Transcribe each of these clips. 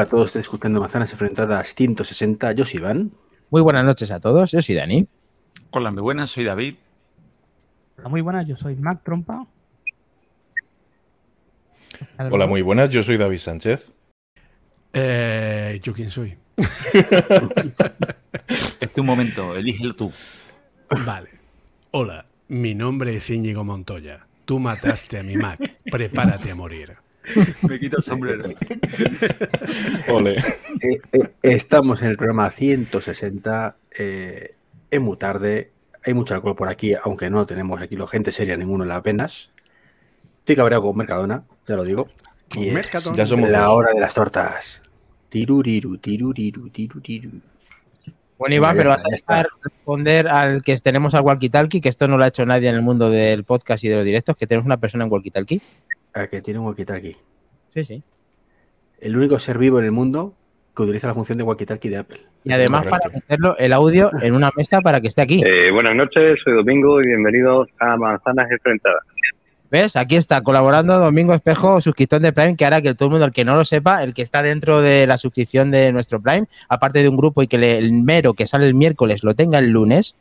Hola a todos, estoy escuchando Manzanas Enfrentadas 160. Yo soy Iván. Muy buenas noches a todos, yo soy Dani. Hola, muy buenas, soy David. Hola, muy buenas, yo soy Mac Trompa. Hola, muy buenas, yo soy David Sánchez. Eh, ¿Yo quién soy? es tu momento, elígelo tú. Vale. Hola, mi nombre es Íñigo Montoya. Tú mataste a mi Mac. Prepárate a morir. Me quito el sombrero. Ole. Eh, eh, estamos en el programa 160. Eh, es muy tarde. Hay mucho alcohol por aquí, aunque no tenemos aquí gente seria ninguno en las venas. Estoy cabreado con Mercadona, ya lo digo. Y Mercadona. Ya somos la dos. hora de las tortas. Tiruriru, tiruriru, tiruriru. Bueno, Iván, pero vas a dejar responder al que tenemos al Walkie Talkie, que esto no lo ha hecho nadie en el mundo del podcast y de los directos, que tenemos una persona en Walkie Talkie. Ah, que tiene un walkie-talkie. Sí, sí. El único ser vivo en el mundo que utiliza la función de walkie-talkie de Apple. Y además Correcto. para meterlo el audio en una mesa para que esté aquí. Eh, buenas noches, soy Domingo y bienvenidos a Manzanas Enfrentadas. ¿Ves? Aquí está colaborando Domingo Espejo, suscriptor de Prime, que hará que todo el mundo, el que no lo sepa, el que está dentro de la suscripción de nuestro Prime, aparte de un grupo y que le- el mero que sale el miércoles lo tenga el lunes,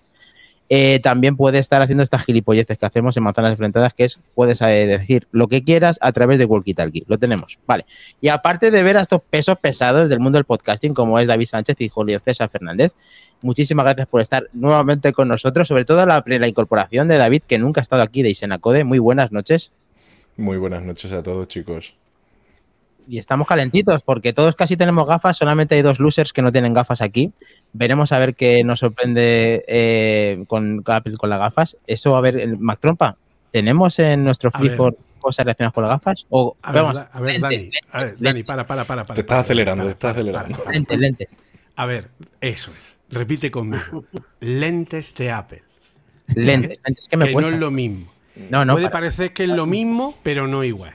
eh, también puede estar haciendo estas gilipolleces que hacemos en Manzanas Enfrentadas, que es, puedes eh, decir lo que quieras a través de Walkie Talkie. Lo tenemos. Vale. Y aparte de ver a estos pesos pesados del mundo del podcasting, como es David Sánchez y Julio César Fernández, muchísimas gracias por estar nuevamente con nosotros, sobre todo la, la incorporación de David, que nunca ha estado aquí de Isenacode. Muy buenas noches. Muy buenas noches a todos, chicos. Y estamos calentitos porque todos casi tenemos gafas, solamente hay dos losers que no tienen gafas aquí. Veremos a ver qué nos sorprende eh, con, Apple con las gafas. Eso, a ver, el Mac Trompa, ¿tenemos en nuestro. Flipboard cosas relacionadas con las gafas? O, A ver, vamos, Da- a ver, lentes, Dani, a ver, Dani, para, para, para. para Te estás para, acelerando, para, te estás acelerando. para, para. lentes, lentes. A ver, eso es. Repite conmigo. Lentes de Apple. Lentes, lentes, que me que no es lo mismo. No, no, Puede para- parecer que es lo mismo, pero no igual.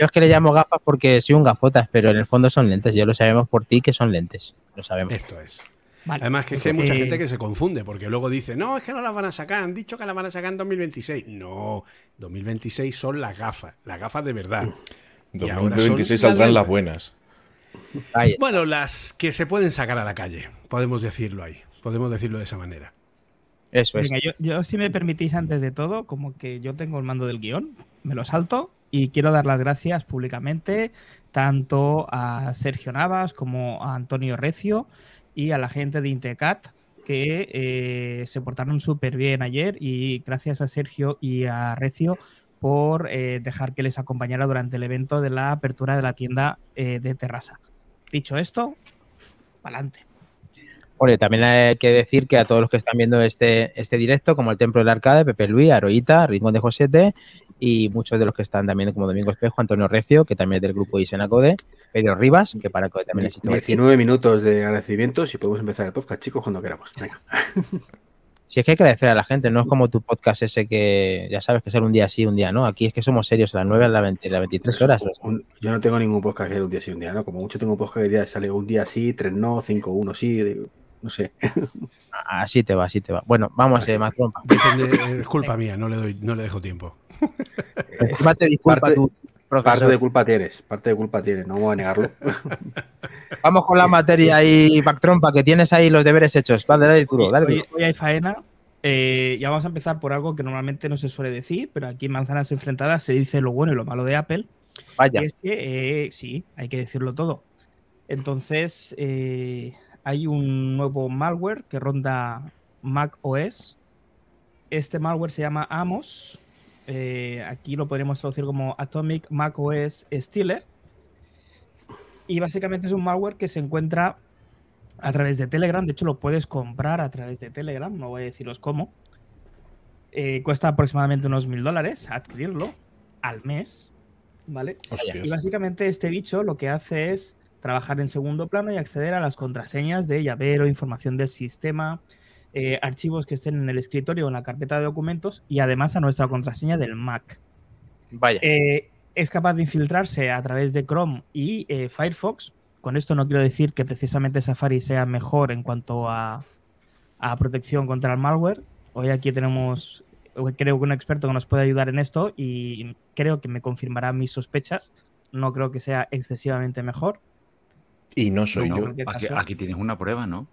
Yo es que le llamo gafas porque soy un gafotas, pero en el fondo son lentes. Ya lo sabemos por ti que son lentes. Lo sabemos. Esto es. Vale. Además que, es que hay mucha Eh, gente que se confunde porque luego dice, no, es que no las van a sacar, han dicho que las van a sacar en 2026. No, 2026 son las gafas, las gafas de verdad. Y ahora 2026 son saldrán las las buenas. Bueno, las que se pueden sacar a la calle, podemos decirlo ahí, podemos decirlo de esa manera. Eso es. Venga, yo, yo, si me permitís antes de todo, como que yo tengo el mando del guion, me lo salto y quiero dar las gracias públicamente tanto a Sergio Navas como a Antonio Recio y a la gente de Intecat que eh, se portaron súper bien ayer y gracias a Sergio y a Recio por eh, dejar que les acompañara durante el evento de la apertura de la tienda eh, de Terrassa. Dicho esto, adelante. Bueno, también hay que decir que a todos los que están viendo este, este directo, como el Templo del Arcade, Pepe Luis, Aroita, Rincón de Josete y muchos de los que están también como Domingo Espejo, Antonio Recio, que también es del grupo Isenacode, Pedro Rivas, que para que también existe. 19 minutos de agradecimientos y podemos empezar el podcast, chicos, cuando queramos. Venga. Si es que hay que agradecer a la gente, no es como tu podcast ese que ya sabes que ser un día sí, un día no. Aquí es que somos serios a las 9 a las, 20, a las 23 horas. Un- yo no tengo ningún podcast que era un día sí, un día no. Como mucho tengo un podcast que sale un día sí, tres no, cinco, uno sí. No sé. Así te va, así te va. Bueno, vamos, eh, Macron. Es culpa mía, no le doy, no le dejo tiempo. Encima te disculpa Parte- tu Parte de culpa tienes, parte de culpa tienes, no voy a negarlo. Vamos con la materia y Trompa, que tienes ahí los deberes hechos. Vale, dale duro, dale Hoy, duro. hoy hay faena. Eh, ya vamos a empezar por algo que normalmente no se suele decir, pero aquí en Manzanas Enfrentadas se dice lo bueno y lo malo de Apple. Vaya. Y es que eh, sí, hay que decirlo todo. Entonces, eh, hay un nuevo malware que ronda Mac OS. Este malware se llama Amos. Eh, aquí lo podríamos traducir como Atomic Mac OS Stealer. Y básicamente es un malware que se encuentra a través de Telegram. De hecho, lo puedes comprar a través de Telegram. No voy a deciros cómo. Eh, cuesta aproximadamente unos mil dólares adquirirlo al mes. ¿Vale? Hostias. Y básicamente este bicho lo que hace es trabajar en segundo plano y acceder a las contraseñas de llavero, información del sistema, eh, archivos que estén en el escritorio o en la carpeta de documentos y además a nuestra contraseña del Mac. Vaya. Eh, es capaz de infiltrarse a través de Chrome y eh, Firefox. Con esto no quiero decir que precisamente Safari sea mejor en cuanto a, a protección contra el malware. Hoy aquí tenemos, creo que un experto que nos puede ayudar en esto y creo que me confirmará mis sospechas no creo que sea excesivamente mejor. Y no soy No, yo. aquí tienes una prueba, ¿no?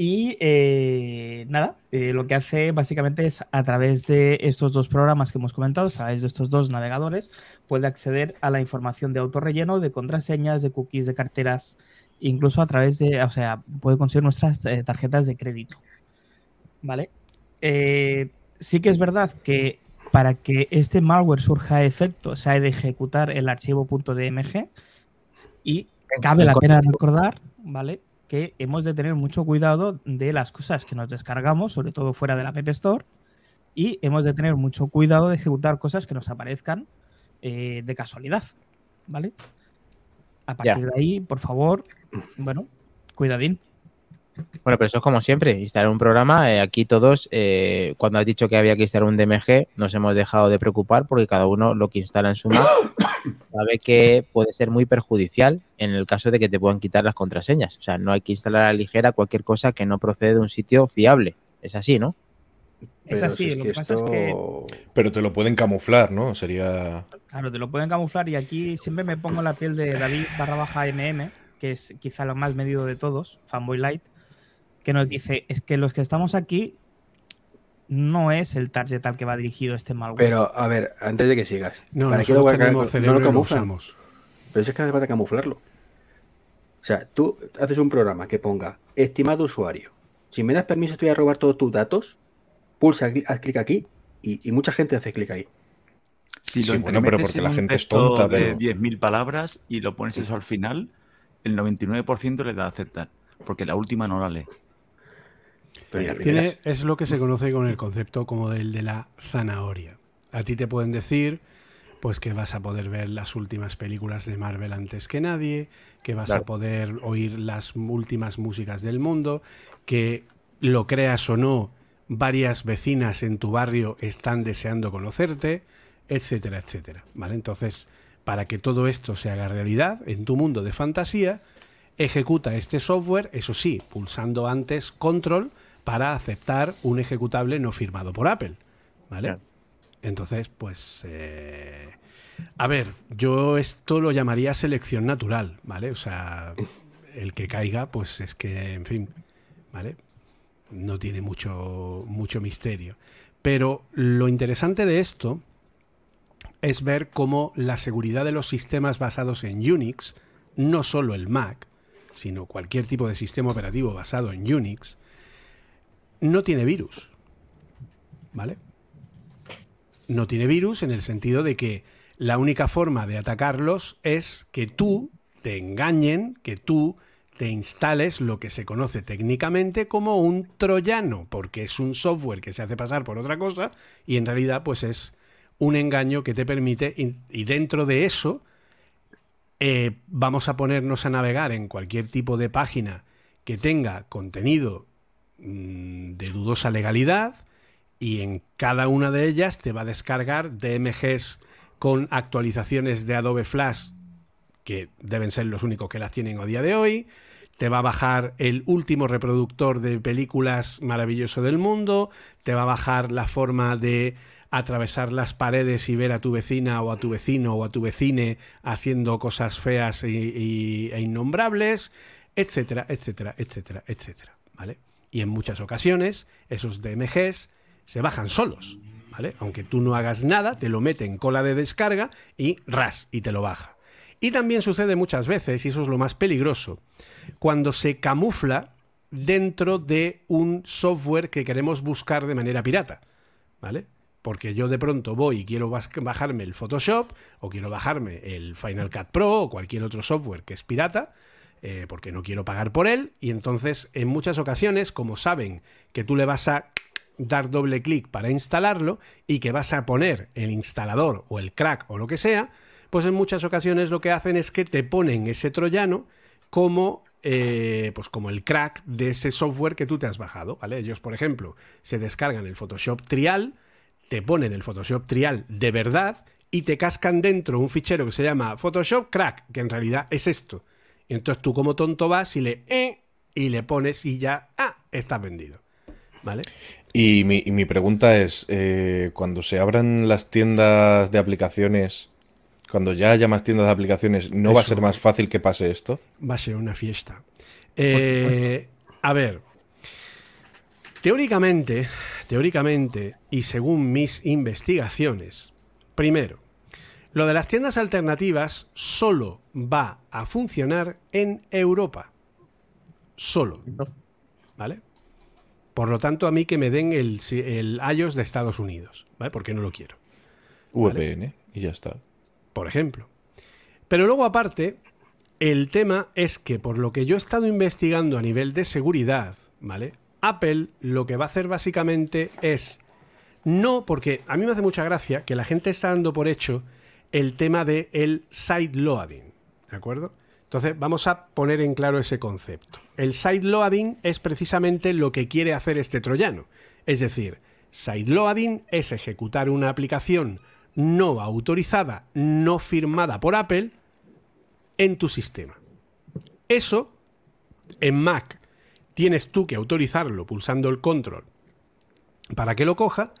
Y eh, nada, eh, lo que hace básicamente es a través de estos dos programas que hemos comentado, a través de estos dos navegadores, puede acceder a la información de autorrelleno, de contraseñas, de cookies, de carteras, incluso a través de, o sea, puede conseguir nuestras eh, tarjetas de crédito. ¿Vale? Sí que es verdad que para que este malware surja a efecto se ha de ejecutar el archivo .dmg y cabe la pena recordar, ¿vale? Que hemos de tener mucho cuidado de las cosas que nos descargamos, sobre todo fuera de la App Store, y hemos de tener mucho cuidado de ejecutar cosas que nos aparezcan eh, de casualidad, ¿vale? A partir de ahí, por favor, bueno, cuidadín. Bueno, pero eso es como siempre, instalar un programa. eh, aquí todos, eh, cuando has dicho que había que instalar un DMG, nos hemos dejado de preocupar porque cada uno lo que instala en su Mac sabe que puede ser muy perjudicial en el caso de que te puedan quitar las contraseñas. O sea, no hay que instalar a la ligera cualquier cosa que no procede de un sitio fiable. Es así, ¿no? Es así, si lo que pasa es que- Pero te lo pueden camuflar, ¿no? Sería. Claro, te lo pueden camuflar y aquí siempre me pongo la piel de David barra baja MM, que es quizá lo más medido de todos, Fanboy Light, que nos dice, es que los que estamos aquí no es el target al que va dirigido este malware. Pero, a ver, antes de que sigas. No, ¿para qué lo, tenemos no usamos. Pero es que hace falta camuflarlo. O sea, tú haces un programa que ponga estimado usuario. Si me das permiso, te voy a robar todos tus datos. Pulsa, haz clic aquí y, y mucha gente hace clic ahí. Si Sí, lo bueno, pero porque en la gente es tonta, de pero- 10.000 palabras y lo pones eso al final, el 99% le da a aceptar, porque la última no la lee. Pero. Tiene, es lo que se conoce con el concepto como del de la zanahoria. A ti te pueden decir pues que vas a poder ver las últimas películas de Marvel antes que nadie, que vas a poder oír las últimas músicas del mundo, que lo creas o no, varias vecinas en tu barrio están deseando conocerte, etcétera, etcétera. ¿Vale? Entonces, para que todo esto se haga realidad en tu mundo de fantasía, ejecuta este software, eso sí, pulsando antes control para aceptar un ejecutable no firmado por Apple. ¿Vale? Claro. Entonces, pues. eh, a ver, yo esto lo llamaría selección natural, ¿vale? O sea, el que caiga, pues es que, en fin, ¿vale? No tiene mucho, mucho misterio. Pero lo interesante de esto es ver cómo la seguridad de los sistemas basados en Unix, no solo el Mac, sino cualquier tipo de sistema operativo basado en Unix, no tiene virus. ¿Vale? No tiene virus en el sentido de que la única forma de atacarlos es que tú te engañen, que tú te instales lo que se conoce técnicamente como un troyano, porque es un software que se hace pasar por otra cosa y en realidad pues es un engaño que te permite y dentro de eso eh, vamos a ponernos a navegar en cualquier tipo de página que tenga contenido de dudosa legalidad y en cada una de ellas te va a descargar DMGs con actualizaciones de Adobe Flash que deben ser los únicos que las tienen a día de hoy. Te va a bajar el último reproductor de películas maravilloso del mundo. Te va a bajar la forma de atravesar las paredes y ver a tu vecina o a tu vecino o a tu vecine haciendo cosas feas e innombrables, etcétera, etcétera, etcétera, etcétera. ¿Vale? Y en muchas ocasiones esos DMGs se bajan solos. ¿Vale? Aunque tú no hagas nada, te lo mete en cola de descarga y ras, y te lo baja. Y también sucede muchas veces, y eso es lo más peligroso, cuando se camufla dentro de un software que queremos buscar de manera pirata. ¿Vale? Porque yo de pronto voy y quiero bajarme el Photoshop o quiero bajarme el Final Cut Pro o cualquier otro software que es pirata, eh, porque no quiero pagar por él. Y entonces, en muchas ocasiones, como saben que tú le vas a dar doble clic para instalarlo y que vas a poner el instalador o el crack o lo que sea, pues en muchas ocasiones lo que hacen es que te ponen ese troyano como, eh, pues como el crack de ese software que tú te has bajado. ¿vale? Ellos, por ejemplo, se descargan el Photoshop Trial, te ponen el Photoshop Trial de verdad y te cascan dentro un fichero que se llama Photoshop Crack, que en realidad es esto. Y entonces tú como tonto vas y le... eh, y le pones y ya... Ah, estás vendido. ¿Vale? Y mi, y mi pregunta es, eh, cuando se abran las tiendas de aplicaciones Cuando ya haya más tiendas de aplicaciones, ¿no va a ser más fácil que pase esto? Va a ser una fiesta. Eh, a ver, teóricamente, teóricamente, y según mis investigaciones, primero, lo de las tiendas alternativas solo va a funcionar en Europa. Solo. ¿Vale? Por lo tanto, a mí que me den el, el iOS de Estados Unidos, ¿vale? Porque no lo quiero VPN y ya está. por ejemplo. Pero luego aparte, el tema es que por lo que yo he estado investigando a nivel de seguridad, ¿vale? Apple lo que va a hacer básicamente es no, porque a mí me hace mucha gracia que la gente está dando por hecho el tema de el side loading, ¿de acuerdo? Entonces vamos a poner en claro ese concepto. El side loading es precisamente lo que quiere hacer este troyano. Es decir, side loading es ejecutar una aplicación no autorizada, no firmada por Apple en tu sistema. Eso en Mac tienes tú que autorizarlo pulsando el control para que lo coja,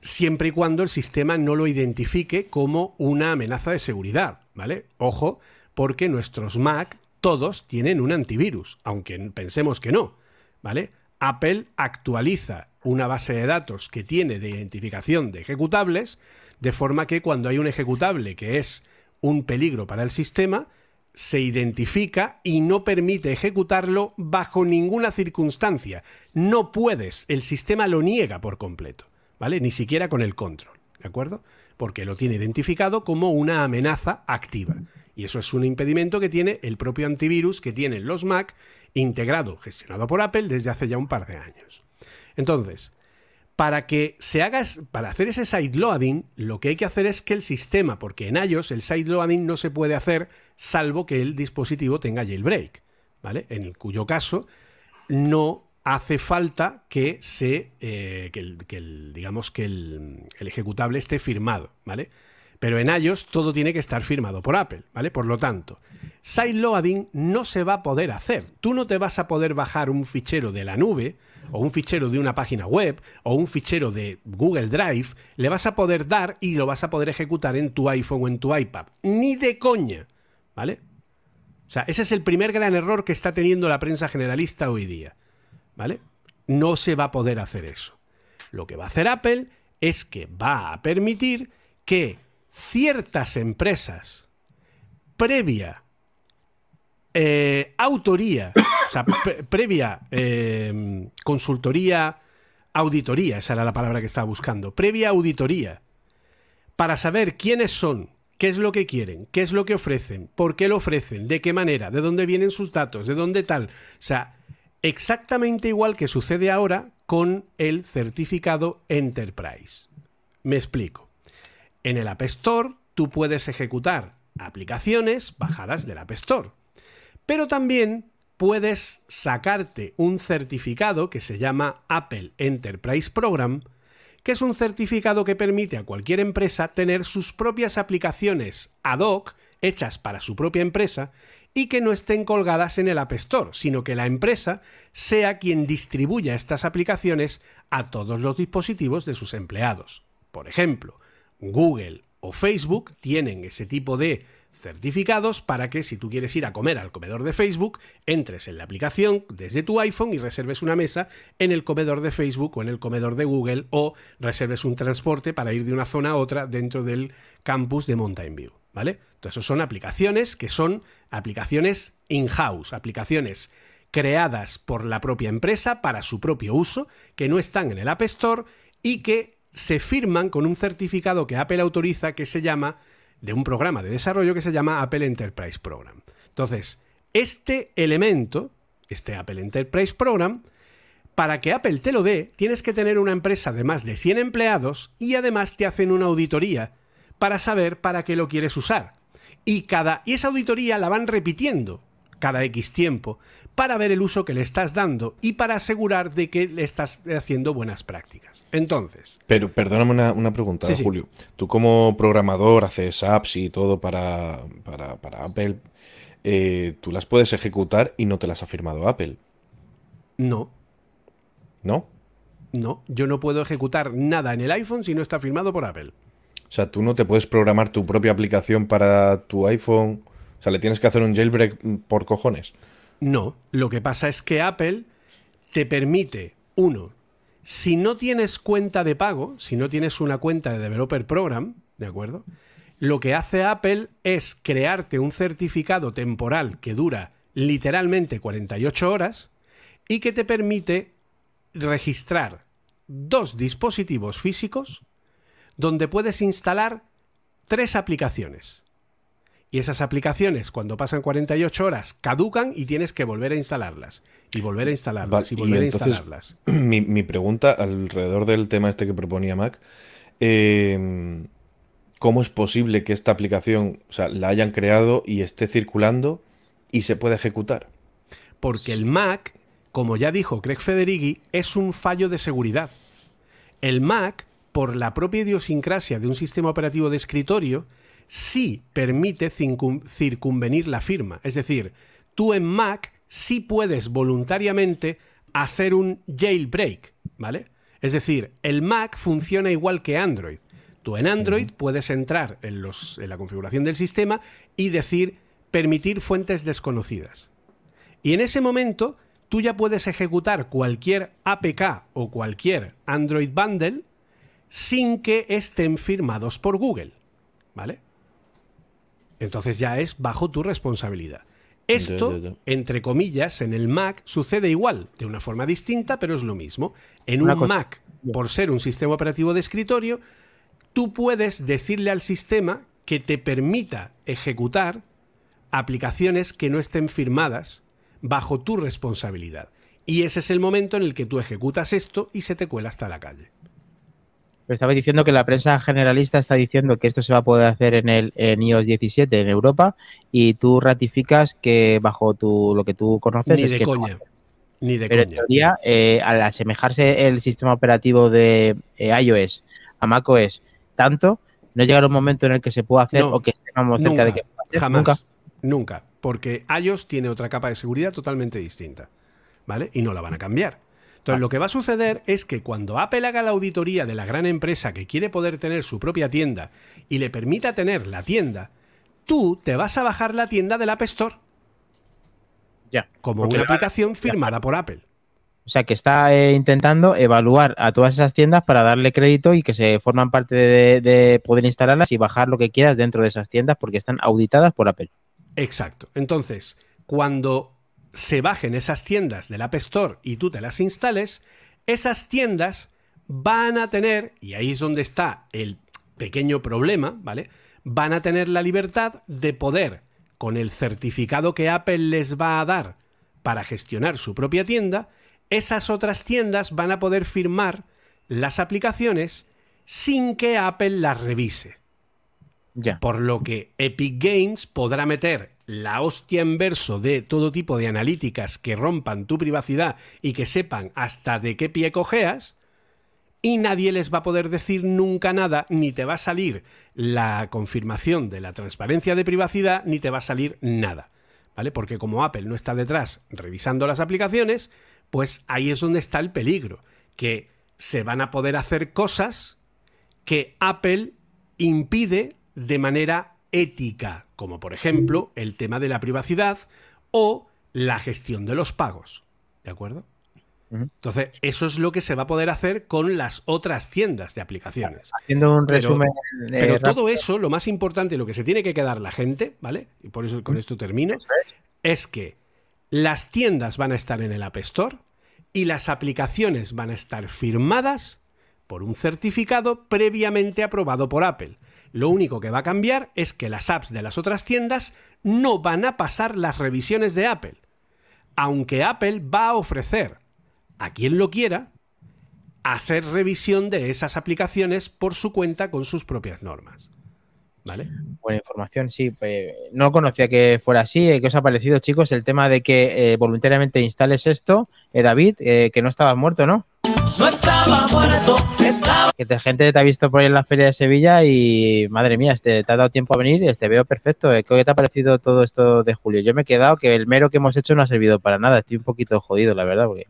siempre y cuando el sistema no lo identifique como una amenaza de seguridad, ¿vale? Ojo, porque nuestros Mac todos tienen un antivirus, aunque pensemos que no, ¿vale? Apple actualiza una base de datos que tiene de identificación de ejecutables, de forma que cuando hay un ejecutable que es un peligro para el sistema, se identifica y no permite ejecutarlo bajo ninguna circunstancia. No puedes, el sistema lo niega por completo, ¿vale? Ni siquiera con el control, ¿de acuerdo? Porque lo tiene identificado como una amenaza activa. Y eso es un impedimento que tiene el propio antivirus que tienen los Mac integrado, gestionado por Apple desde hace ya un par de años. Entonces, para que se haga, para hacer ese sideloading, lo que hay que hacer es que el sistema, porque en iOS el sideloading no se puede hacer salvo que el dispositivo tenga jailbreak, ¿vale? En cuyo caso no hace falta que se, eh, que, el, digamos que el, el ejecutable esté firmado, ¿vale? Pero en iOS todo tiene que estar firmado por Apple, ¿vale? Por lo tanto, sideloading no se va a poder hacer. Tú no te vas a poder bajar un fichero de la nube, o un fichero de una página web, o un fichero de Google Drive, le vas a poder dar y lo vas a poder ejecutar en tu iPhone o en tu iPad. Ni de coña, ¿vale? O sea, ese es el primer gran error que está teniendo la prensa generalista hoy día, ¿vale? No se va a poder hacer eso. Lo que va a hacer Apple es que va a permitir que ciertas empresas previa eh, autoría, o sea, pre previa eh, consultoría, auditoría, esa era la palabra que estaba buscando, previa auditoría, para saber quiénes son, qué es lo que quieren, qué es lo que ofrecen, por qué lo ofrecen, de qué manera, de dónde vienen sus datos, de dónde tal. O sea, exactamente igual que sucede ahora con el certificado Enterprise. Me explico. En el App Store tú puedes ejecutar aplicaciones bajadas del App Store, pero también puedes sacarte un certificado que se llama Apple Enterprise Program, que es un certificado que permite a cualquier empresa tener sus propias aplicaciones ad hoc, hechas para su propia empresa, y que no estén colgadas en el App Store, sino que la empresa sea quien distribuya estas aplicaciones a todos los dispositivos de sus empleados. Por ejemplo, Google o Facebook tienen ese tipo de certificados para que si tú quieres ir a comer al comedor de Facebook, entres en la aplicación desde tu iPhone y reserves una mesa en el comedor de Facebook o en el comedor de Google o reserves un transporte para ir de una zona a otra dentro del campus de Mountain View, ¿vale? Entonces, son aplicaciones que son aplicaciones in-house, aplicaciones creadas por la propia empresa para su propio uso, que no están en el App Store y que se firman con un certificado que Apple autoriza que se llama de un programa de desarrollo que se llama Apple Enterprise Program. Entonces, este elemento, este Apple Enterprise Program, para que Apple te lo dé, tienes que tener una empresa de más de 100 empleados y además te hacen una auditoría para saber para qué lo quieres usar. Y, cada, y esa auditoría la van repitiendo cada X tiempo para ver el uso que le estás dando y para asegurar de que le estás haciendo buenas prácticas. Entonces, Pero perdóname una, una pregunta, Sí, sí. Julio. Tú como programador haces apps y todo para, para, para Apple. eh, tú las puedes ejecutar y no te las ha firmado Apple, no, ¿no? no, yo no puedo ejecutar nada en el iPhone si no está firmado por Apple. O sea, tú no te puedes programar tu propia aplicación para tu iPhone. O sea, le tienes que hacer un jailbreak por cojones. No, lo que pasa es que Apple te permite, uno, si no tienes cuenta de pago, si no tienes una cuenta de Developer Program, ¿de acuerdo? Lo que hace Apple es crearte un certificado temporal que dura literalmente 48 horas y que te permite registrar dos dispositivos físicos donde puedes instalar tres aplicaciones. Y esas aplicaciones, cuando pasan 48 horas, caducan y tienes que volver a instalarlas. Y volver a instalarlas. Vale, y volver y a instalarlas. Mi, mi pregunta alrededor del tema este que proponía Mac, eh, ¿cómo es posible que esta aplicación, o sea, la hayan creado y esté circulando y se pueda ejecutar? Porque el Mac, como ya dijo Craig Federighi, es un fallo de seguridad. El Mac, por la propia idiosincrasia de un sistema operativo de escritorio, sí permite circunvenir la firma. Es decir, tú en Mac sí puedes voluntariamente hacer un jailbreak, ¿vale? Es decir, el Mac funciona igual que Android. Tú en Android puedes entrar en, los- en la configuración del sistema y decir permitir fuentes desconocidas. Y en ese momento tú ya puedes ejecutar cualquier APK o cualquier Android Bundle sin que estén firmados por Google. ¿Vale? Entonces ya es bajo tu responsabilidad. Esto, entre comillas, en el Mac sucede igual, de una forma distinta, pero es lo mismo. En Una un cosa- Mac, por ser un sistema operativo de escritorio, tú puedes decirle al sistema que te permita ejecutar aplicaciones que no estén firmadas bajo tu responsabilidad. Y ese es el momento en el que tú ejecutas esto y se te cuela hasta la calle. Pero estaba diciendo que la prensa generalista está diciendo que esto se va a poder hacer en el en iOS 17 en Europa y tú ratificas que bajo tu lo que tú conoces Ni es de que no. coña. Ni de Pero en coña. teoría, eh, al asemejarse el sistema operativo de eh, iOS a macOS tanto, no llegará un momento en el que se pueda hacer No, o que estemos cerca Nunca, de que pueda hacer. jamás. Nunca. Nunca. Porque iOS tiene otra capa de seguridad totalmente distinta. ¿Vale? Y no la van a cambiar. Entonces, Ah. lo que va a suceder es que cuando Apple haga la auditoría de la gran empresa que quiere poder tener su propia tienda y le permita tener la tienda, tú te vas a bajar la tienda del App Store Ya. como una aplicación firmada por Apple. O sea, que está eh, intentando evaluar a todas esas tiendas para darle crédito y que se forman parte de, de poder instalarlas y bajar lo que quieras dentro de esas tiendas porque están auditadas por Apple. Exacto. Entonces, cuando se bajen esas tiendas del App Store y tú te las instales, esas tiendas van a tener, y ahí es donde está el pequeño problema, ¿vale? Van a tener la libertad de poder, con el certificado que Apple les va a dar para gestionar su propia tienda, esas otras tiendas van a poder firmar las aplicaciones sin que Apple las revise. Por lo que Epic Games podrá meter la hostia en verso de todo tipo de analíticas que rompan tu privacidad y que sepan hasta de qué pie cojeas, y nadie les va a poder decir nunca nada, ni te va a salir la confirmación de la transparencia de privacidad, ni te va a salir nada. ¿Vale? Porque como Apple no está detrás revisando las aplicaciones, pues ahí es donde está el peligro, que se van a poder hacer cosas que Apple impide de manera ética, como por ejemplo el tema de la privacidad o la gestión de los pagos. ¿De acuerdo? Entonces, eso es lo que se va a poder hacer con las otras tiendas de aplicaciones. Haciendo un Pero- resumen. eh, Pero rápido, todo eso, lo más importante, lo que se tiene que quedar la gente, ¿vale? Y por eso con esto termino, es. es que las tiendas van a estar en el App Store y las aplicaciones van a estar firmadas por un certificado previamente aprobado por Apple. Lo único que va a cambiar es que las apps de las otras tiendas no van a pasar las revisiones de Apple. Aunque Apple va a ofrecer a quien lo quiera hacer revisión de esas aplicaciones por su cuenta con sus propias normas. ¿Vale? Buena información, sí. pues, no conocía que fuera así. ¿Qué os ha parecido, chicos, el tema de que eh, voluntariamente instales esto? Eh, David, eh, que no estabas muerto, ¿no? No estaba muerto, estaba. Que te- gente te ha visto por ahí en la feria de Sevilla y, madre mía, este, te ha dado tiempo a venir y te veo perfecto. Eh, ¿Qué te ha parecido todo esto de Julio? Yo me he quedado que el mero que hemos hecho no ha servido para nada. Estoy un poquito jodido, la verdad, porque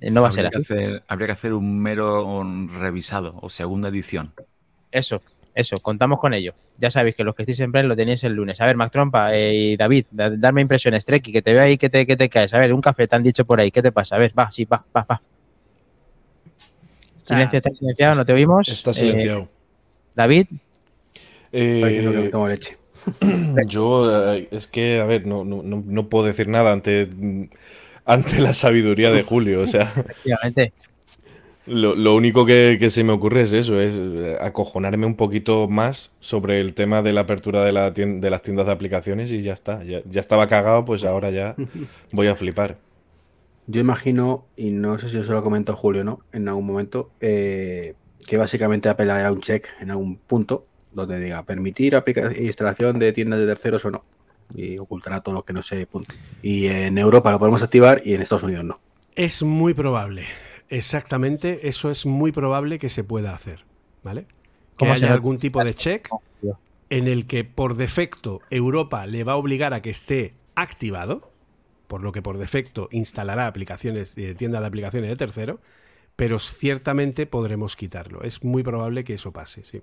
eh, no va a ser que así. hacer, habría que hacer un mero un revisado o segunda edición. Eso. Eso, contamos con ello. Ya sabéis que los que estéis en Prime lo tenéis el lunes. A ver, Mac Trompa eh, y David, da- darme impresiones, Treki, que te veo ahí, que te, que te caes. A ver, un café, te han dicho por ahí, ¿qué te pasa? A ver, va, sí, va, va, va. Está- Silencio, está silenciado, no te oímos. Está Eh, silenciado. David, Eh, tomo leche. Yo, eh, es que, a ver, no, no, no- no puedo decir nada ante, ante la sabiduría de Julio. O sea, efectivamente. lo, lo único que, que se me ocurre es eso, es eh, acojonarme un poquito más sobre el tema de la apertura de, la tien- de las tiendas de aplicaciones y ya está. Ya, ya estaba cagado, pues ahora ya voy a flipar. Yo imagino, y no sé si eso lo comentó Julio, ¿no? En algún momento, eh, que básicamente Apple hará un check en algún punto donde diga permitir instalación de tiendas de terceros o no. Y ocultará todo lo que no se punte. Y en Europa lo podemos activar y en Estados Unidos no. Es muy probable. Exactamente, eso es muy probable que se pueda hacer. ¿Vale? Que ¿Cómo haya será? algún tipo de check en el que por defecto Europa le va a obligar a que esté activado, por lo que por defecto instalará aplicaciones de tienda de aplicaciones de tercero, pero ciertamente podremos quitarlo. Es muy probable que eso pase, sí.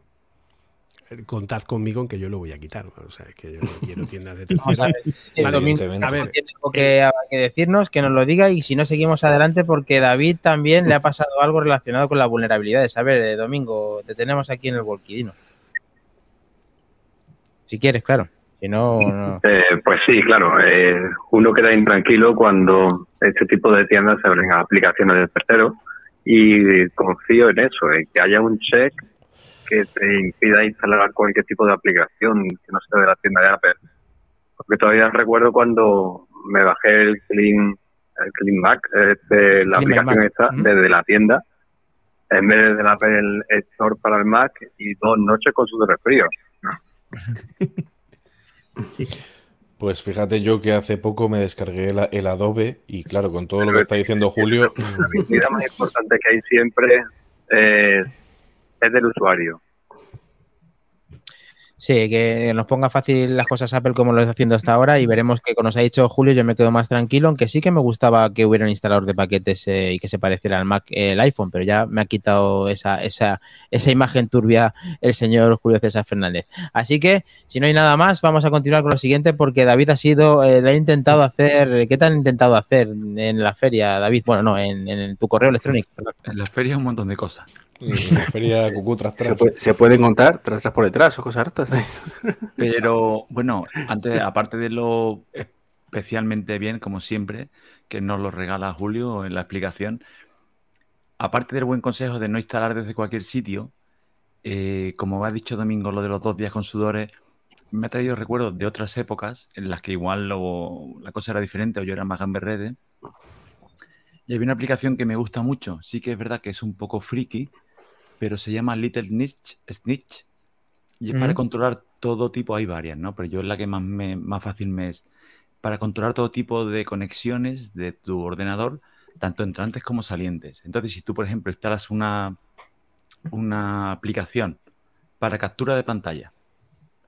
Eh, Contad conmigo en que yo lo voy a quitar. ¿no? O sea, es que yo no quiero tiendas de Vamos a tercero. ver. A ver, tiene algo que, que decirnos, que nos lo diga y si no seguimos adelante porque David también le ha pasado algo relacionado con las vulnerabilidades. A ver, eh, Domingo, te tenemos aquí en el Volquidino. Si quieres, claro. Si no, no. Eh, pues sí, claro. eh, uno queda intranquilo cuando este tipo de tiendas se abren a aplicaciones de terceros y confío en eso, en que haya un check que te impida instalar cualquier tipo de aplicación que no sea de la tienda de Apple. Porque todavía recuerdo cuando me bajé el Clean, el Clean Mac, este, la Clean aplicación esta, desde la tienda, en vez del Apple Store para el Mac y dos noches con sudores fríos. Sí, sí. Pues fíjate yo que hace poco me descargué el, el Adobe y claro, con todo lo que está diciendo Julio, La habilidad más importante que hay siempre eh, es del usuario. Sí, que nos ponga fácil las cosas Apple como lo está haciendo hasta ahora y veremos que, como nos ha dicho Julio, yo me quedo más tranquilo, aunque sí que me gustaba que hubiera un instalador de paquetes eh, y que se pareciera al Mac, eh, el iPhone, pero ya me ha quitado esa, esa, esa imagen turbia el señor Julio César Fernández. Así que, si no hay nada más, vamos a continuar con lo siguiente porque David ha sido, eh, le ha intentado hacer, ¿qué te han intentado hacer en la feria, David? Bueno, no, en, en tu correo electrónico. En las ferias un montón de cosas. La feria cucú tras Se tras. puede, se puede encontrar tras tras por detrás o cosas hartas. Pero bueno, antes, aparte de lo especialmente bien, como siempre, que nos lo regala Julio en la explicación, aparte del buen consejo de no instalar desde cualquier sitio, eh, como ha dicho Domingo, lo de los dos días con sudores, me ha traído recuerdos de otras épocas en las que igual lo- la cosa era diferente o yo era más gamberrede. Y había una aplicación que me gusta mucho. Sí que es verdad que es un poco friki, pero se llama Little Snitch. Snitch y es para Ujú. controlar todo tipo, hay varias, ¿no? Pero yo es la que más, me, más fácil me es. Para controlar todo tipo de conexiones de tu ordenador, tanto entrantes como salientes. Entonces, si tú, por ejemplo, instalas una, una aplicación para captura de pantalla,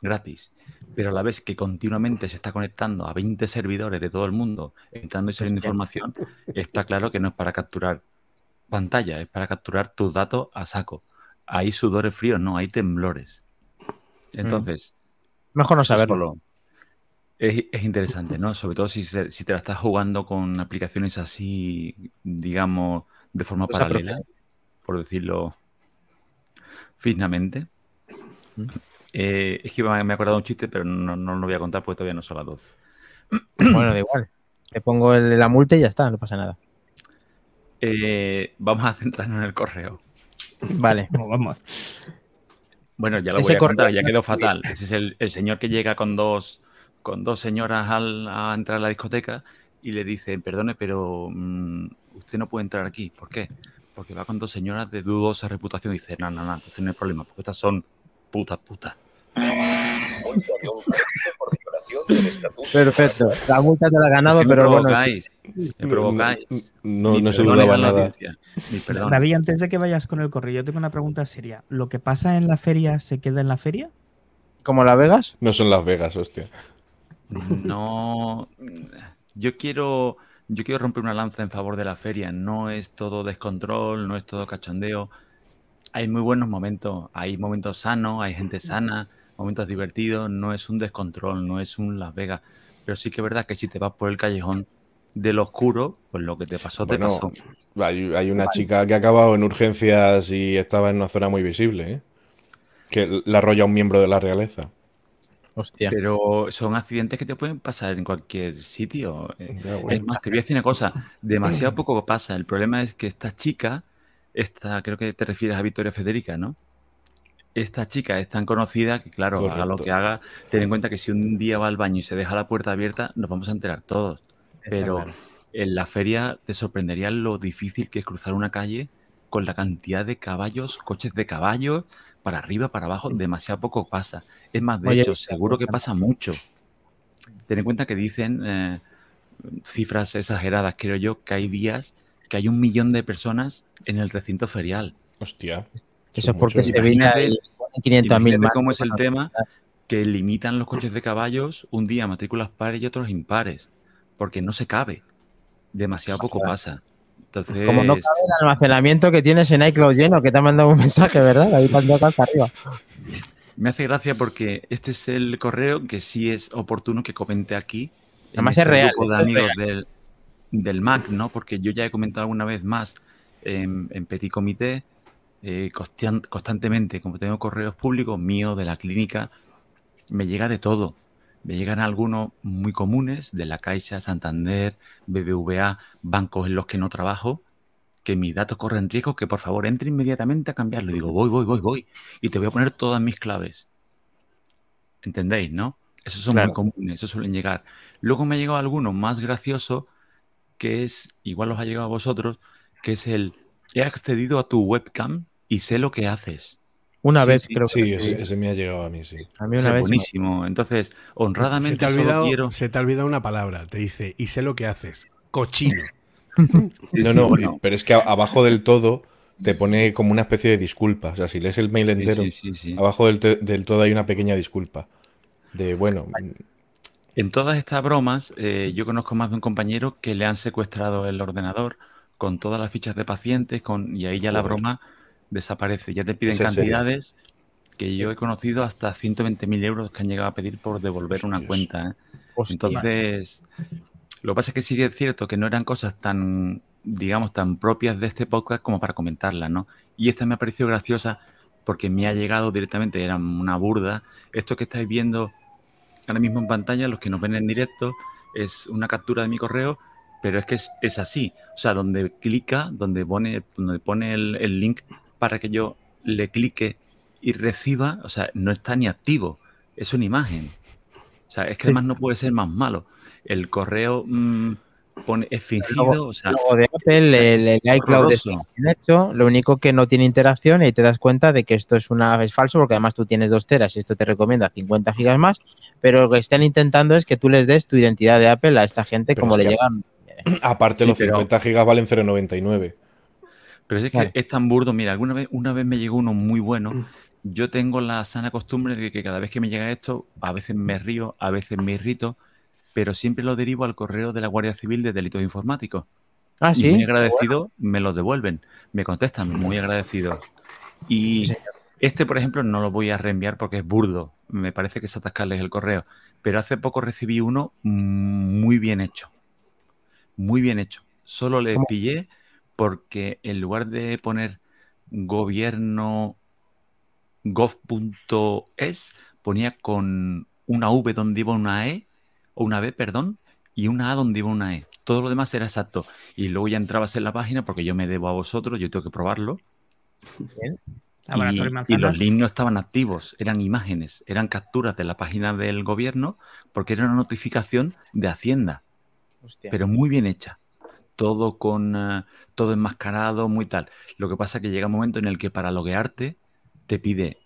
gratis, pero a la vez que continuamente se está conectando a 20 servidores de todo el mundo, entrando y saliendo Hostia. información, está claro que no es para capturar pantalla, es para capturar tus datos a saco. Hay sudores fríos, no, hay temblores. Entonces, Mejor no saberlo. Es, es interesante, ¿no? Sobre todo si, se- si te la estás jugando con aplicaciones así, digamos, de forma paralela, por decirlo finamente. Eh, es que me he acordado un chiste, pero no, no lo voy a contar porque todavía no son las 12. Bueno, da igual. Te pongo el- la multa y ya está, no pasa nada. Eh, vamos a centrarnos en el correo. Vale. Vamos, vamos. Bueno, ya lo Ese voy a correo contar, ya quedó fatal. Ese es el, el señor que llega con dos, con dos señoras al- a entrar a la discoteca y le dice, perdone, pero mm, usted no puede entrar aquí. ¿Por qué? Porque va con dos señoras de dudosa reputación y dice, no, no, no, entonces no hay problema, porque estas son putas, putas. Perfecto. La multa te la ha ganado, pero bueno. provocáis, me provocáis. No, Ni no se dudaba nada. David, antes de que vayas con el correo, yo tengo una pregunta seria. ¿Lo que pasa en la feria se queda en la feria? ¿Como la Vegas? No son Las Vegas, hostia. No, yo quiero, yo quiero romper una lanza en favor de la feria. No es todo descontrol, no es todo cachondeo. hay muy buenos momentos, hay momentos sanos, hay gente sana, momentos divertidos, no es un descontrol, no es un Las Vegas, pero sí que es verdad que si te vas por el callejón del oscuro, pues lo que te pasó, te Bueno, pasó. hay, hay una chica que ha acabado en urgencias y estaba en una zona muy visible, ¿eh? Que la arrolla un miembro de la realeza. Hostia. Pero son accidentes que te pueden pasar en cualquier sitio. Ya, bueno. Es más, te voy a decir una cosa, demasiado poco pasa. El problema es que esta chica, esta, creo que te refieres a Victoria Federica, ¿no? Esta chica es tan conocida que, claro, haga lo que haga, ten en cuenta que si un día va al baño y se deja la puerta abierta, nos vamos a enterar todos. Está Pero claro. en la feria te sorprendería lo difícil que es cruzar una calle con la cantidad de caballos, coches de caballos, para arriba, para abajo, demasiado poco pasa. Es más, de Oye, hecho, seguro que pasa mucho. Ten en cuenta que dicen eh, cifras exageradas, creo yo, que hay días que hay un millón de personas en el recinto ferial. Hostia. Eso es porque se viene ahí 500.000 Imagínate más. cómo es el tema que limitan los coches de caballos un día matrículas pares y otros impares, porque no se cabe. Demasiado poco pasa. Entonces, Como no cabe el almacenamiento que tienes en iCloud lleno, que te ha mandado un mensaje, ¿verdad? Ahí hasta arriba. me hace gracia porque este es el correo que sí es oportuno que comente aquí. Además este es real, grupo de amigos del, del Mac, ¿no? Porque yo ya he comentado alguna vez más en, en Petit Comité, eh, constantemente, como tengo correos públicos míos de la clínica, me llega de todo. Me llegan algunos muy comunes de la Caixa, Santander, BBVA, bancos en los que no trabajo, que mis datos corren riesgo, que por favor entre inmediatamente a cambiarlo. Y digo, voy, voy, voy, voy. Y te voy a poner todas mis claves. ¿Entendéis, no? Esos son Claro. muy comunes, esos suelen llegar. Luego me ha llegado alguno más gracioso, que es, igual os ha llegado a vosotros, que es el, he accedido a tu webcam y sé lo que haces. Una Sí, vez sí, creo Sí, que ese, ese me ha llegado a mí, sí. A mí una es vez. buenísimo. Entonces, Se honradamente te, ha solo olvidado, quiero... se te ha olvidado una palabra. Te dice, y sé lo que haces. Cochino. Sí, No, sí, no, bueno. pero es que abajo del todo te pone como una especie de disculpa. O sea, si lees el mail Sí, entero, sí, sí, sí. abajo del, del todo hay una pequeña disculpa. De, bueno, En todas estas bromas, eh, yo conozco más de un compañero que le han secuestrado el ordenador con todas las fichas de pacientes con, y ahí ya la broma desaparece. Ya te piden cantidades que yo he conocido hasta 120.000 euros que han llegado a pedir por devolver una cuenta. ¿eh? Entonces, lo que pasa es que sí es cierto que no eran cosas tan, digamos, tan propias de este podcast como para comentarlas, ¿no? Y esta me ha parecido graciosa porque me ha llegado directamente, era una burda. Esto que estáis viendo ahora mismo en pantalla, los que nos ven en directo, es una captura de mi correo, pero es que es, es así. O sea, donde clica, donde pone, donde pone el, el link para que yo le clique y reciba, o sea, no está ni activo, es una imagen. O sea, es que Sí. además no puede ser más malo. El correo mm, pone, es fingido, o sea, Luego de Apple, el, el es iCloud bien hecho, lo único que no tiene interacción y te das cuenta de que esto es una es falso porque además tú tienes dos teras y esto te recomienda 50 gigas más, pero lo que están intentando es que tú les des tu identidad de Apple a esta gente Pero como es le que- llegan. aparte Sí, los pero- 50 gigas valen 0,99. Pero es que es tan burdo. Mira, alguna vez, una vez me llegó uno muy bueno. Yo tengo la sana costumbre de que cada vez que me llega esto, a veces me río, a veces me irrito, pero siempre lo derivo al correo de la Guardia Civil de Delitos Informáticos. Ah, Y muy sí. agradecido me los devuelven, me contestan, muy agradecido. Y Sí, este, por ejemplo, no lo voy a reenviar porque es burdo, me parece que es atascarles el correo, pero hace poco recibí uno muy bien hecho, muy bien hecho. Solo le pillé porque en lugar de poner gobierno gov.es ponía con una V donde iba una E, o una B, perdón, y una A donde iba una E. Todo lo demás era exacto. Y luego ya entrabas en la página porque yo me debo a vosotros, yo tengo que probarlo. Y, los links no estaban activos, eran imágenes, eran capturas de la página del gobierno porque era una notificación de Hacienda, Hostia. pero muy bien hecha. Todo con eh, todo enmascarado, muy tal. Lo que pasa es que llega un momento en el que para loguearte te pide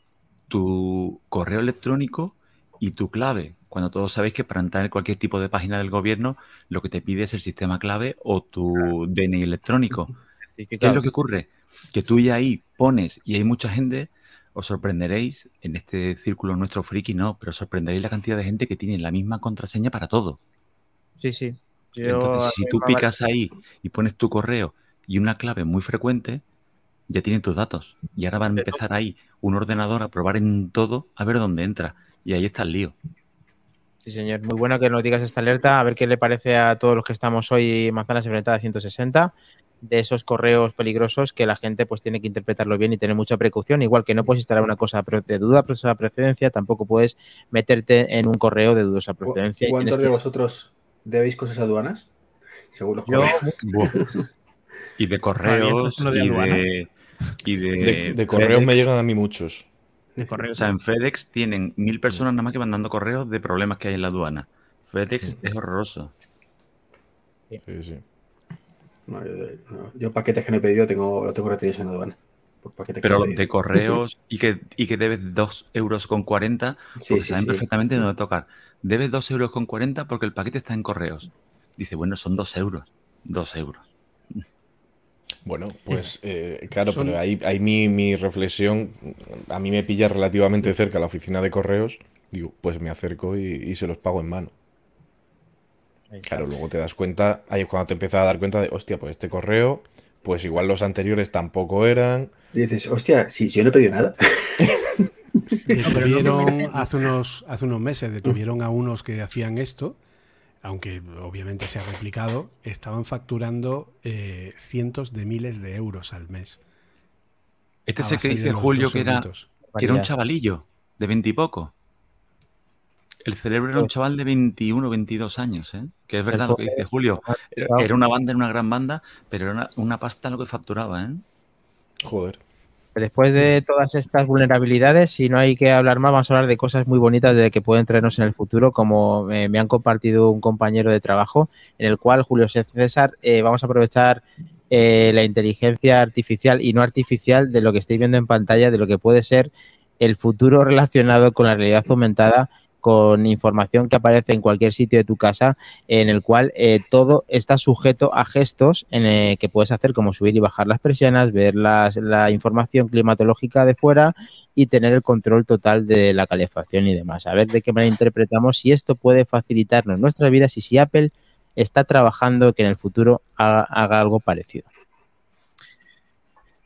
tu correo electrónico y tu clave. Cuando todos sabéis que para entrar en cualquier tipo de página del gobierno, lo que te pide es el sistema clave o tu DNI electrónico. ¿Qué es lo que ocurre? Que tú ya ahí pones, y hay mucha gente, os sorprenderéis, en este círculo nuestro friki no, pero sorprenderéis la cantidad de gente que tiene la misma contraseña para todo. Sí, sí. Yo- Entonces, si tú a- picas ahí y pones tu correo y una clave muy frecuente, ya tienen tus datos. Y ahora van a empezar ahí un ordenador a probar en todo a ver dónde entra. Y ahí está el lío. Sí, señor. Muy bueno que nos digas esta alerta. A ver qué le parece a todos los que estamos hoy Manzanas Enfrentadas 160 de esos correos peligrosos que la gente pues tiene que interpretarlo bien y tener mucha precaución. Igual que no puedes instalar una cosa de dudosa procedencia, tampoco puedes meterte en un correo de dudosa procedencia. y ¿Cuántos de que- vosotros debéis cosas aduanas? Según los Yo, correos. Y de correos de y aduanas. de, y de, De, de correos me llegan a mí muchos. De correo. O sea, en FedEx tienen mil personas nada más que mandando correos de problemas que hay en la aduana. FedEx es horroroso. Sí, sí. No, yo, no, yo paquetes que no he pedido tengo, los tengo retenidos en aduana. Por paquetes que Pero no de correos y que, y que debes 2 euros con 40 Sí, porque sí, saben sí. perfectamente dónde tocar. Debes 2 euros con 40 porque el paquete está en correos. Dice, bueno, son 2 euros. 2 euros. Bueno, pues eh, claro, Son- pero ahí, ahí mi, mi reflexión, a mí me pilla relativamente cerca la oficina de correos, digo, pues me acerco y, y se los pago en mano. Claro, luego te das cuenta, ahí es cuando te empiezas a dar cuenta de, hostia, pues este correo, pues igual los anteriores tampoco eran. Y dices, hostia, si si yo no he pedido nada. Detuvieron hace unos, hace unos meses, detuvieron a unos que hacían esto, aunque obviamente se ha replicado, estaban facturando eh, cientos de miles de euros al mes. Este es el que dice Julio que era, que era un chavalillo de 20 y poco. El cerebro era un chaval de 21 22 años, ¿eh? Que es verdad lo que dice Julio. Era, era una banda, era una gran banda, pero era una, una pasta lo que facturaba, ¿eh? Joder. Después de todas estas vulnerabilidades, si no hay que hablar más, vamos a hablar de cosas muy bonitas de que pueden traernos en el futuro, como eh, me han compartido un compañero de trabajo, en el cual, Julio César, eh, vamos a aprovechar eh, la inteligencia artificial y no artificial de lo que estáis viendo en pantalla, de lo que puede ser el futuro relacionado con la realidad aumentada, con información que aparece en cualquier sitio de tu casa, en el cual eh, todo está sujeto a gestos en, eh, que puedes hacer, como subir y bajar las persianas, ver la información climatológica de fuera y tener el control total de la calefacción y demás. A ver de qué manera interpretamos si esto puede facilitarnos nuestras vidas y si Apple está trabajando que en el futuro haga algo parecido.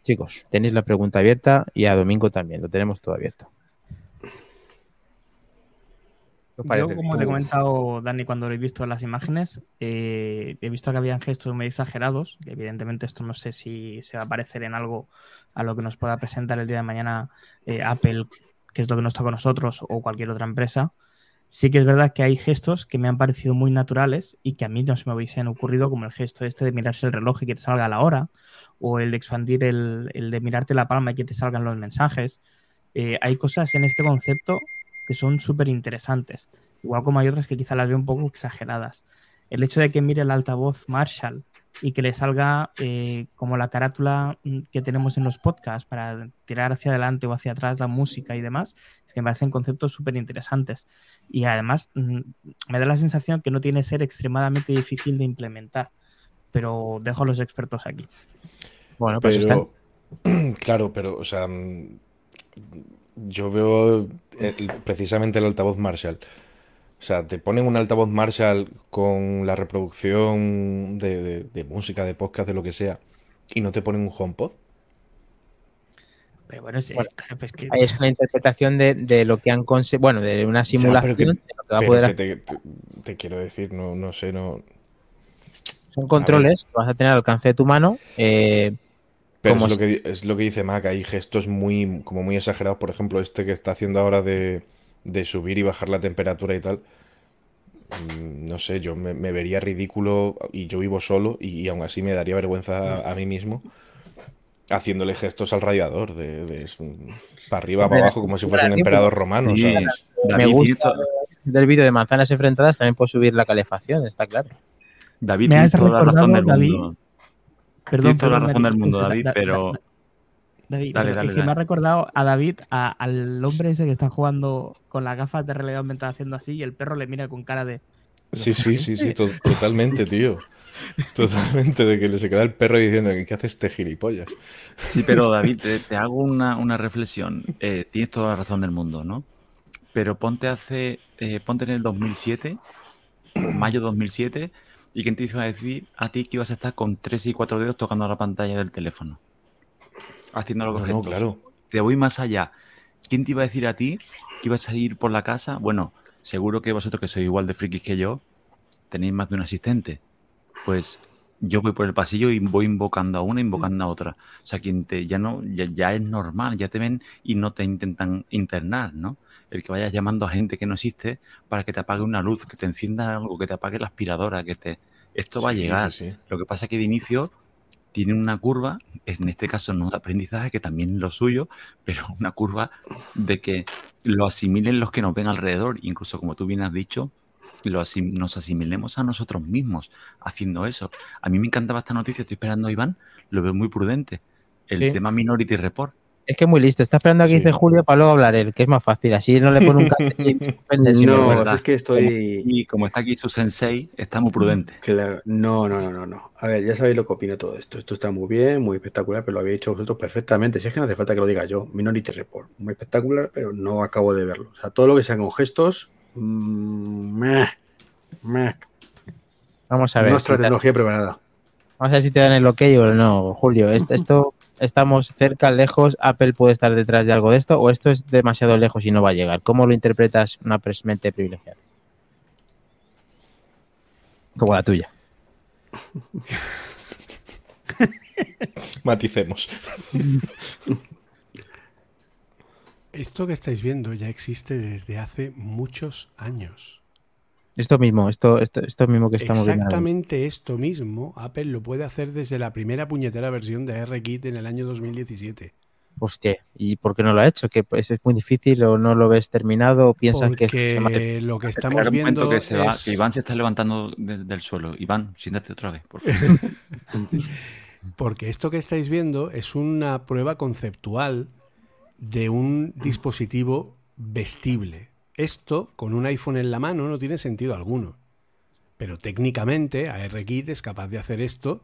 Chicos, tenéis la pregunta abierta y a Domingo también, lo tenemos todo abierto. ¿Qué os Yo, como te he comentado, Dani, cuando lo he visto en las imágenes, eh, he visto que habían gestos muy exagerados. que evidentemente, esto no sé si se va a parecer en algo a lo que nos pueda presentar el día de mañana eh, Apple, que es lo que nos toca a nosotros, o cualquier otra empresa. Sí que es verdad que hay gestos que me han parecido muy naturales y que a mí no se me hubiesen ocurrido, como el gesto este de mirarse el reloj y que te salga la hora, o el de expandir el, el de mirarte la palma y que te salgan los mensajes. Eh, hay cosas en este concepto que son súper interesantes. Igual como hay otras que quizá las veo un poco exageradas. El hecho de que mire el altavoz Marshall y que le salga eh, como la carátula mm, que tenemos en los podcasts para tirar hacia adelante o hacia atrás la música y demás, es que me parecen conceptos súper interesantes. Y además mm, me da la sensación que no tiene que ser extremadamente difícil de implementar. Pero dejo a los expertos aquí. Bueno, pues están. Pero, claro, pero, o sea, mm, yo veo el- precisamente el altavoz Marshall. O sea, te ponen un altavoz Marshall con la reproducción de, de- de música, de podcast, de lo que sea, y no te ponen un HomePod. Pero bueno, es, es- Bueno, claro, pues que- Es una interpretación de, de lo que han conseguido, bueno, de una sea, simulación pero que- de lo que va a poder que hacer. te, te- te quiero decir, no, no sé, no. Son controles que vas a tener al alcance de tu mano. eh, Pero como es lo, que, es lo que dice Mac, hay gestos muy, como muy exagerados, por ejemplo, este que está haciendo ahora de, de subir y bajar la temperatura y tal. Mm, No sé, yo me, me vería ridículo y yo vivo solo y, y aún así me daría vergüenza a, a mí mismo haciéndole gestos al radiador, de, de para arriba, para abajo, como si fuese un emperador romano, Sí, ¿sabes? me David, gusta del vídeo de manzanas enfrentadas, también puedo subir la calefacción, está claro. David, Me has toda la razón recordado, del David, mundo. Perdón, Tienes toda la razón del mundo, David, Da- Da- pero- Da- David, Dale, pero dale, es que me ha recordado a David, a- al hombre ese que está jugando con las gafas de realidad aumentada haciendo así y el perro le mira con cara de... Sí, sí, sí, sí, to- totalmente, tío. Totalmente, de que le se queda el perro diciendo que ¿qué hace este gilipollas? Sí, pero David, te, te hago una, una reflexión. Eh, tienes toda la razón del mundo, ¿no? Pero ponte hace, eh, ponte en el 2007, mayo 2007, y quién te iba a decir a ti que ibas a estar con tres y cuatro dedos tocando la pantalla del teléfono. haciendo los No, no, gestos. claro. Te voy más allá. ¿Quién te iba a decir a ti que ibas a ir por la casa? Bueno, seguro que vosotros que sois igual de frikis que yo, tenéis más de un asistente. Pues yo voy por el pasillo y voy invocando a una, invocando a otra. O sea, quien te, ya no, ya, ya es normal, ya te ven y no te intentan internar, ¿no? El que vayas llamando a gente que no existe para que te apague una luz, que te encienda algo, que te apague la aspiradora, que te. Esto va a llegar. sí, sí. Lo que pasa es que de inicio tiene una curva, en este caso no de aprendizaje, que también es lo suyo, pero una curva de que lo asimilen los que nos ven alrededor. Incluso, como tú bien has dicho, lo asim- nos asimilemos a nosotros mismos haciendo eso. A mí me encantaba esta noticia, estoy esperando a Iván, lo veo muy prudente. El Sí. tema Minority Report. Es que es muy listo. Está esperando a que Sí. dice Julio para luego hablar él, que es más fácil. Así no le pone un cartel y No, verdad. es que estoy. Y como está aquí su sensei, está muy prudente. Claro, no, no, no, no, no. A ver, ya sabéis lo que opino todo esto. Esto está muy bien, muy espectacular, pero lo habéis dicho vosotros perfectamente. Si es que no hace falta que lo diga yo. Minority Report, muy espectacular, pero no acabo de verlo. O sea, todo lo que sean con gestos, mm, meh, meh. Vamos a ver. Nuestra si te- tecnología preparada. Vamos a ver si te dan el ok o no, Julio. Est- Esto, estamos cerca, lejos. Apple puede estar detrás de algo de esto, o esto es demasiado lejos y no va a llegar. ¿Cómo lo interpretas una mente privilegiada? Como la tuya. Maticemos. Esto que estáis viendo ya existe desde hace muchos años. Esto mismo, esto, esto, esto mismo que estamos viendo. Exactamente esto mismo, Apple lo puede hacer desde la primera puñetera versión de ARKit en el año 2017. Hostia, ¿y por qué no lo ha hecho? ¿Que pues, es muy difícil o no lo ves terminado o piensas que es Porque lo que estamos un momento viendo que, se va, que Iván se está levantando de- del suelo. Iván, siéntate otra vez, por favor. Porque esto que estáis viendo es una prueba conceptual de un dispositivo vestible. Esto, con un iPhone en la mano, no tiene sentido alguno. Pero técnicamente ARKit es capaz de hacer esto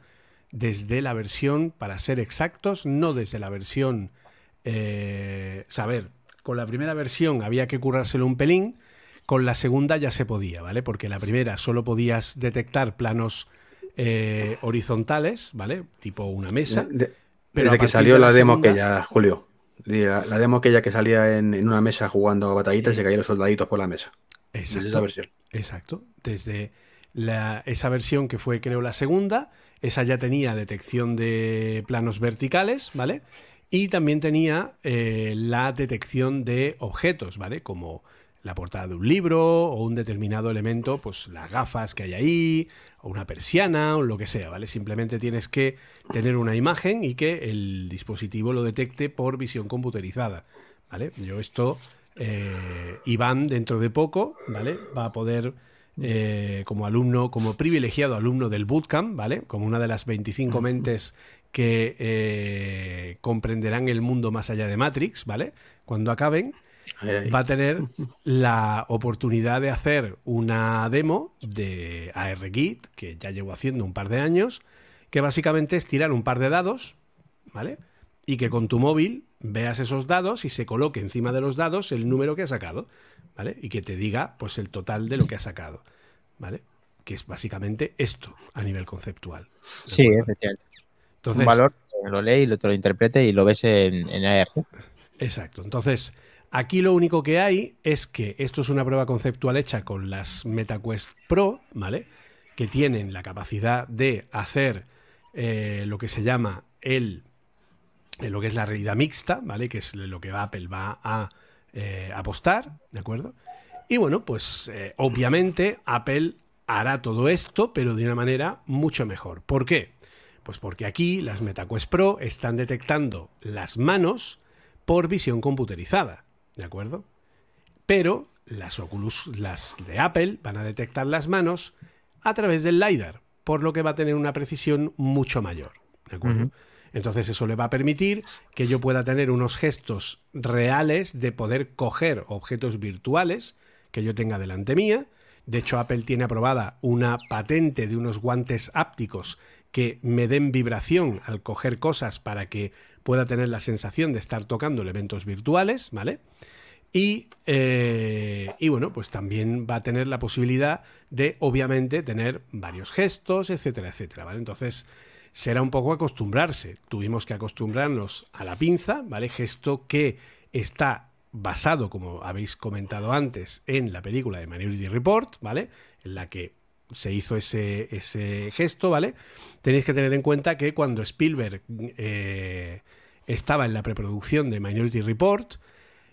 desde la versión, para ser exactos, no desde la versión... Eh, saber, con la primera versión había que currárselo un pelín, con la segunda ya se podía, ¿vale? Porque la primera solo podías detectar planos eh, horizontales, ¿vale? Tipo una mesa. De- pero desde que salió de la, la demo segunda- aquella, Julio. La, la demo aquella que salía en, en una mesa jugando a batallitas y se caían los soldaditos por la mesa. Desde esa versión. Exacto. Desde la- esa versión que fue, creo, la segunda, esa ya tenía detección de planos verticales, ¿vale? Y también tenía eh, la detección de objetos, ¿vale? Como la portada de un libro o un determinado elemento, pues las gafas que hay ahí, o una persiana, o lo que sea, ¿vale? Simplemente tienes que tener una imagen y que el dispositivo lo detecte por visión computerizada, ¿vale? Yo esto, eh, Iván dentro de poco, ¿vale? Va a poder, eh, como alumno, como privilegiado alumno del bootcamp, ¿vale? Como una de las 25 mentes que eh, comprenderán el mundo más allá de Matrix, ¿vale? Cuando acaben. Va a tener la oportunidad de hacer una demo de ARKit, que ya llevo haciendo un par de años, que básicamente es tirar un par de dados, ¿vale? Y que con tu móvil veas esos dados y se coloque encima de los dados el número que has sacado, ¿vale? Y que te diga, pues, el total de lo que has sacado, ¿vale? Que es básicamente esto a nivel conceptual. ¿de Sí, efectivamente. Entonces, un valor, lo lee y lo, te lo interprete y lo ves en, en AR. Exacto. Entonces, aquí lo único que hay es que esto es una prueba conceptual hecha con las MetaQuest Pro, ¿vale? Que tienen la capacidad de hacer eh, lo que se llama el, eh, lo que es la realidad mixta, ¿vale? Que es lo que Apple va a eh, apostar, ¿de acuerdo? Y bueno, pues obviamente Apple hará todo esto, pero de una manera mucho mejor. ¿Por qué? Pues porque aquí las MetaQuest Pro están detectando las manos por visión computerizada, ¿de acuerdo? Pero las Oculus, las de Apple, van a detectar las manos a través del LiDAR, por lo que va a tener una precisión mucho mayor, ¿de acuerdo? Entonces eso le va a permitir que yo pueda tener unos gestos reales de poder coger objetos virtuales que yo tenga delante mía. De hecho, Apple tiene aprobada una patente de unos guantes ápticos que me den vibración al coger cosas para que pueda tener la sensación de estar tocando elementos virtuales, ¿vale? Y, eh, y bueno, pues también va a tener la posibilidad de, obviamente, tener varios gestos, etcétera, etcétera, ¿vale? Entonces, será un poco acostumbrarse. Tuvimos que acostumbrarnos a la pinza, ¿vale? Gesto que está basado, como habéis comentado antes, en la película de Minority Report, ¿vale? En la que se hizo ese, ese gesto, ¿vale? Tenéis que tener en cuenta que cuando Spielberg eh, estaba en la preproducción de Minority Report,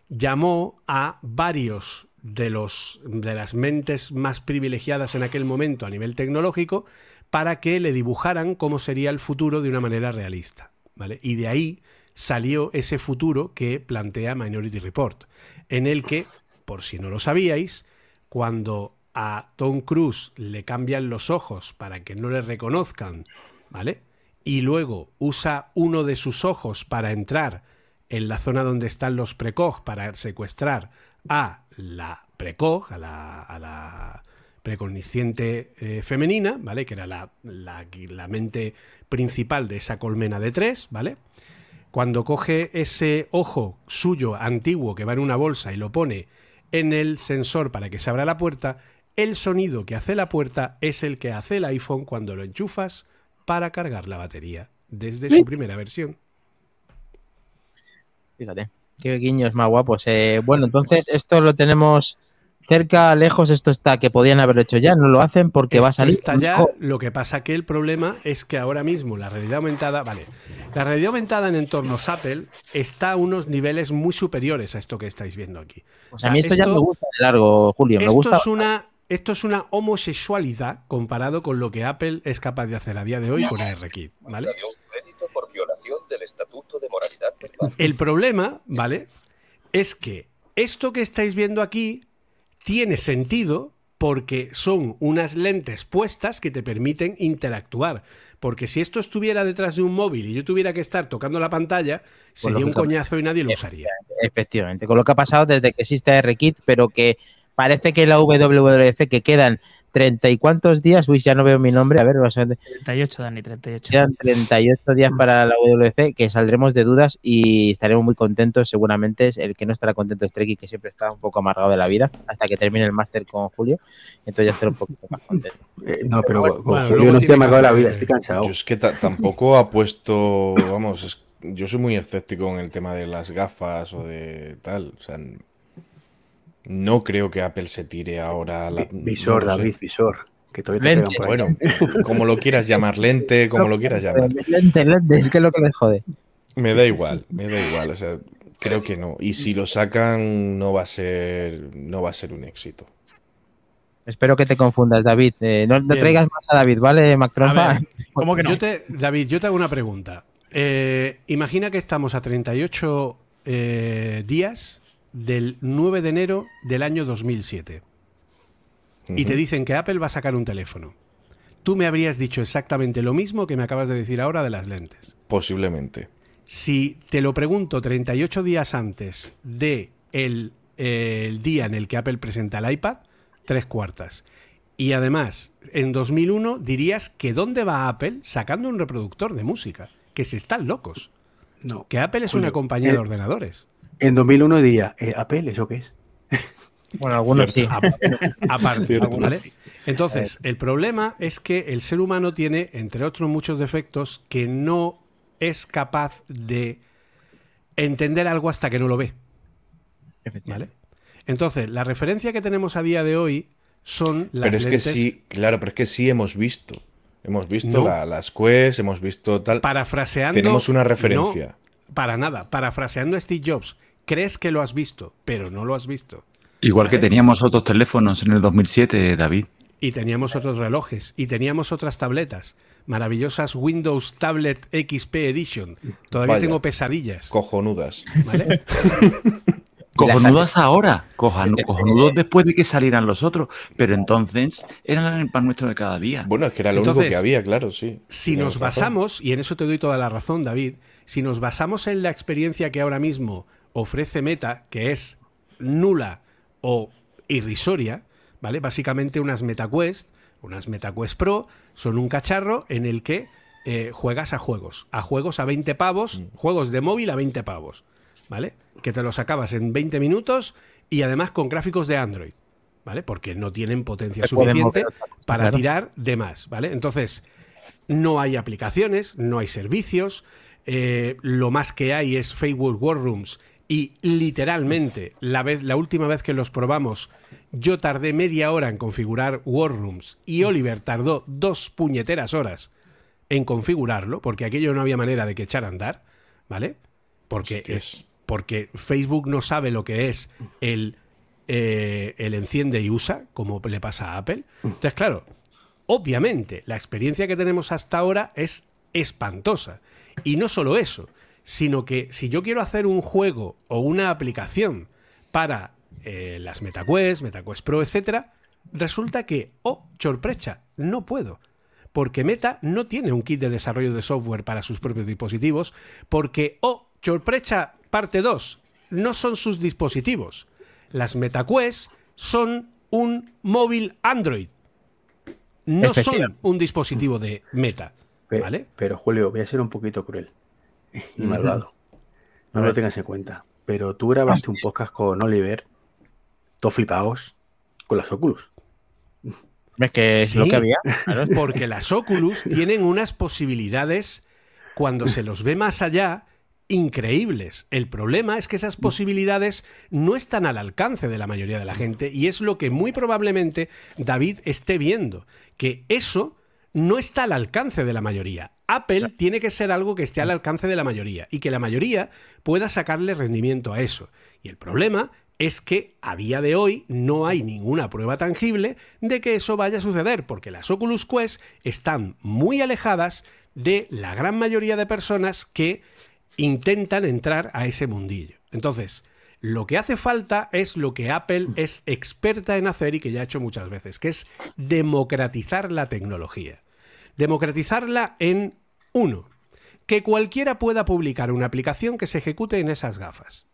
llamó a varios de, los, de las mentes más privilegiadas en aquel momento a nivel tecnológico para que le dibujaran cómo sería el futuro de una manera realista. ¿vale? Y de ahí salió ese futuro que plantea Minority Report, en el que, por si no lo sabíais, cuando a Tom Cruise le cambian los ojos para que no le reconozcan, ¿vale? Y luego usa uno de sus ojos para entrar en la zona donde están los precog para secuestrar a la precog, a la, a la precognisciente eh, femenina, ¿vale? Que era la, la, la, mente principal de esa colmena de tres, ¿vale? Cuando coge ese ojo suyo antiguo que va en una bolsa y lo pone en el sensor para que se abra la puerta, el sonido que hace la puerta es el que hace el iPhone cuando lo enchufas para cargar la batería desde su primera versión. Fíjate, qué guiños más guapos. Eh, bueno, entonces esto lo tenemos cerca, lejos, esto está, que podían haberlo hecho ya, no lo hacen porque esto va a salir. Está ya, lo que pasa que el problema es que ahora mismo la realidad aumentada, vale, la realidad aumentada en entornos Apple está a unos niveles muy superiores a esto que estáis viendo aquí. O sea, a mí esto, esto, ya me gusta de largo, Julio, me esto gusta. Es una, esto es una homosexualidad comparado con lo que Apple es capaz de hacer a día de hoy con ARKit, ¿vale? El problema, ¿vale? Es que esto que estáis viendo aquí tiene sentido porque son unas lentes puestas que te permiten interactuar. Porque si esto estuviera detrás de un móvil y yo tuviera que estar tocando la pantalla, sería un coñazo y nadie lo usaría. Efectivamente, con lo que ha pasado desde que existe RKit, pero que parece que la WWDC que quedan 30 y cuántos días, uy, ya no veo mi nombre, a ver, vas a... 38, Dani, 38. Quedan 38 días para la WWDC, que saldremos de dudas y estaremos muy contentos, seguramente. El que no estará contento es Treki, que siempre está un poco amargado de la vida, hasta que termine el máster con Julio, entonces ya estaré un poquito más contento. Eh, no, pero bueno, con bueno, Julio no estoy amargado de la vida, estoy cansado. Yo es que tampoco ha puesto, vamos, es, yo soy muy escéptico en el tema de las gafas o de tal, o sea... No creo que Apple se tire ahora a la. Visor, no David, sé. visor. Que todavía lente. Te bueno, como lo quieras llamar, lente, como lo quieras llamar. Lente, lente, es que es lo que les jode. Me da igual, me da igual. O sea, creo que no. Y si lo sacan, no va a ser, no va a ser un éxito. Espero que te confundas, David. Eh, no, no traigas más a David, ¿vale, Mac Trompa? ¿Cómo que no? Yo te, David, yo te hago una pregunta. Eh, imagina que estamos a 38 eh, días del 9 de enero del año 2007 uh -huh. y te dicen que Apple va a sacar un teléfono. Tú me habrías dicho exactamente lo mismo que me acabas de decir ahora de las lentes. Posiblemente. Si te lo pregunto 38 días antes de el, eh, el día en el que Apple presenta el iPad, tres cuartas. Y además, en 2001 dirías que ¿dónde va Apple sacando un reproductor de música? Que se están locos. No. Que Apple es Julio, una compañía eh, de ordenadores. En 2001 diría, ¿eh, ¿Apple eso qué es? Bueno, algunos sí. Aparte, ¿vale? Entonces, el problema es que el ser humano tiene, entre otros muchos defectos, que no es capaz de entender algo hasta que no lo ve. ¿Vale? Entonces, la referencia que tenemos a día de hoy son las Pero es lentes... que sí, claro, pero es que sí hemos visto. Hemos visto no. la, las Quest, hemos visto tal. Parafraseando. Tenemos una referencia. No, para nada. Parafraseando a Steve Jobs. Crees que lo has visto, pero no lo has visto. Igual ¿vale? que teníamos otros teléfonos en el 2007, David. Y teníamos otros relojes. Y teníamos otras tabletas. Maravillosas Windows Tablet XP Edition. Todavía Vaya, tengo pesadillas. Cojonudas. ¿Vale? Cojonudas ahora, cojonudos después de que salieran los otros, pero entonces eran el pan nuestro de cada día. Bueno, es que era lo entonces, único que había, claro, sí. Si nos basamos, y en eso te doy toda la razón, David, si nos basamos en la experiencia que ahora mismo ofrece Meta, que es nula o irrisoria, ¿vale? Básicamente unas MetaQuest, unas MetaQuest Pro, son un cacharro en el que eh, juegas a juegos, a juegos a 20 pavos, mm. juegos de móvil a 20 pavos. ¿vale? Que te los acabas en 20 minutos y además con gráficos de Android, ¿vale? Porque no tienen potencia suficiente para claro. tirar de más, ¿vale? Entonces, no hay aplicaciones, no hay servicios, eh, lo más que hay es Facebook Workrooms y literalmente la, vez, la última vez que los probamos yo tardé media hora en configurar Workrooms y Oliver tardó dos puñeteras horas en configurarlo porque aquello no había manera de que echara a andar, ¿vale? Porque, es, porque Facebook no sabe lo que es el, eh, el enciende y usa, como le pasa a Apple. Entonces, claro, obviamente la experiencia que tenemos hasta ahora es espantosa. Y no solo eso, sino que si yo quiero hacer un juego o una aplicación para eh, las MetaQuest, MetaQuest Pro, etcétera, resulta que, oh, sorpresa, no puedo. Porque Meta no tiene un kit de desarrollo de software para sus propios dispositivos, porque, oh, sorpresa, parte 2, no son sus dispositivos. Las MetaQuest son un móvil Android. No son un dispositivo de Meta. ¿Vale? Pero Julio, voy a ser un poquito cruel y malvado. No lo tengas en cuenta. Pero tú grabaste un podcast con Oliver, todos flipados, con las Oculus. Es que es Sí. lo que había. Claro, Porque las Oculus tienen unas posibilidades, cuando se los ve más allá, increíbles. El problema es que esas posibilidades no están al alcance de la mayoría de la gente y es lo que muy probablemente David esté viendo, que eso no está al alcance de la mayoría. Apple tiene que ser algo que esté al alcance de la mayoría y que la mayoría pueda sacarle rendimiento a eso. Y el problema es que a día de hoy no hay ninguna prueba tangible de que eso vaya a suceder, porque las Oculus Quest están muy alejadas de la gran mayoría de personas que intentan entrar a ese mundillo. Entonces, lo que hace falta es lo que Apple es experta en hacer y que ya ha hecho muchas veces, que es democratizar la tecnología. Democratizarla en uno, que cualquiera pueda publicar una aplicación que se ejecute en esas gafas,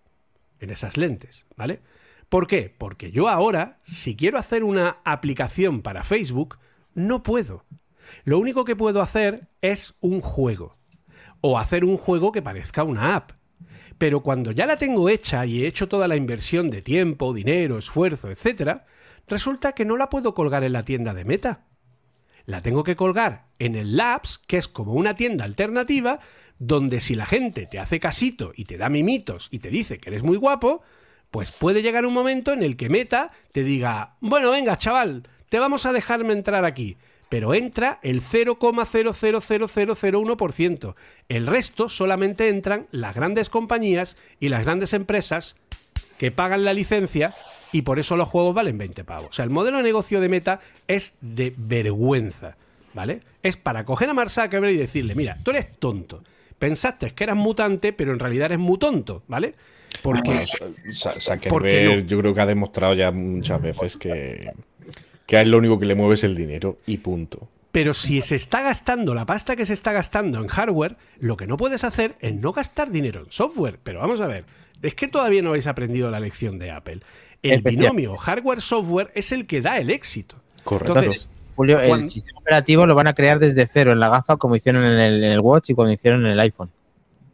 en esas lentes, ¿vale? ¿Por qué? Porque yo ahora, si quiero hacer una aplicación para Facebook, no puedo. Lo único que puedo hacer es un juego. O hacer un juego que parezca una app. Pero cuando ya la tengo hecha y he hecho toda la inversión de tiempo, dinero, esfuerzo, etc., resulta que no la puedo colgar en la tienda de Meta. La tengo que colgar en el Labs, que es como una tienda alternativa, donde si la gente te hace casito y te da mimitos y te dice que eres muy guapo, pues puede llegar un momento en el que Meta te diga, bueno, venga, chaval, te vamos a dejarme entrar aquí. Pero entra el 0,000001%. El resto solamente entran las grandes compañías y las grandes empresas que pagan la licencia y por eso los juegos valen 20 pavos. O sea, el modelo de negocio de Meta es de vergüenza, ¿vale? Es para coger a Mark Zuckerberg y decirle, mira, tú eres tonto. Pensaste que eras mutante, pero en realidad eres muy tonto, ¿vale? Porque Bueno, Sa- Sa- ¿Por qué Zuckerberg no? yo creo que ha demostrado ya muchas veces que, que a él lo único que le mueve es el dinero y punto. Pero si se está gastando la pasta que se está gastando en hardware, lo que no puedes hacer es no gastar dinero en software. Pero vamos a ver, es que todavía no habéis aprendido la lección de Apple. El binomio hardware-software es el que da el éxito. Correcto. Entonces, Julio, el Cuando- sistema operativo lo van a crear desde cero en la gafa, como hicieron en el, en el Watch y cuando hicieron en el iPhone.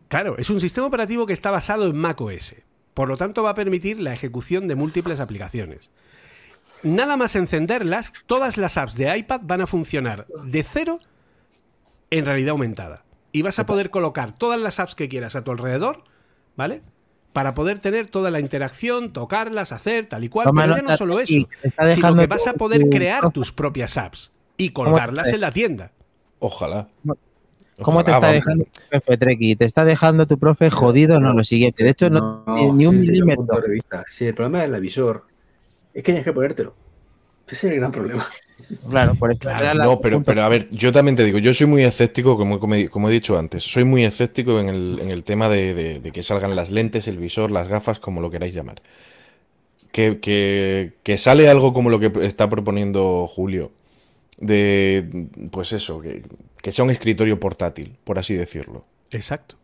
Claro, es un sistema operativo que está basado en macOS. Por lo tanto, va a permitir la ejecución de múltiples aplicaciones. Nada más encenderlas, todas las apps de iPad van a funcionar de cero en realidad aumentada. Y vas a poder colocar todas las apps que quieras a tu alrededor, ¿vale? Para poder tener toda la interacción, tocarlas, hacer tal y cual. Toma Pero ya no solo eso, sino que vas a poder tu- crear tus propias apps y colgarlas en la tienda. Ojalá. ¿Cómo te está vamos. dejando tu profe, Treki? Te está dejando tu profe jodido, no, lo siguiente. De hecho, no, ni, ni un sí, milímetro. punto de vista. Si el problema del avisor es que tienes que ponértelo. Ese es el gran problema. Claro, por eso. era la- No, pero, pero a ver, yo también te digo, yo soy muy escéptico, como, como he- como he dicho antes, soy muy escéptico en el, en el tema de, de- de que salgan las lentes, el visor, las gafas, como lo queráis llamar. Que, que- que sale algo como lo que está proponiendo Julio, de, pues eso, que, que sea un escritorio portátil, por así decirlo. Exacto.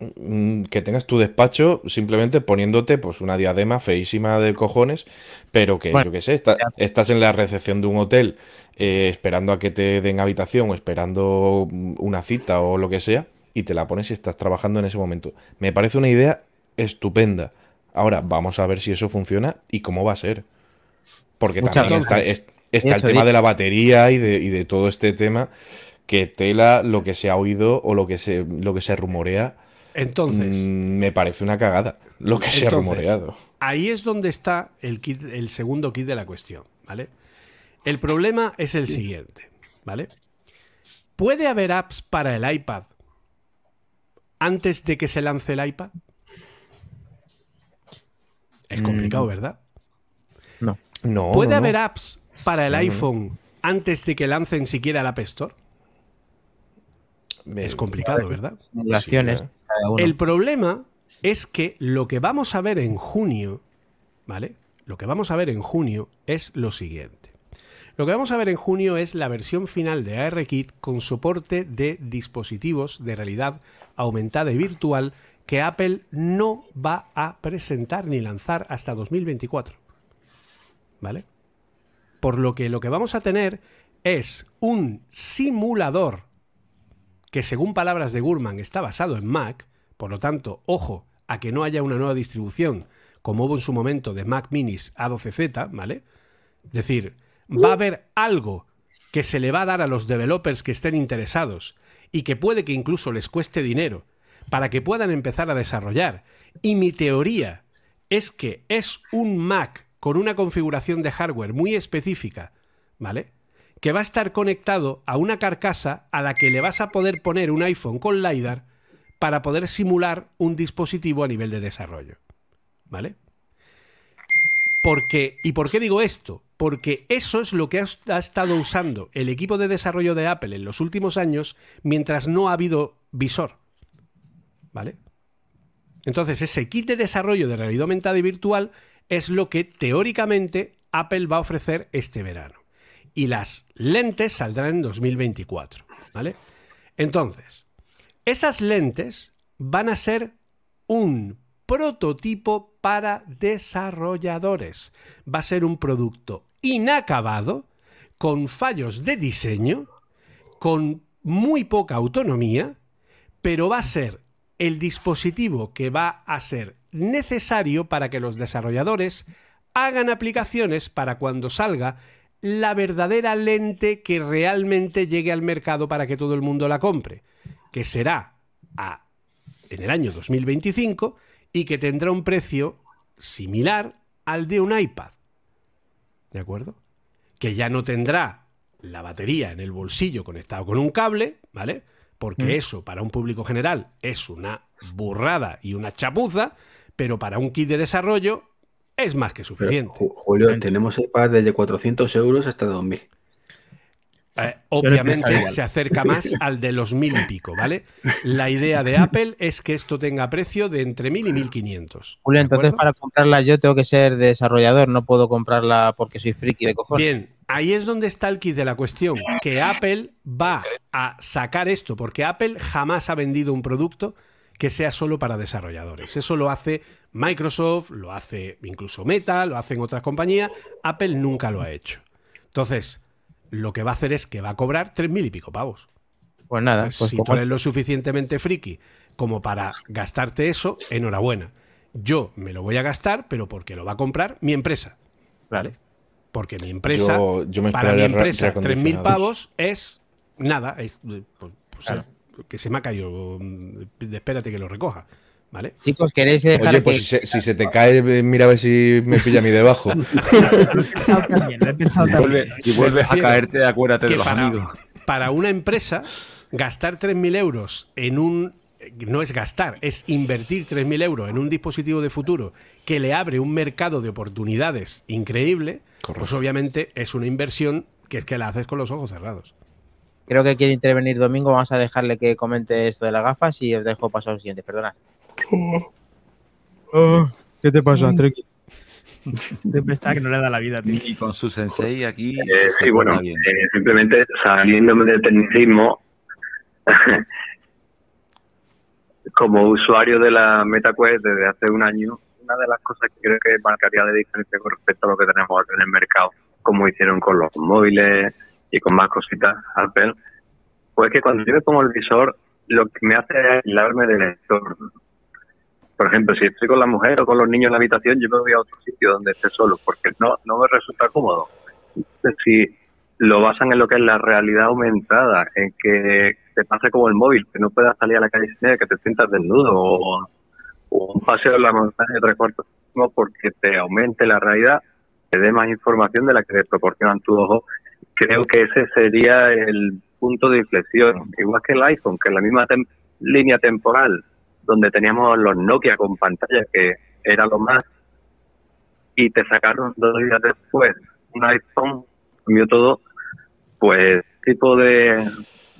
Mm, Que tengas tu despacho simplemente poniéndote pues una diadema feísima de cojones, pero que Bueno, yo qué sé, está- estás en la recepción de un hotel eh, esperando a que te den habitación o esperando una cita o lo que sea y te la pones y estás trabajando en ese momento. Me parece una idea estupenda. Ahora vamos a ver si eso funciona y cómo va a ser. Porque Muchas también está, es- está el tema de la batería y de, y de todo este tema que tela lo que se ha oído o lo que se, lo que se rumorea. Entonces, mm, me parece una cagada lo que se ha rumoreado. ahí es donde está el, kit, el segundo kit de la cuestión, ¿vale? El problema es el siguiente, ¿vale? ¿Puede haber apps para el iPad antes de que se lance el iPad? Es complicado, ¿verdad? No, ¿Puede no, no. haber apps para el No, no, no. iPhone antes de que lancen siquiera el App Store? Me- Es complicado, ¿verdad? Simulaciones. Sí, ¿eh? El problema es que lo que vamos a ver en junio, ¿vale? Lo que vamos a ver en junio es lo siguiente. Lo que vamos a ver en junio es la versión final de ARKit con soporte de dispositivos de realidad aumentada y virtual que Apple no va a presentar ni lanzar hasta 2024. ¿Vale? Por lo que lo que vamos a tener es un simulador que según palabras de Gurman está basado en Mac, por lo tanto, ojo a que no haya una nueva distribución como hubo en su momento de Mac Minis A12Z, ¿vale? Es decir, va a haber algo que se le va a dar a los developers que estén interesados y que puede que incluso les cueste dinero para que puedan empezar a desarrollar. Y mi teoría es que es un Mac con una configuración de hardware muy específica, ¿vale? Que va a estar conectado a una carcasa a la que le vas a poder poner un iPhone con LiDAR para poder simular un dispositivo a nivel de desarrollo. ¿Vale? Porque, ¿Y por qué digo esto? Porque eso es lo que ha, estado usando el equipo de desarrollo de Apple en los últimos años mientras no ha habido visor. ¿Vale? Entonces, ese kit de desarrollo de realidad aumentada y virtual es lo que teóricamente Apple va a ofrecer este verano. Y las lentes saldrán en 2024. ¿Vale? Entonces, esas lentes van a ser un prototipo para desarrolladores. Va a ser un producto inacabado, con fallos de diseño, con muy poca autonomía, pero va a ser el dispositivo que va a ser necesario para que los desarrolladores hagan aplicaciones para cuando salga la verdadera lente que realmente llegue al mercado para que todo el mundo la compre, que será a, en el año 2025 y que tendrá un precio similar al de un iPad. ¿De acuerdo? Que ya no tendrá la batería en el bolsillo conectado con un cable, ¿vale? Porque eso para un público general es una burrada y una chapuza, pero para un kit de desarrollo es más que suficiente. Ju- Julio, tenemos iPad desde 400 euros hasta 2000. Eh, obviamente se acerca más al de los mil y pico, ¿vale? La idea de Apple es que esto tenga precio de entre mil y mil quinientos. Julio, ¿de entonces para comprarla yo tengo que ser desarrollador, no puedo comprarla porque soy friki de cojones. Bien, ahí es donde está el kit de la cuestión, que Apple va a sacar esto, porque Apple jamás ha vendido un producto que sea solo para desarrolladores. Eso lo hace Microsoft, lo hace incluso Meta, lo hacen otras compañías. Apple nunca lo ha hecho. Entonces, lo que va a hacer es que va a cobrar tres mil y pico pavos. Pues nada, Pues pues si tú eres lo suficientemente friki como para gastarte eso, enhorabuena. Yo me lo voy a gastar, pero porque lo va a comprar mi empresa. ¿Vale? Porque mi empresa, Yo- yo me para mi empresa, 3.000 reacondicionados. pavos es nada. Es, pues, pues, Claro. Que se me ha caído. mm, Espérate que lo recoja. ¿Vale? Chicos, ¿queréis dejar Oye, pues que- si se, si se te cae, eh, mira a ver si me pilla a mí debajo. Lo he pensado también, lo he pensado Y también. vuelve- y vuelves a caerte, acuérdate de que los para, amigos. para una empresa, gastar 3.000 euros en un. No es gastar, es invertir 3.000 euros en un dispositivo de futuro que le abre un mercado de oportunidades increíble, pues Correcto. obviamente es una inversión que es que la haces con los ojos cerrados. Creo que quiere intervenir Domingo. Vamos a dejarle que comente esto de las gafas y os dejo pasar al siguiente. Perdona. ¿Qué te pasa, Treki? Siempre está que no le da la vida, tío. Y con su sensei aquí. Eh, se sí, bueno, bien. eh, simplemente saliéndome del tecnicismo, como usuario de la MetaQuest desde hace un año, una de las cosas que creo que marcaría la diferencia con respecto a lo que tenemos ahora en el mercado, como hicieron con los móviles y con más cositas Apple, pues que cuando yo me pongo el visor, lo que me hace es aislarme del entorno. Por ejemplo, si estoy con la mujer o con los niños en la habitación, yo me voy a otro sitio donde esté solo, porque no, no me resulta cómodo si lo basan en lo que es la realidad aumentada, en que te pase como el móvil, que no puedas salir a la calle sin ella, que te sientas desnudo o, un paseo en la montaña de tres cuartos porque te aumente la realidad, te dé más información de la que te proporcionan tus ojos. Creo que ese sería el punto de inflexión, igual que el iPhone, que en la misma tem- línea temporal donde teníamos los Nokia con pantalla, que era lo más, y te sacaron dos días después un iPhone, cambió todo, pues tipo de,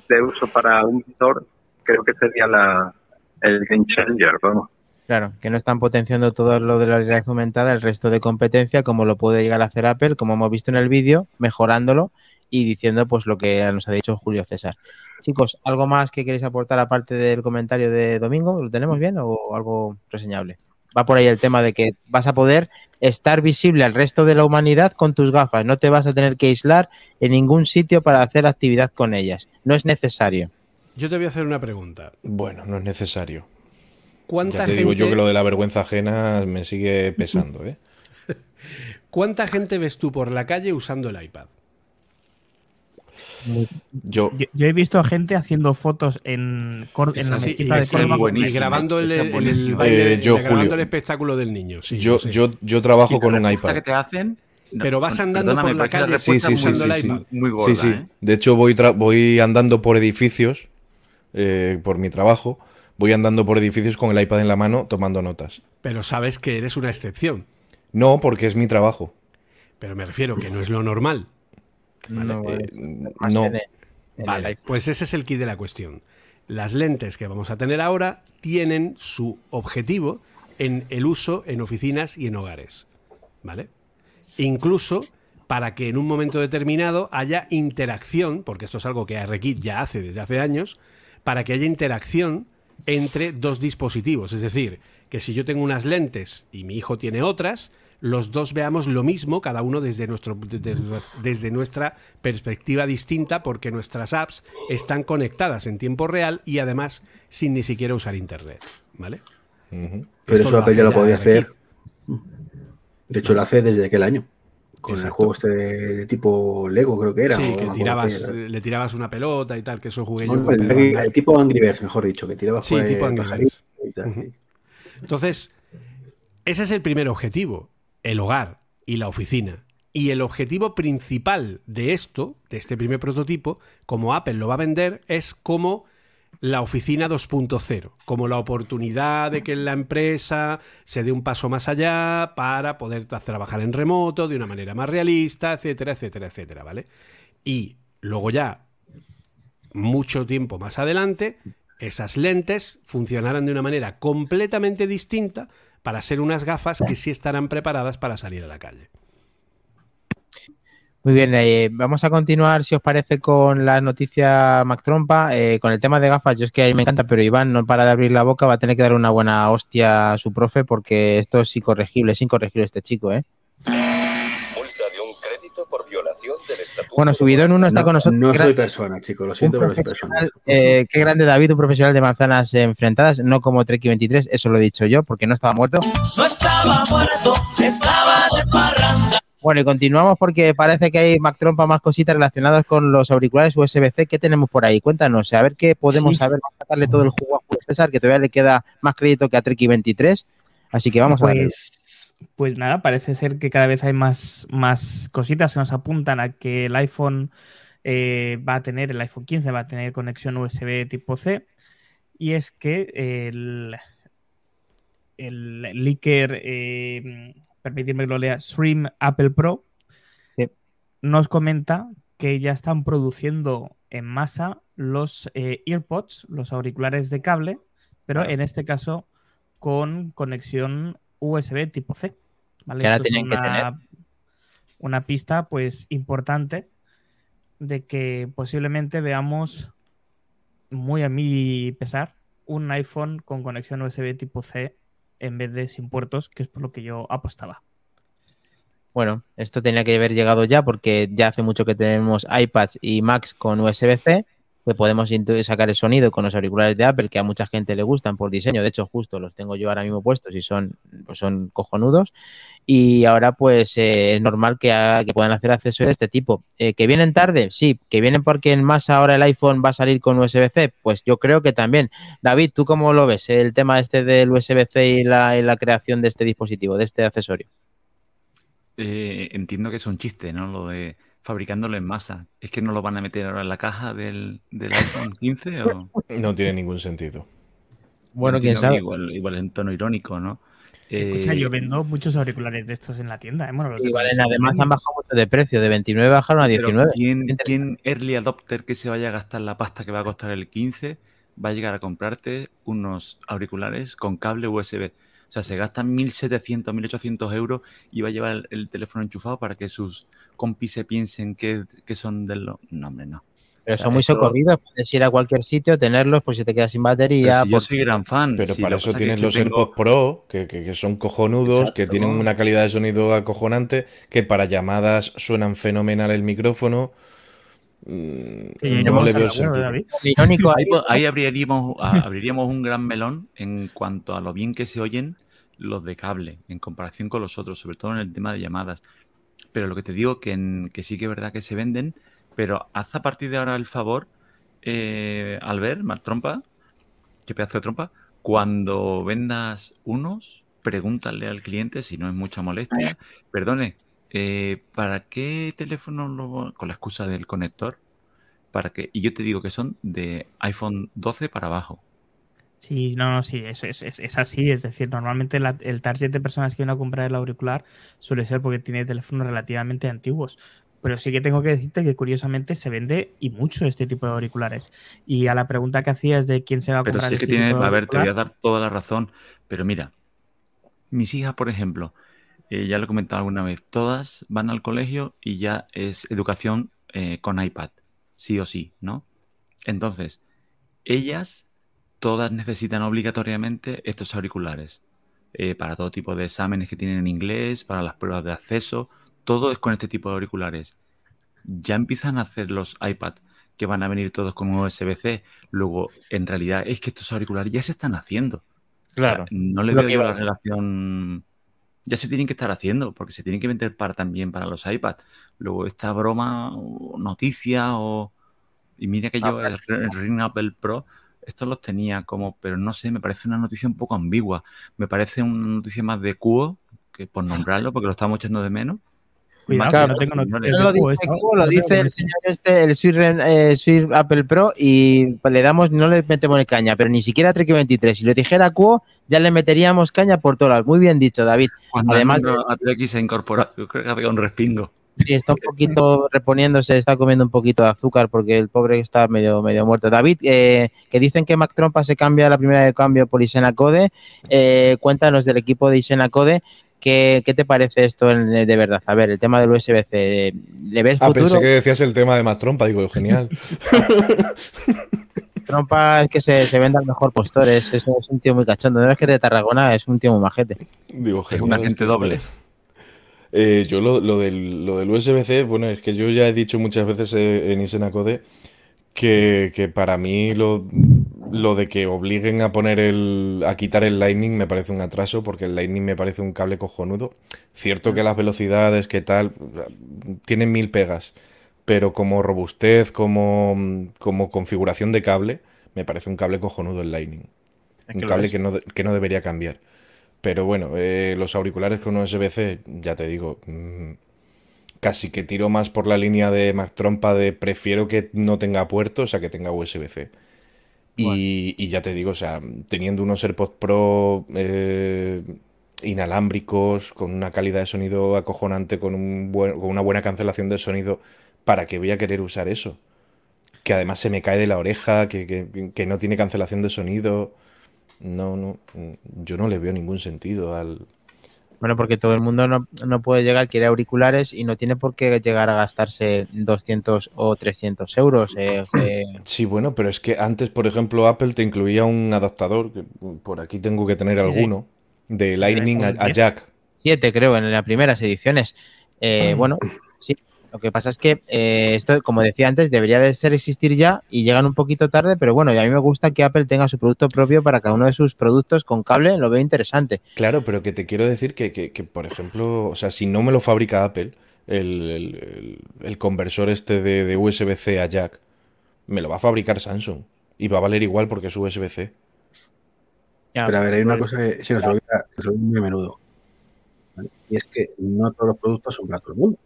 de uso para un visor, creo que sería la el game changer, vamos. Claro, que no están potenciando todo lo de la realidad aumentada, el resto de competencia, como lo puede llegar a hacer Apple, como hemos visto en el vídeo, mejorándolo y diciendo pues lo que nos ha dicho Julio César. Chicos, ¿algo más que queréis aportar aparte del comentario de Domingo? ¿Lo tenemos bien o algo reseñable? Va por ahí el tema de que vas a poder estar visible al resto de la humanidad con tus gafas. No te vas a tener que aislar en ningún sitio para hacer actividad con ellas. No es necesario. Yo te voy a hacer una pregunta. Bueno, no es necesario. ¿Cuánta Ya te gente, digo yo que lo de la vergüenza ajena me sigue pesando, ¿eh? ¿Cuánta gente ves tú por la calle usando el iPad? Yo, Yo, yo he visto a gente haciendo fotos en, Cor- en la Sí, mezquita de Córdoba. Y grabando el, el- el buenísimo. baile, Eh, yo, grabando Julio. el espectáculo del niño. Sí, yo, yo, yo trabajo con un iPad. que te hacen. no, Pero vas andando por la calle Sí, sí, sí, usando sí, el sí. iPad. Muy gorda, Sí, sí. ¿eh? De hecho, voy andando por edificios, eh, por mi trabajo, voy andando por edificios con el iPad en la mano tomando notas. Pero sabes que eres una excepción. No, porque es mi trabajo. Pero me refiero que no es lo normal. No, Eh, no. Vale, pues ese es el kit de la cuestión. Las lentes que vamos a tener ahora tienen su objetivo en el uso en oficinas y en hogares. ¿Vale? Incluso para que en un momento determinado haya interacción, porque esto es algo que ARKit ya hace desde hace años, para que haya interacción entre dos dispositivos. Es decir, que si yo tengo unas lentes y mi hijo tiene otras, los dos veamos lo mismo, cada uno desde, nuestro, desde, desde nuestra perspectiva distinta, porque nuestras apps están conectadas en tiempo real y además sin ni siquiera usar internet. ¿Vale? Pero Esto eso Apple ya lo podía aquí. hacer. De hecho, lo hace desde aquel año. Con el juego este de tipo Lego, creo que era. Sí, que tirabas, era. le tirabas una pelota y tal, que eso jugué yo. No, el, tipo Angry Birds, mejor dicho, que tirabas Sí, tipo Angry Birds. y tal. Ujú. Entonces, ese es el primer objetivo, el hogar y la oficina. Y el objetivo principal de esto, de este primer prototipo, como Apple lo va a vender, es como la oficina 2.0, como la oportunidad de que la empresa se dé un paso más allá para poder tra- trabajar en remoto de una manera más realista, etcétera, etcétera, etcétera, ¿vale? Y luego ya, mucho tiempo más adelante, esas lentes funcionarán de una manera completamente distinta para ser unas gafas que sí estarán preparadas para salir a la calle. Muy bien, eh, vamos a continuar, si os parece, con la noticia Mac Trompa. Eh, con el tema de gafas, yo es que a mí me encanta, pero Iván no para de abrir la boca, va a tener que dar una buena hostia a su profe porque esto es incorregible, es incorregible este chico, ¿eh? Bueno, Subidón uno está No, con nosotros. no soy persona, chicos, lo siento, pero no soy persona. eh, qué grande David, un profesional de manzanas enfrentadas, no como Treki 23, eso lo he dicho yo porque no estaba muerto. No estaba muerto, estaba de parranda. Bueno, y continuamos porque parece que hay Mac Trompa más cositas relacionadas con los auriculares USB-C. ¿Qué tenemos por ahí? Cuéntanos, a ver qué podemos Sí. saber. Vamos a sacarle todo el jugo a Julio César, que todavía le queda más crédito que a Treki 23. Así que vamos a ver. Pues, nada, parece ser que cada vez hay más, más cositas que nos apuntan a que el iPhone eh, va a tener, el iPhone 15 va a tener conexión USB tipo C. Y es que el, el leaker, eh, permitidme que lo lea, Stream Apple Pro, Sí. nos comenta que ya están produciendo en masa los eh, EarPods, los auriculares de cable, pero en este caso con conexión USB tipo C. ¿vale? Que ahora tienen que una, una pista pues importante de que posiblemente veamos, muy a mi pesar, un iPhone con conexión USB tipo C en vez de sin puertos, que es por lo que yo apostaba. Bueno, esto tenía que haber llegado ya porque ya hace mucho que tenemos iPads y Macs con USB-C. Que podemos sacar el sonido con los auriculares de Apple, que a mucha gente le gustan por diseño. De hecho, justo los tengo yo ahora mismo puestos y son, pues son cojonudos. Y ahora, pues eh, es normal que, que puedan hacer accesorios de este tipo. Eh, ¿Que vienen tarde? Sí. ¿Que vienen porque en más ahora el iPhone va a salir con USB-C? Pues yo creo que también. David, ¿tú cómo lo ves? El tema este del USB-C y la, y la creación de este dispositivo, de este accesorio. Eh, entiendo que es un chiste, ¿no? Lo de fabricándolo en masa. ¿Es que no lo van a meter ahora en la caja del, del iPhone 15? O... No tiene ningún sentido. Bueno, quién Entiendo que sabe. Igual, igual en tono irónico, ¿no? Escucha, Eh, yo vendo muchos auriculares de estos en la tienda. ¿eh? Bueno, los valen, conexión además han bajado mucho de precio, de 29 bajaron a pero 19. ¿quién, Interesante. quién early adopter que se vaya a gastar la pasta que va a costar el 15 va a llegar a comprarte unos auriculares con cable USB? O sea, se gastan 1.700, 1.800 euros y va a llevar el, el teléfono enchufado para que sus compis se piensen que, que son de los... No, hombre, no. Pero O sea, son muy esto- socorridos, puedes ir a cualquier sitio, tenerlos, pues si te quedas sin batería. si yo por- soy gran fan. Pero si para eso tienes que los tengo- AirPods Pro, que, que- que son cojonudos, que tienen una calidad de sonido acojonante, que para llamadas suenan fenomenal el micrófono. Mm, no le veo. Irónico Ahí, ahí, ahí abriríamos, un gran melón en cuanto a lo bien que se oyen los de cable en comparación con los otros, sobre todo en el tema de llamadas. Pero lo que te digo que, en- que sí que es verdad que se venden, pero haz a partir de ahora el favor, eh, Albert, Mar Trompa, qué pedazo de trompa, cuando vendas unos, pregúntale al cliente si no es mucha molestia. Perdone, eh, ¿para qué teléfono lo, con la excusa del conector? para que y yo te digo que son de iPhone 12 para abajo. Sí, no, no, sí, eso es, es, es así. Es decir, normalmente la- el target de personas que vienen a comprar el auricular suele ser porque tiene teléfonos relativamente antiguos. Pero sí que tengo que decirte que curiosamente se vende y mucho este tipo de auriculares. Y a la pregunta que hacías de quién se va a Pero comprar sí que este tiene, a ver, te voy a dar toda la razón, pero mira, mis hijas, por ejemplo, eh, ya lo he comentado alguna vez, todas van al colegio y ya es educación eh, con iPad, sí o sí, ¿no? Entonces, ellas todas necesitan obligatoriamente estos auriculares eh, para todo tipo de exámenes que tienen en inglés, para las pruebas de acceso, todo es con este tipo de auriculares. Ya empiezan a hacer los iPad que van a venir todos con USB-C. Luego, en realidad, es que estos auriculares ya se están haciendo. claro. O sea, no le Lo veo yo la relación. Ya se tienen que estar haciendo, porque se tienen que vender para también para los iPad. Luego, esta broma o noticia o. Y mira que yo el, el Ring Apple Pro, estos los tenía como, pero no sé, me parece una noticia un poco ambigua. Me parece una noticia más de Cuo, que por nombrarlo, porque lo estamos echando de menos. Cuidado, Claro, no tengo noticias No lo Cubo, dice, esto- Cubo, lo dice el señor este, el Swift, eh, Swift Apple Pro, y le damos, no le metemos en caña, pero ni siquiera a Trek 23. Si lo dijera Cuo, ya le meteríamos caña por todas. Muy bien dicho, David. Cuando Además Además, a TX se ha incorporado, yo creo que ha pegado un respingo. Sí, está un poquito reponiéndose, está comiendo un poquito de azúcar porque el pobre está medio, medio muerto. David, eh, que dicen que Mac Trompa se cambia la primera de cambio por Isena Code. Eh, cuéntanos del equipo de Isena Code. ¿Qué, qué te parece esto en- de verdad? A ver, el tema del USB-C. ¿Le ves Ah, futuro? pensé que decías el tema de más trompa, digo, genial. Trompa es que se, se vende al mejor postor, es, es, un tío muy cachondo. No es que de Tarragona es un tío muy majete. Digo, Es un agente doble. Eh, yo lo, lo del, lo del USB-C, bueno, es que yo ya he dicho muchas veces eh, en Isena Code que, que para mí lo, lo de que obliguen a poner el, a quitar el Lightning me parece un atraso, porque el Lightning me parece un cable cojonudo. Cierto que las velocidades, que tal, tienen mil pegas, pero como robustez, como, como configuración de cable, me parece un cable cojonudo el Lightning. Es Un que cable que no, que no debería cambiar. Pero bueno, eh, los auriculares con USB-C, ya te digo, mm, casi que tiro más por la línea de Mac Trompa de prefiero que no tenga puerto, o sea, que tenga USB-C. Y, y ya te digo, o sea, teniendo unos AirPods Pro eh, inalámbricos, con una calidad de sonido acojonante, con, un buen- con una buena cancelación de sonido, ¿para qué voy a querer usar eso? Que además se me cae de la oreja, que, que- que no tiene cancelación de sonido. No, no, yo no le veo ningún sentido al... Bueno, porque todo el mundo no, no puede llegar, quiere auriculares y no tiene por qué llegar a gastarse 200 o 300 euros. eh, eh, Sí, bueno, pero es que antes, por ejemplo, Apple te incluía un adaptador, que por aquí tengo que tener Sí, sí. alguno, de Lightning a, iPhone a 10. jack. siete, creo, en las primeras ediciones. Eh, bueno, Lo que pasa es que eh, esto, como decía antes, debería de ser existir ya y llegan un poquito tarde, pero bueno, y a mí me gusta que Apple tenga su producto propio para cada uno de sus productos con cable, lo veo interesante. Claro, pero que te quiero decir que, que- que, por ejemplo, o sea, si no me lo fabrica Apple, el, el- el- el conversor este de, de USB-C a jack, me lo va a fabricar Samsung. Y va a valer igual porque es USB-C. Ya, Pero a ver, hay una pues, cosa que se nos olvida, se nos olvida muy a menudo. ¿vale? Y es que no todos los productos son para todo el mundo.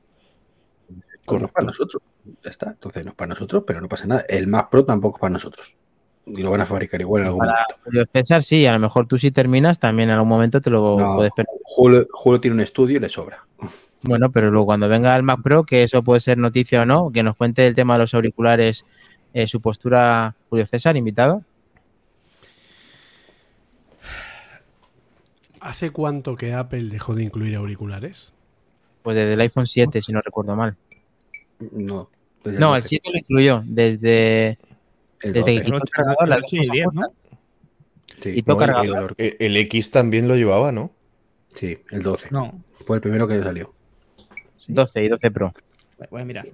Esto no es Correcto. para nosotros. Ya está. Entonces no es para nosotros, pero no pasa nada. El Mac Pro tampoco es para nosotros. Y lo van a fabricar igual en algún Para momento. Julio César, sí, a lo mejor tú si terminas también en algún momento te lo No. puedes perder. Julio, Julio tiene un estudio y le sobra. Bueno, pero luego cuando venga el Mac Pro, que eso puede ser noticia o no, que nos cuente el tema de los auriculares, eh, su postura, Julio César, invitado. ¿Hace cuánto que Apple dejó de incluir auriculares? Pues desde el iPhone 7, si no recuerdo mal. No. desde No, el 12, 7 lo incluyó desde, el desde 12. que quitó el cargador, dos ocho y cosas diez, juntas. Sí, y todo No, el- cargador. el, el X también lo llevaba, ¿no? sí, el 12. No, Fue el primero que salió. 12 y 12 Pro. voy a mirar.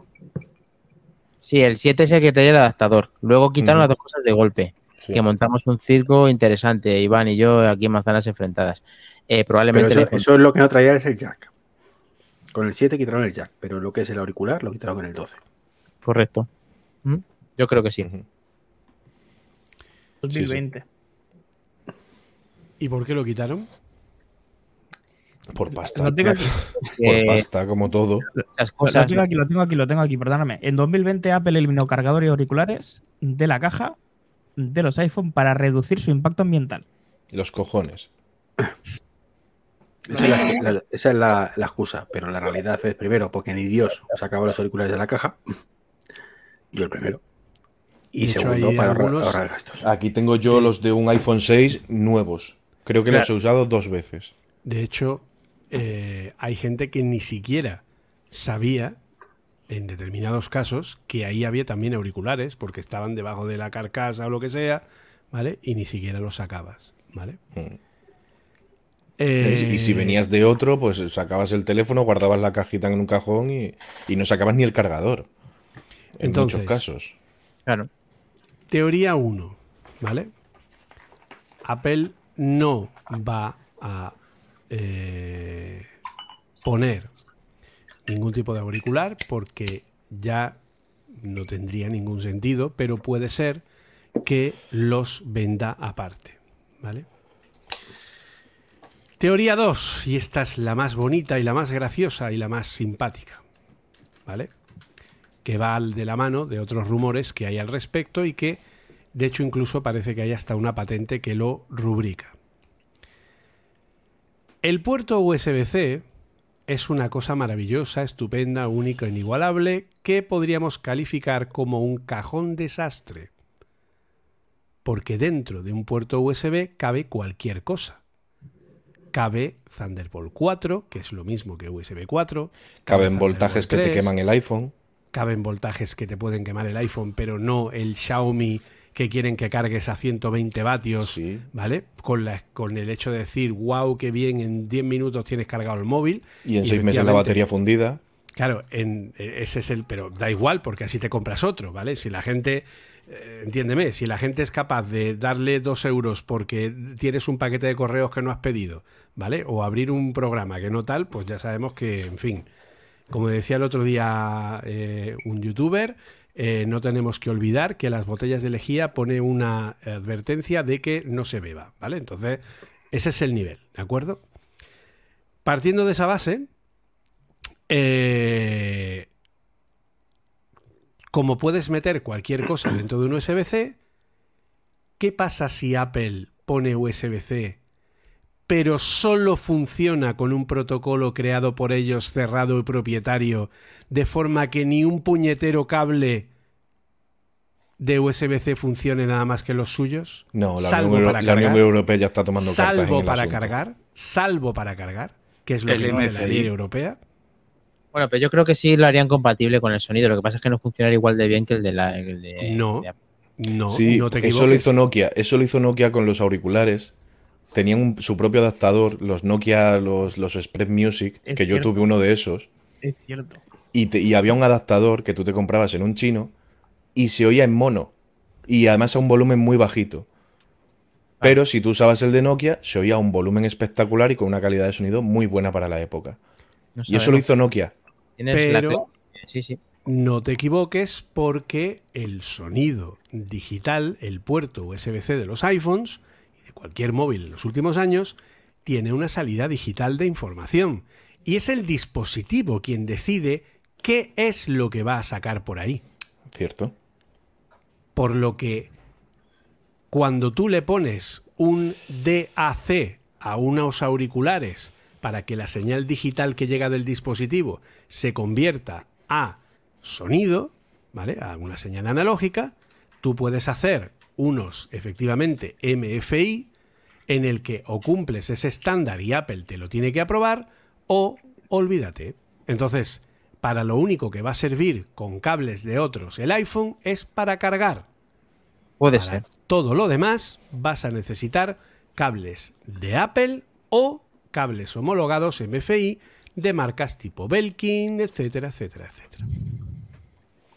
Sí, el 7 es el que traía el adaptador. Luego quitaron Ujú. las dos cosas de golpe. Sí. Que montamos un circo interesante, Iván y yo, aquí en Manzanas Enfrentadas. Eh, Pero probablemente el eso, eso es lo que no traía es el jack. Con el 7 quitaron el jack, pero lo que es el auricular lo quitaron en el 12. Correcto. ¿Mm? Yo creo que sí. Ujú. 2020. ¿Y por qué lo quitaron? Por pasta. Lo tengo aquí, Por pasta, como todo. Esas lo cosas. tengo aquí, lo tengo aquí, lo tengo aquí, perdóname. En 2020 Apple eliminó cargador y auriculares de la caja de los iPhone para reducir su impacto ambiental. Los cojones. Esa es, la, la- esa es la- la excusa, pero la realidad es primero, porque ni Dios sacaba los auriculares de la caja. Yo el primero. Y De segundo, para ahorrar, algunos- ahorrar gastos. Aquí tengo yo los de un iPhone 6 nuevos. Creo que los he usado dos veces. De hecho, eh, hay gente que ni siquiera sabía, en determinados casos, que ahí había también auriculares, porque estaban debajo de la carcasa o lo que sea, ¿vale? Y ni siquiera los sacabas, ¿vale? Mm. Eh, Y si venías de otro, pues sacabas el teléfono, guardabas la cajita en un cajón y, y no sacabas ni el cargador. En Entonces, muchos casos. Claro. Teoría 1, ¿vale? Apple no va a eh, poner ningún tipo de auricular porque ya no tendría ningún sentido, pero puede ser que los venda aparte, ¿vale? Teoría 2, y esta es la más bonita y la más graciosa y la más simpática, ¿vale? que va de la mano de otros rumores que hay al respecto y que, de hecho, incluso parece que hay hasta una patente que lo rubrica. El puerto USB-C es una cosa maravillosa, estupenda, única, inigualable, que podríamos calificar como un cajón desastre. Porque dentro de un puerto USB cabe cualquier cosa. Cabe Thunderbolt 4, que es lo mismo que USB 4. Caben voltajes que te 3, queman el iPhone. caben voltajes que te pueden quemar el iPhone, pero no el Xiaomi que quieren que cargues a 120 vatios, Sí. ¿vale? Con, la, con el hecho de decir, wow, qué bien, en 10 minutos tienes cargado el móvil. Y en Y seis meses la batería fundida. Claro, en, eh, ese es el, pero da igual porque así te compras otro, ¿vale? Si la gente, entiéndeme, si la gente es capaz de darle dos euros porque tienes un paquete de correos que no has pedido, ¿vale? O abrir un programa que no tal, pues ya sabemos que, en fin, como decía el otro día eh, un youtuber, eh, no tenemos que olvidar que las botellas de lejía pone una advertencia de que no se beba, ¿vale? Entonces, ese es el nivel, ¿de acuerdo? Partiendo de esa base, eh, como puedes meter cualquier cosa dentro de un USB-C, ¿qué pasa si Apple pone USB-C, pero solo funciona con un protocolo creado por ellos cerrado y propietario, de forma que ni un puñetero cable de USB-C funcione nada más que los suyos? No, la, Salvo Unión, para la Unión cargar. Europea ya está tomando cartas en salvo el para asunto. cargar, salvo para cargar, que es lo El que dice la ley europea. Bueno, pero yo creo que sí lo harían compatible con el sonido. Lo que pasa es que no funcionaría igual de bien que el de la. el de- No. de. No, Sí, no te eso equivoques. lo hizo Nokia. Eso lo hizo Nokia con los auriculares. Tenían un- su propio adaptador, los Nokia, los, los Express Music, Es que yo tuve uno de esos. Es cierto. y, te- y había un adaptador que tú te comprabas en un chino y se oía en mono. Y además a un volumen muy bajito. Pero si tú usabas el de Nokia, se oía a un volumen espectacular y con una calidad de sonido muy buena para la época. No Y eso lo hizo Nokia. Pero Sí, sí. no te equivoques porque el sonido digital, el puerto USB-C de los iPhones y de cualquier móvil en los últimos años, tiene una salida digital de información. Y es el dispositivo quien decide qué es lo que va a sacar por ahí. ¿Cierto? Por lo que cuando tú le pones un DAC a unos auriculares para que la señal digital que llega del dispositivo se convierta a sonido, ¿vale? A una señal analógica, tú puedes hacer unos efectivamente MFI en el que o cumples ese estándar y Apple te lo tiene que aprobar o olvídate. Entonces, para lo único que va a servir con cables de otros el iPhone es para cargar. Puede Para ser. todo lo demás vas a necesitar cables de Apple o cables homologados MFI de marcas tipo Belkin, etcétera, etcétera, etcétera.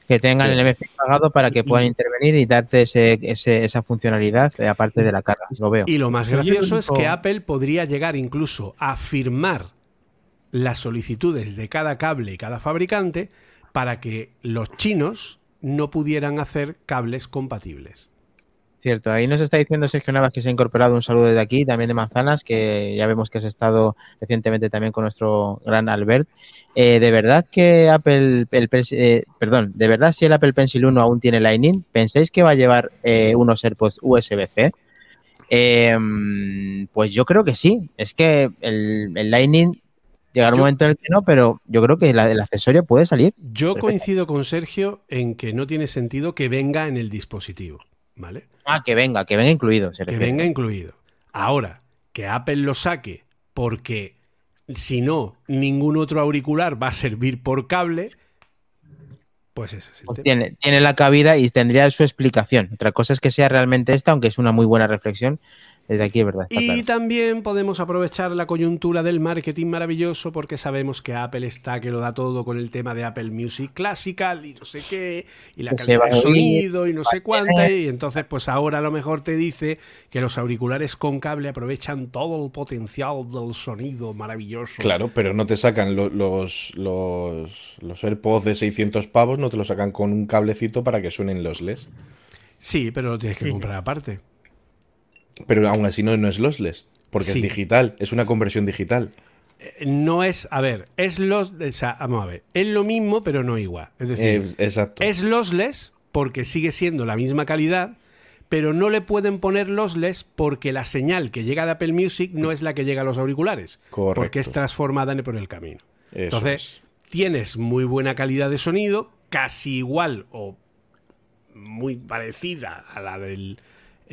Que tengan Sí. el MFI pagado para que puedan intervenir y darte ese- ese- esa funcionalidad eh, aparte de la carga. Lo veo. Y lo más gracioso es que Apple podría llegar incluso a firmar las solicitudes de cada cable y cada fabricante para que los chinos no pudieran hacer cables compatibles. Cierto, ahí nos está diciendo Sergio Navas que se ha incorporado un saludo desde aquí, también de Manzanas, que ya vemos que has estado recientemente también con nuestro gran Albert. Eh, de verdad que Apple, el, eh, perdón, de verdad si el Apple Pencil 1 aún tiene Lightning, ¿pensáis que va a llevar eh, unos AirPods USB-C? Eh, pues yo creo que sí. Es que el, el Lightning llegará un Yo- momento en el que no, pero yo creo que la- el accesorio puede salir. Yo Perfecto. coincido con Sergio en que no tiene sentido que venga en el dispositivo, ¿vale? Ah, que venga, que venga incluido. se que venga incluido. Ahora, que Apple lo saque porque si no, ningún otro auricular va a servir por cable, pues ese es el Pues tiene, tiene la cabida y tendría su explicación. Otra cosa es que sea realmente esta, aunque es una muy buena reflexión. Desde aquí es verdad. está Y claro. también podemos aprovechar la coyuntura del marketing maravilloso porque sabemos que Apple está que lo da todo con el tema de Apple Music Classical y no sé qué, y la Que calidad de sonido y no sé cuánta, y entonces pues ahora a lo mejor te dice que los auriculares con cable aprovechan todo el potencial del sonido maravilloso. Claro, pero no te sacan lo- los, los, los AirPods de 600 pavos, no te lo sacan con un cablecito para que suenen los LES. Sí, pero lo tienes que sí. comprar aparte. Pero aún así no, no es lossless, porque Sí. es digital, es una conversión digital. Eh, No es, a ver, es los, o sea, vamos a ver, es lo mismo pero no igual. Es decir, Eh, exacto. es lossless porque sigue siendo la misma calidad, pero no le pueden poner lossless porque la señal que llega de Apple Music no es la que llega a los auriculares, Correcto. porque es transformada por el camino. Eso Entonces, es. tienes muy buena calidad de sonido, casi igual o muy parecida a la del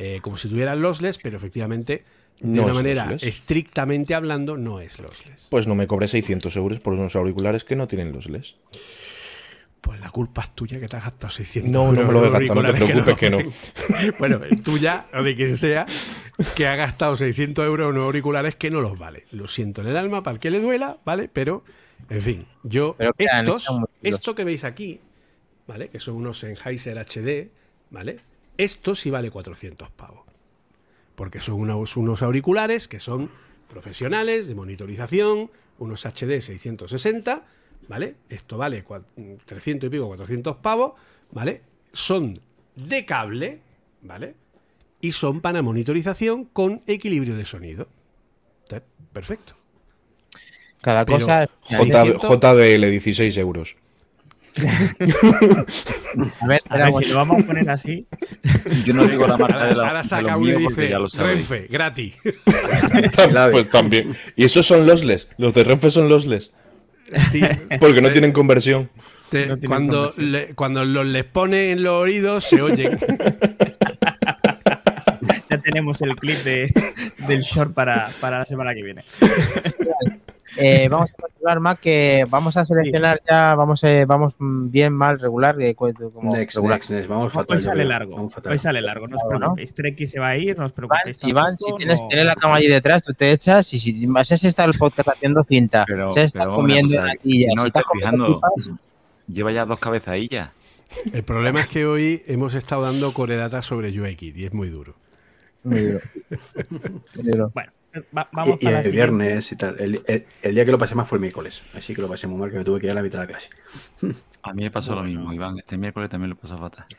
eh, como si tuviera lossless, pero efectivamente de No una es manera lossless. estrictamente hablando no es lossless. Pues no me cobré 600 euros por unos auriculares que no tienen lossless. Pues la culpa es tuya que te has gastado 600 No, no euros me lo he gastado, no te preocupes que bueno, tuya o de quien sea que ha gastado 600 euros en unos auriculares que no los vale. Lo siento en el alma para el que le duela, ¿vale? Pero, en fin, yo, Pero que estos, esto que veis aquí, ¿vale? Que son unos Sennheiser HD, ¿vale? Esto sí vale 400 pavos. Porque son unos, unos auriculares que son profesionales de monitorización, unos HD 660, ¿vale? Esto vale cua- 300 y pico, 400 pavos, ¿vale? Son de cable, ¿vale? Y son para monitorización con equilibrio de sonido. Perfecto. Cada pero- cosa. J- 600. JBL, 16 euros. A ver, A ver, esperamos. si lo vamos a poner así, Yo no digo la marca de, la, Ahora saca uno y dice. Renfe, gratis. Pues también. Y esos son lossless. Los de Renfe son lossless. Sí. Porque no tienen conversión. Te- No tienen cuando, conversión. le- cuando los les pone en los oídos se oyen. ya tenemos el clip de, del short para, para la semana que viene. Eh, vamos a continuar más que vamos a seleccionar ya, vamos, eh, vamos bien, mal, regular, eh, como Next, regular. next, next. Vamos fatal. Hoy sale largo. Vamos fatal. Hoy sale largo, no os preocupéis. Treki se va a ir, no os Iván, preocupéis. Iván, si tienes, no- tienes la cama allí detrás, tú te echas y si se está el podcast haciendo cinta, Pero- se está pero comiendo cosa, si no si estás estás comiendo fijando- pipas, Lleva ya dos cabezadillas. El problema es que hoy hemos estado dando coredatas sobre UX y es muy duro. Muy duro. Muy duro. Bueno, va- vamos Y, y para la el siguiente. viernes y tal. El, el- el día que lo pasé más fue el miércoles. Así que lo pasé muy mal, que me tuve que ir a la mitad de la clase. A mí me pasó lo mismo, Iván. Este miércoles también lo pasó fatal.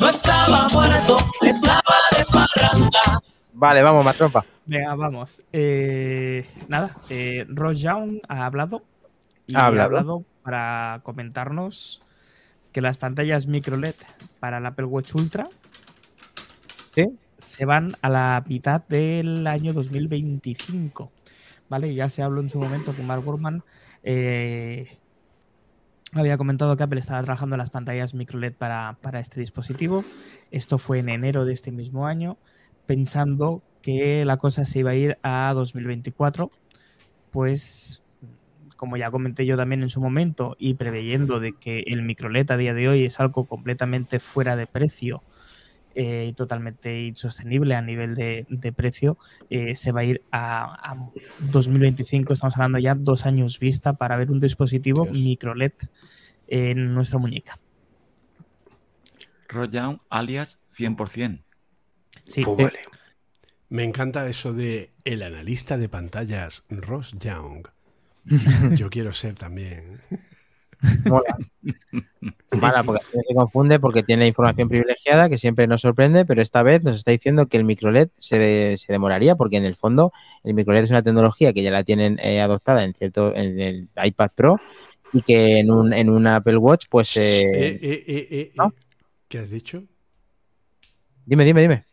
No estaba muerto, estaba de parranda. Vale, vamos, más trompa. Venga, vamos. Eh, nada, eh, Ross Young ha hablado. Y Ha hablado. para comentarnos que las pantallas micro LED para el Apple Watch Ultra Sí. Se van a la mitad del año 2025. ¿Vale? Ya se habló en su momento que Mark Gurman eh, había comentado que Apple estaba trabajando en las pantallas micro LED para, para este dispositivo. Esto fue en enero de este mismo año, pensando que la cosa se iba a ir a 2024. Pues, como ya comenté yo también en su momento, y preveyendo de que el micro LED a día de hoy es algo completamente fuera de precio eh, totalmente insostenible a nivel de, de precio, eh, se va a ir a, a 2025. Estamos hablando ya dos años vista para ver un dispositivo Dios. micro LED en nuestra muñeca. Ross Young, alias 100%. Sí, Pues eh, vale. Me encanta eso de el analista de pantallas Ross Young. Yo quiero ser también. Mola. Mola, porque a veces se confunde porque tiene información privilegiada que siempre nos sorprende, pero esta vez nos está diciendo que el microLED se, se demoraría porque en el fondo el microLED es una tecnología que ya la tienen eh, adoptada en cierto en el iPad Pro y que en un, en un Apple Watch pues Eh, eh, eh, eh, eh, eh. ¿no? ¿Qué has dicho? dime dime dime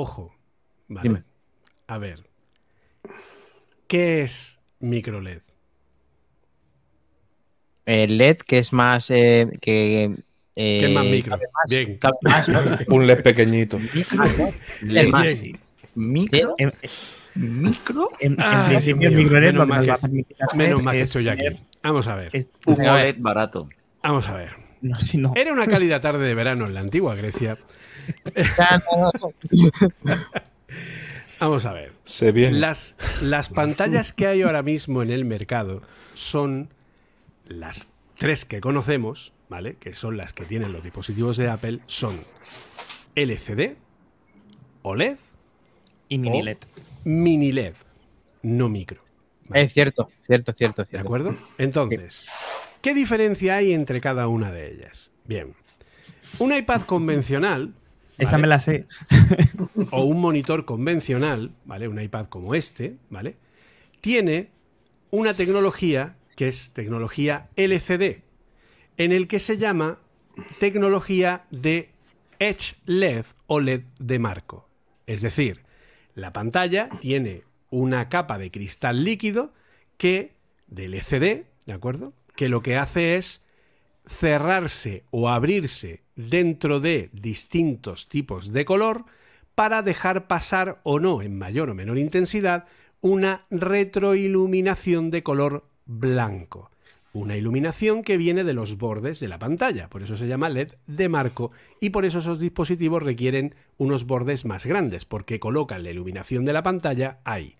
Ojo. Vale. Dime. A ver. ¿Qué es microLED? El LED que es más eh, que eh, ¿Qué es más micro? más, Bien. más. Un LED pequeñito. Ah. LED más. ¿Micro? en, ¿Micro? en- en Ay, principio, micro LED menos lo que Menos mal que es estoy aquí. Vamos a ver. es- Un. OLED barato. Vamos a ver. no, si no. Era una cálida tarde de verano en la antigua Grecia. Vamos a ver. Se viene. Las, las pantallas que hay ahora mismo en el mercado son las tres que conocemos, ¿vale? Que son las que tienen los dispositivos de Apple, son LCD, OLED, Y mini LED. mini LED, no micro. es cierto cierto cierto ¿De cierto acuerdo? Entonces, ¿qué diferencia hay entre cada una de ellas? Bien, un iPad convencional Esa me la sé. o un monitor convencional, ¿vale? Un iPad como este, ¿vale? Tiene una tecnología que es tecnología LCD, en el que se llama tecnología de Edge LED o LED de marco. Es decir, la pantalla tiene una capa de cristal líquido que del LCD, ¿de acuerdo? Que lo que hace es cerrarse o abrirse dentro de distintos tipos de color para dejar pasar o no en mayor o menor intensidad una retroiluminación de color blanco. Una iluminación que viene de los bordes de la pantalla, por eso se llama LED de marco y por eso esos dispositivos requieren unos bordes más grandes, porque colocan la iluminación de la pantalla ahí.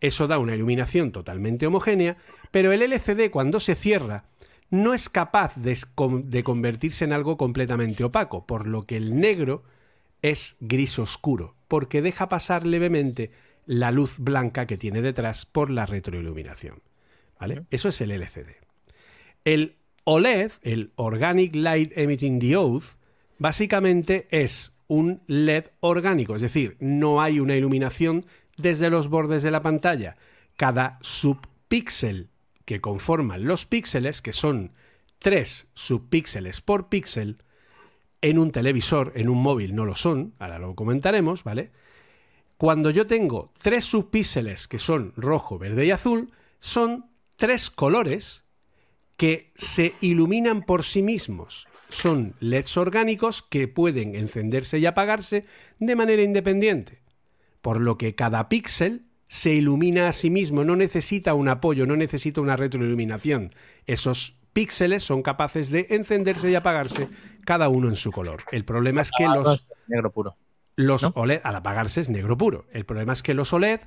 Eso da una iluminación totalmente homogénea, pero el LCD cuando se cierra no es capaz de, de convertirse en algo completamente opaco, por lo que el negro es gris oscuro, porque deja pasar levemente la luz blanca que tiene detrás por la retroiluminación. ¿Vale? Eso es el LCD. El OLED, el Organic Light Emitting Diode, básicamente es un LED orgánico, es decir, no hay una iluminación desde los bordes de la pantalla. Cada subpíxel que conforman los píxeles, que son tres subpíxeles por píxel, en un televisor, en un móvil no lo son, ahora lo comentaremos, ¿vale? Cuando yo tengo tres subpíxeles que son rojo, verde y azul, son tres colores que se iluminan por sí mismos. Son LEDs orgánicos que pueden encenderse y apagarse de manera independiente. Por lo que cada píxel se ilumina a sí mismo, no necesita un apoyo, no necesita una retroiluminación. Esos píxeles son capaces de encenderse y apagarse cada uno en su color. El problema es que los, negro puro los ¿no? OLED, al apagarse es negro puro. El problema es que los OLED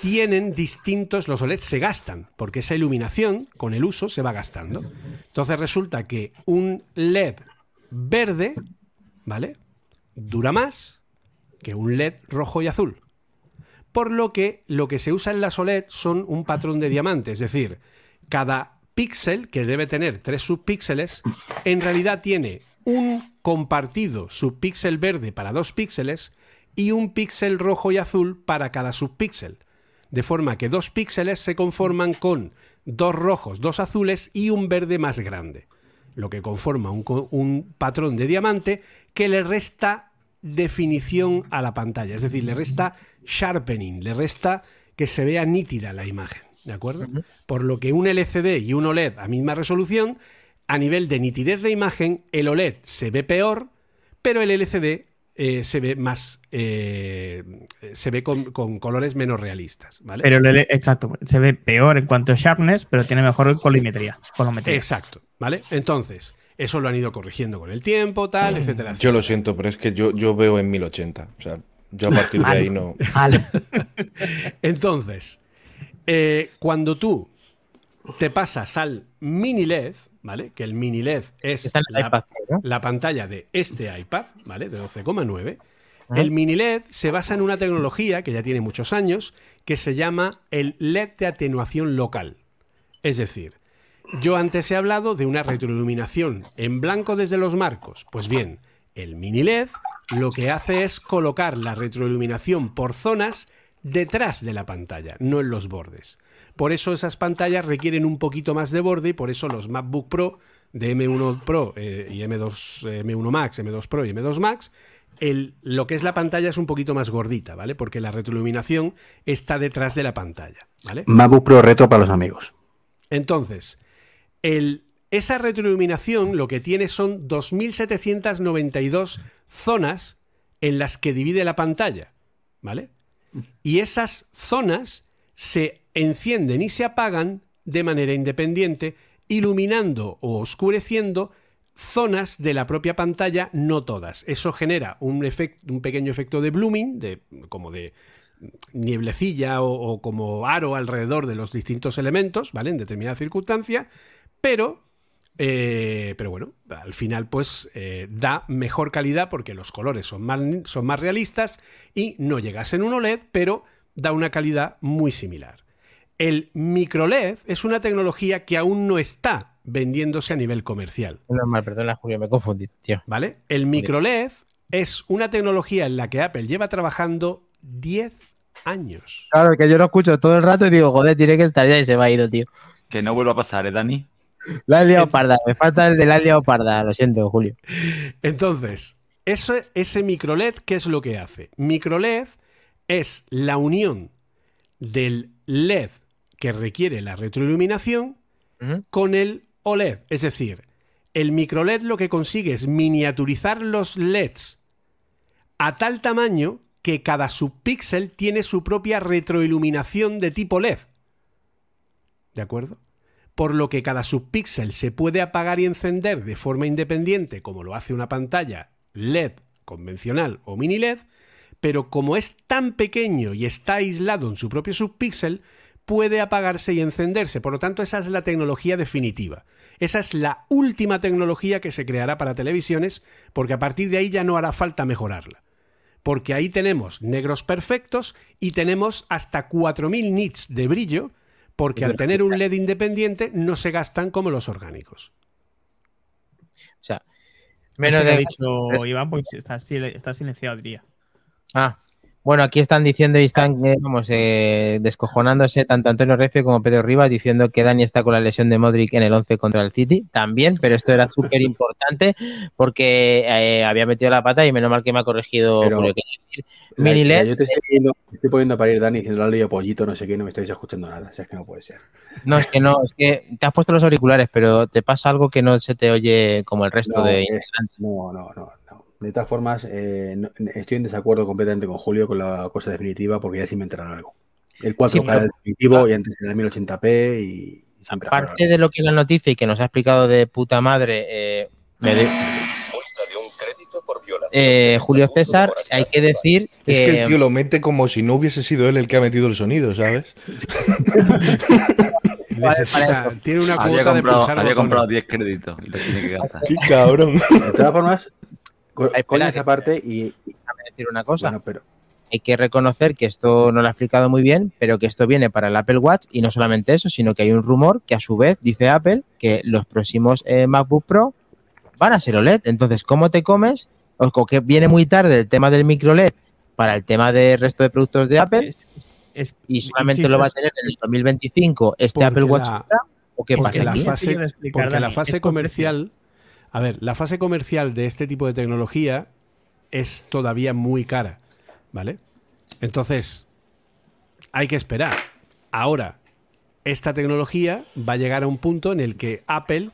tienen distintos, los OLED se gastan, porque esa iluminación con el uso se va gastando. Entonces resulta que un LED verde, ¿vale? Dura más que un LED rojo y azul. Por lo que lo que se usa en las OLED son un patrón de diamante, es decir, cada píxel, que debe tener tres subpíxeles, en realidad tiene un compartido subpíxel verde para dos píxeles y un píxel rojo y azul para cada subpíxel. De forma que dos píxeles se conforman con dos rojos, dos azules y un verde más grande. Lo que conforma un, patrón de diamante que le resta definición a la pantalla. Es decir, le resta sharpening, le resta que se vea nítida la imagen. ¿De acuerdo? Por lo que un LCD y un OLED a misma resolución, a nivel de nitidez de imagen, el OLED se ve peor, pero el LCD eh, se ve más. eh, se ve con, con colores menos realistas. ¿vale? Pero el exacto, se ve peor en cuanto a sharpness, pero tiene mejor colimetría. colometría. Exacto, ¿vale? Entonces, eso lo han ido corrigiendo con el tiempo, tal, etcétera. Yo lo siento, pero es que yo, yo veo en 1080. O sea, yo a partir de ahí no. Entonces, eh, cuando tú te pasas al mini LED, ¿vale? Que el mini LED es la pantalla de este iPad, ¿vale? De 12,9. El mini LED se basa en una tecnología que ya tiene muchos años que se llama el LED de atenuación local. Es decir, yo antes he hablado de una retroiluminación en blanco desde los marcos. Pues bien, el mini LED lo que hace es colocar la retroiluminación por zonas detrás de la pantalla, no en los bordes. Por eso esas pantallas requieren un poquito más de borde y por eso los MacBook Pro de M1 Pro eh, y M2, eh, M1 Max, M2 Pro y M2 Max, el- lo que es la pantalla es un poquito más gordita, ¿vale? Porque la retroiluminación está detrás de la pantalla, ¿vale? MacBook Pro Retro para los amigos. Entonces, el- esa retroiluminación lo que tiene son 2.792 zonas en las que divide la pantalla, ¿vale? Y esas zonas se encienden y se apagan de manera independiente, iluminando o oscureciendo zonas de la propia pantalla, no todas. Eso genera un, pequeño efecto de blooming, de, como de nieblecilla o, o como aro alrededor de los distintos elementos, ¿vale? En determinada circunstancia, pero, eh, pero bueno, al final pues eh, da mejor calidad porque los colores son más, son más realistas y no llegas en un OLED, pero da una calidad muy similar. El microLED es una tecnología que aún no está vendiéndose a nivel comercial. Es normal, perdona, Julio, me he confundido, tío. ¿Vale? El microLED es una tecnología en la que Apple lleva trabajando 10 años. Claro, que yo lo escucho todo el rato y digo, joder, tiene que estar ya y se va a ido, tío. Que no vuelva a pasar, ¿eh, Dani? La has liado parda, me falta el de la has liado parda, lo siento, Julio. Entonces, ese, ese microLED, ¿qué es lo que hace? MicroLED es la unión del LED que requiere la retroiluminación con el OLED. Es decir, el microLED lo que consigue es miniaturizar los LEDs a tal tamaño que cada subpíxel tiene su propia retroiluminación de tipo LED. ¿De acuerdo? Por lo que cada subpíxel se puede apagar y encender de forma independiente, como lo hace una pantalla LED convencional o mini LED, pero como es tan pequeño y está aislado en su propio subpíxel, puede apagarse y encenderse. Por lo tanto, esa es la tecnología definitiva. Esa es la última tecnología que se creará para televisiones, porque a partir de ahí ya no hará falta mejorarla. Porque ahí tenemos negros perfectos y tenemos hasta 4000 nits de brillo, porque al tener un LED independiente no se gastan como los orgánicos. O sea, Menos que ha de... dicho Iván, pues está silenciado, diría. Ah, bueno, aquí están diciendo y están, eh, vamos, eh, descojonándose tanto Antonio Recio como Pedro Rivas diciendo que Dani está con la lesión de Modric en el 11 contra el City. También, pero esto era súper importante porque eh, había metido la pata y menos mal que me ha corregido Pero- Julio. Mini LED. Yo te estoy, poniendo, te estoy poniendo a parir, Dani, diciendo la ley pollito, no sé qué, no me estáis escuchando nada. O sea, es que no puede ser. No, es que no, es que te has puesto los auriculares, pero te pasa algo que no se te oye como el resto No, de... es- no, no, no. De todas formas, eh, no- estoy en desacuerdo completamente con Julio con la cosa definitiva porque ya sí me enterarán algo. El 4K Sí, definitivo y antes era el 1080p y Aparte de lo que la noticia y que nos ha explicado de puta madre, eh, me de un crédito por violación eh, Julio César, hay que decir que, Es que el tío lo mete como si no hubiese sido él el que ha metido el sonido, ¿sabes? Necesita- tiene una cuota de comprado, pulsar había comprado 10 créditos y lo tiene que gastar. ¡Qué cabrón! De todas formas, con, esa parte y, déjame decir una cosa. bueno, pero hay que reconocer que esto no lo ha explicado muy bien, pero que esto viene para el Apple Watch y no solamente eso, sino que hay un rumor que a su vez dice Apple que los próximos eh, MacBook Pro van a ser OLED. Entonces, ¿cómo te comes? O que viene muy tarde el tema del micro LED para el tema del resto de productos de Apple Es- es- y solamente insisto, lo va a tener en el 2025 este Apple Watch la- Ultra, ¿o qué pasa la aquí? fase, porque la fase comercial, a ver, la fase comercial de este tipo de tecnología es todavía muy cara, ¿vale? Entonces, hay que esperar. Ahora, esta tecnología va a llegar a un punto en el que Apple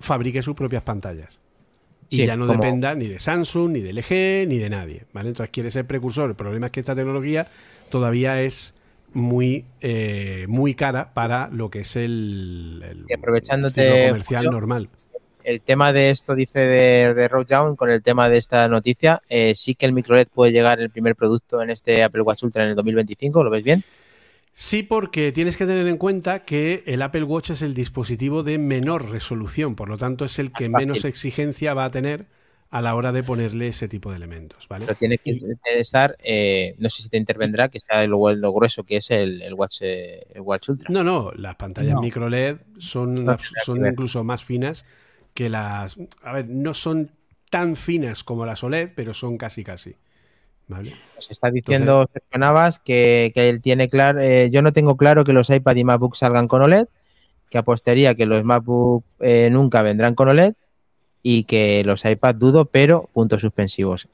fabrique sus propias pantallas. Y Sí, ya no como- dependa ni de Samsung, ni de LG, ni de nadie, ¿vale? Entonces quiere ser precursor. El problema es que esta tecnología todavía es muy, eh, muy cara para lo que es el, el Y aprovechándote, ciclo comercial Julio, normal. El tema de esto, dice de, de con el tema de esta noticia, eh, sí que el microLED puede llegar el primer producto en este Apple Watch Ultra en el 2025, ¿lo ves bien? Sí, porque tienes que tener en cuenta que el Apple Watch es el dispositivo de menor resolución, por lo tanto es el que Fácil. menos exigencia va a tener a la hora de ponerle ese tipo de elementos, ¿vale? Pero tiene que estar, eh, no sé si te intervendrá, que sea lo, lo grueso que es el, el Watch, eh, el Watch Ultra. No, no, las pantallas No. micro LED son, No incluso más finas que las... A ver, no son tan finas como las OLED, pero son casi casi. ¿Vale? Nos está diciendo Sergio Navas que, que él tiene claro, eh, yo no tengo claro que los iPad y MacBook salgan con OLED, que apostaría que los MacBook eh, nunca vendrán con OLED y que los iPad dudo, pero puntos suspensivos.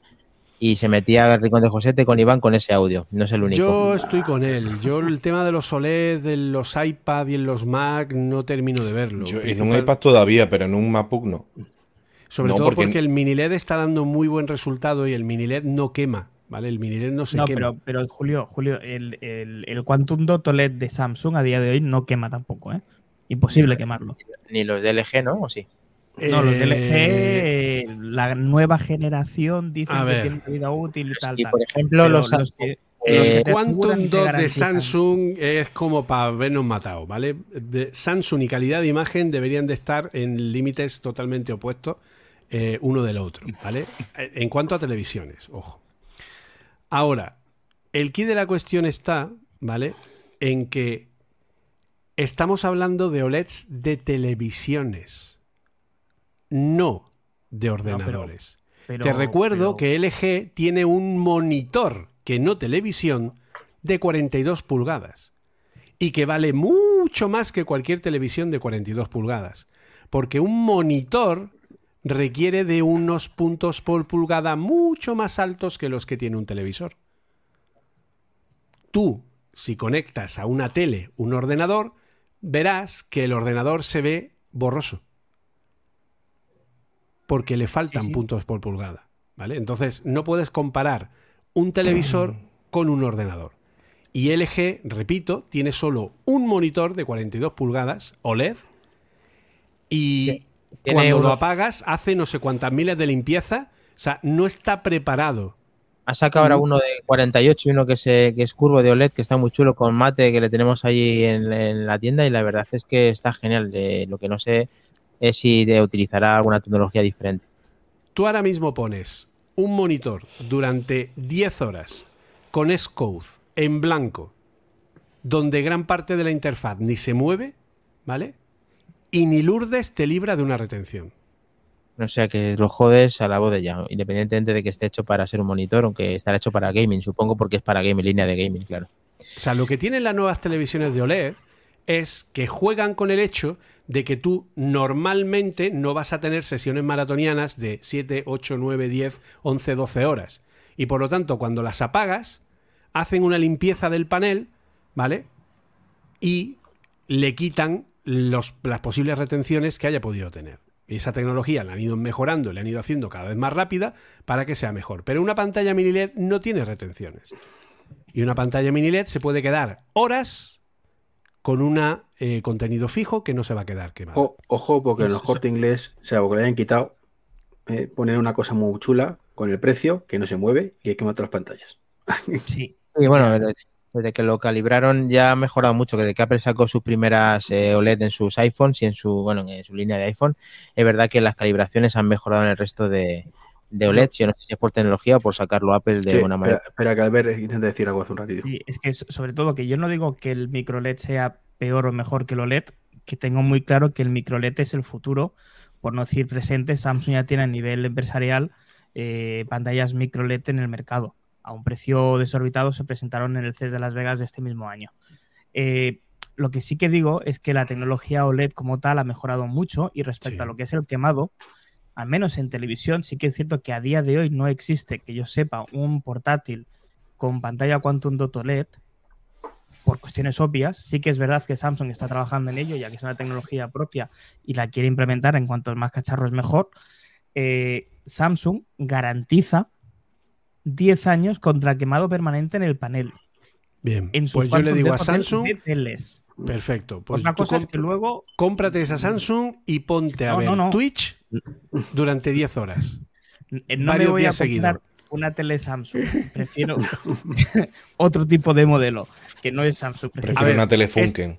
Y se metía el rincón de Josete con Iván con ese audio, no es el único. Yo estoy con él. Yo el tema de los OLED, de los iPad y en los Mac no termino de verlo. Yo- en un iPad todavía, pero en un MacBook no. Sobre no, todo porque- porque... el mini LED está dando muy buen resultado y el mini LED no quema, ¿vale? El mini LED no se no, quema. pero, pero Julio, Julio, el, el, el Quantum Dot OLED de Samsung a día de hoy no quema tampoco, ¿eh? Imposible quemarlo. Ni los de LG, ¿no? ¿O sí? No, los LG, Eh, la nueva generación dicen que tienen vida útil y tal, Y tal. por ejemplo, los, los que, eh, los que te Quantum aseguran que Dot de garantizan- Samsung es como para vernos matado, ¿vale? De Samsung y calidad de imagen deberían de estar en límites totalmente opuestos eh, uno del otro, ¿vale? Eh, En cuanto a televisiones, ojo. Ahora, el key de la cuestión está, ¿vale? En que estamos hablando de OLEDs de televisiones, no de ordenadores. pero- Te recuerdo pero- que LG tiene un monitor, que no televisión, de 42 pulgadas. Y que vale mucho más que cualquier televisión de 42 pulgadas. Porque un monitor requiere de unos puntos por pulgada mucho más altos que los que tiene un televisor. Tú, si conectas a una tele un ordenador, verás que el ordenador se ve borroso porque le faltan Sí, sí. puntos por pulgada. ¿vale? Entonces, no puedes comparar un televisor con un ordenador. Y LG, repito, tiene solo un monitor de 42 pulgadas OLED y cuando lo uno- apagas hace no sé cuántas miles de limpieza. O sea, no está preparado. Ha sacado ahora uno de 48 y uno que, se, que es curvo de OLED, que está muy chulo con mate, que le tenemos ahí en, en la tienda y la verdad es que está genial. Eh, lo que no sé es si de- utilizará alguna tecnología diferente. Tú ahora mismo pones un monitor durante 10 horas con S-Code en blanco, donde gran parte de la interfaz ni se mueve, ¿vale? Y ni Lourdes te libra de una retención. O sea que lo jodes a la voz de ya, independientemente de que esté hecho para ser un monitor, aunque estará hecho para gaming, supongo porque es para gaming, línea de gaming, claro. O sea, lo que tienen las nuevas televisiones de OLED es que juegan con el hecho de que tú normalmente no vas a tener sesiones maratonianas de 7, 8, 9, 10, 11, 12 horas. Y por lo tanto, cuando las apagas, hacen una limpieza del panel, ¿vale? Y le quitan los- las posibles retenciones que haya podido tener. Y esa tecnología la han ido mejorando, le han ido haciendo cada vez más rápida para que sea mejor. Pero una pantalla mini LED no tiene retenciones. Y una pantalla mini LED se puede quedar horas con un contenido fijo que no se va a quedar quemado. O- ojo, porque en los corte inglés, o sea, porque le hayan quitado, eh, poner una cosa muy chula con el precio, que no se mueve y hay que matar las pantallas. Sí. Y bueno, desde- desde que lo calibraron ya ha mejorado mucho, que desde que Apple sacó sus primeras eh, OLED en sus iPhones y en su, bueno, en su línea de iPhone, es verdad que las calibraciones han mejorado en el resto de, de OLED, yo no sé si es por tecnología o por sacarlo Apple de Sí, una manera. espera, espera que Albert intenta decir algo hace un ratito. Sí, es que so- sobre todo que yo no digo que el micro LED sea peor o mejor que el OLED, que tengo muy claro que el micro LED es el futuro, por no decir presente, Samsung ya tiene a nivel empresarial eh, pantallas micro LED en el mercado. A un precio desorbitado se presentaron en el CES de Las Vegas de este mismo año. Eh, lo que sí que digo es que la tecnología OLED como tal ha mejorado mucho y respecto Sí. a lo que es el quemado, al menos en televisión, sí que es cierto que a día de hoy no existe, que yo sepa, un portátil con pantalla Quantum Dot OLED, por cuestiones obvias. Sí que es verdad que Samsung está trabajando en ello, ya que es una tecnología propia y la quiere implementar en cuanto más cacharros mejor. Eh, Samsung garantiza 10 años contra quemado permanente en el panel. Bien, En sus pues yo le digo a OLED Samsung. Perfecto, pues Otra cosa es que luego cómprate esa Samsung y ponte a No, ver no, no. Twitch durante 10 horas. Eh, No me voy a comprar una tele Samsung. Prefiero otro tipo de modelo que no es Samsung. Prefiero- una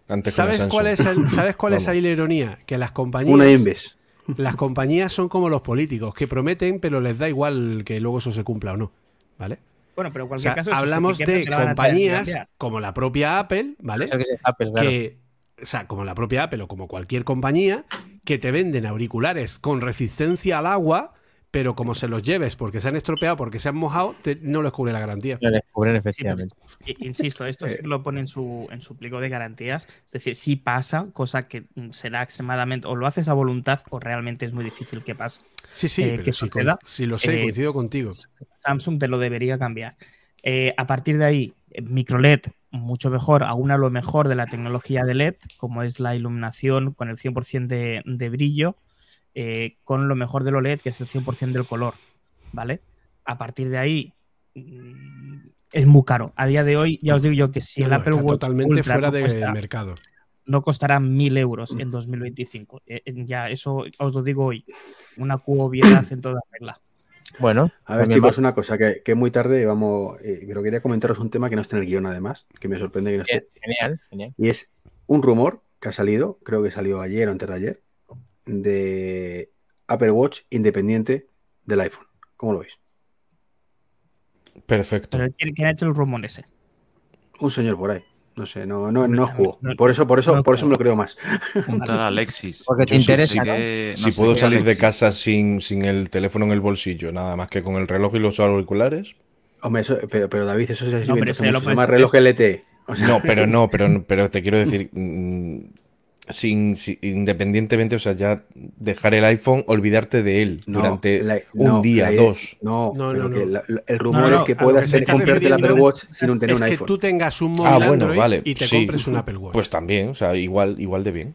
antes que una ¿Sabes Samsung. cuál es, el- ¿sabes cuál es ahí la ironía? Que las compañías, Una Inves. las compañías son como los políticos, que prometen, pero les da igual que luego eso se cumpla o no. ¿Vale? Bueno, pero en O cualquier sea, caso. hablamos de compañías como la propia Apple, ¿vale? Eso que es Apple, claro. que, o sea, como la propia Apple o como cualquier compañía, que te venden auriculares con resistencia al agua, pero como se los lleves porque se han estropeado, porque se han mojado, te- no les cubre la garantía. Lo descubren efectivamente. I- Insisto, esto Eh. sí que lo pone en su, en su pliego de garantías. Es decir, sí pasa, cosa que mm, será extremadamente. O lo haces a voluntad o realmente es muy difícil que pase. Sí, sí, eh, pero que si, suceda, si lo sé, eh, coincido contigo. Samsung te lo debería cambiar. Eh, a partir de ahí, eh, micro LED, mucho mejor, aún a lo mejor de la tecnología de LED, como es la iluminación con el 100% de, de brillo, con lo mejor del OLED, que es el 100% del color, ¿vale? A partir de ahí, mm, es muy caro. A día de hoy, ya os digo yo que si No, el Apple Watch totalmente Ultra fuera no de cuesta- mercado. No costará mil euros en 2025. Eh, ya, eso os lo digo hoy. Una obviedad en toda regla. Bueno, A ver, también chicos, una cosa, que, que muy tarde y vamos, eh, pero quería comentaros un tema que no está en el guion además, que me sorprende que no esté. genial, genial. Y es un rumor que ha salido, creo que salió ayer o antes de ayer, de Apple Watch independiente del iPhone. ¿Cómo lo veis? Perfecto. Pero ¿quién, quién ha hecho el rumor ese? Un señor por ahí. No sé, no, no, no no, juego. no, Por eso, por eso, no por eso me lo creo más. Un tal Alexis. Porque te Yo interesa, sí ¿no? que- no si puedo salir de casa sin, sin el teléfono en el bolsillo, nada más que con el reloj y los auriculares. Hombre, eso- pero, pero David, eso se No, pero eso ya lo se puedes llama hacer. reloj LTE. O sea, No, pero no, pero, pero te quiero decir, mm, sin, sin- independientemente, o sea, ya dejar el iPhone, olvidarte de él no, durante la- un no, día, la dos. No, No, no, que no. la- la- el rumor No, no, es que puedas que comprarte el Apple Watch sin tener es un que iPhone. tú tengas un móvil Ah, bueno, Android vale. y te sí. compres un Apple Watch. Pues también, o sea, igual, igual de bien.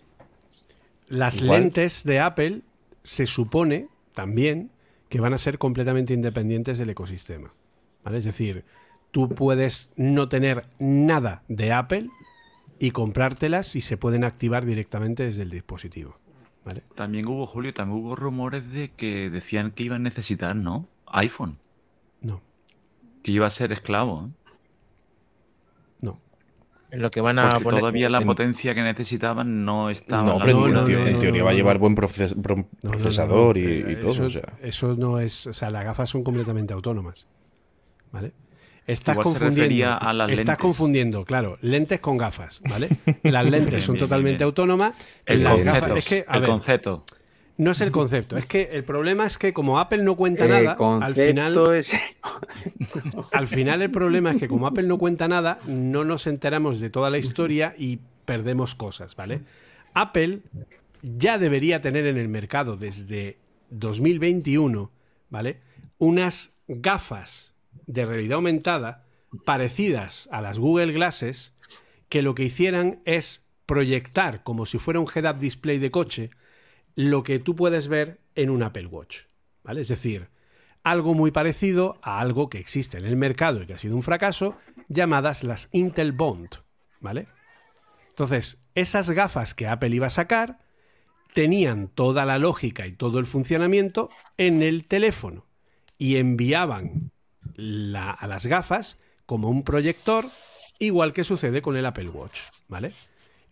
Las Igual. lentes de Apple se supone también que van a ser completamente independientes del ecosistema. ¿vale? Es decir, tú puedes no tener nada de Apple y comprártelas y se pueden activar directamente desde el dispositivo. ¿vale? También hubo, Julio, también hubo rumores de que decían que iban a necesitar, ¿no? iPhone. No, Que iba a ser esclavo. ¿eh? no. En lo que van a Porque poner. todavía la en- potencia que necesitaban no estaba. No, pero en, no, en no, en teoría no, va a llevar buen proces- pro- No, no, no, procesador no. y, Eh, y todo. Eso, o sea. eso no es. O sea, las gafas son completamente autónomas. ¿Vale? Estás Igual se confundiendo. refería a las estás lentes. confundiendo, claro, lentes con gafas, ¿vale? Las lentes Bien, son bien, totalmente bien. autónomas. El las concepto. gafas. Es que, a el ver, concepto. no es el concepto. Es que el problema es que como Apple no cuenta El nada, al final, es... al final el problema es que como Apple no cuenta nada, no nos enteramos de toda la historia y perdemos cosas, ¿vale? Apple ya debería tener en el mercado desde 2021, ¿vale? Unas gafas de realidad aumentada parecidas a las Google Glasses que lo que hicieran es proyectar como si fuera un head-up display de coche lo que tú puedes ver en un Apple Watch, ¿vale? Es decir, algo muy parecido a algo que existe en el mercado y que ha sido un fracaso, llamadas las Intel Bond, ¿vale? Entonces, esas gafas que Apple iba a sacar tenían toda la lógica y todo el funcionamiento en el teléfono y enviaban la- a las gafas como un proyector, igual que sucede con el Apple Watch, ¿vale?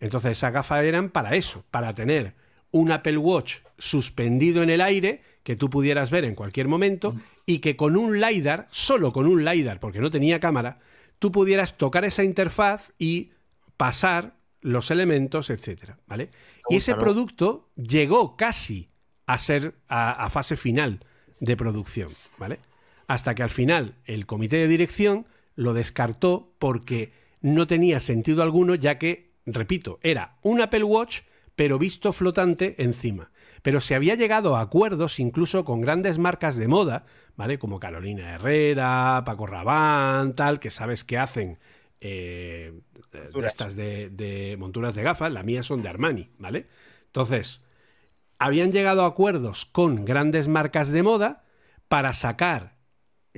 Entonces esas gafas eran para eso, para tener un Apple Watch suspendido en el aire que tú pudieras ver en cualquier momento y que con un LiDAR, solo con un LiDAR, porque no tenía cámara, tú pudieras tocar esa interfaz y pasar los elementos, etcétera, ¿vale? Y ese producto llegó casi a ser a, a fase final de producción, ¿vale? Hasta que al final el comité de dirección lo descartó porque no tenía sentido alguno, ya que, repito, era un Apple Watch, pero visto flotante encima. Pero se había llegado a acuerdos incluso con grandes marcas de moda, ¿vale? Como Carolina Herrera, Paco Rabanne, tal, que sabes que hacen eh, de Monturas. estas de, de monturas de gafas, las mías son de Armani, ¿vale? Entonces, habían llegado a acuerdos con grandes marcas de moda para sacar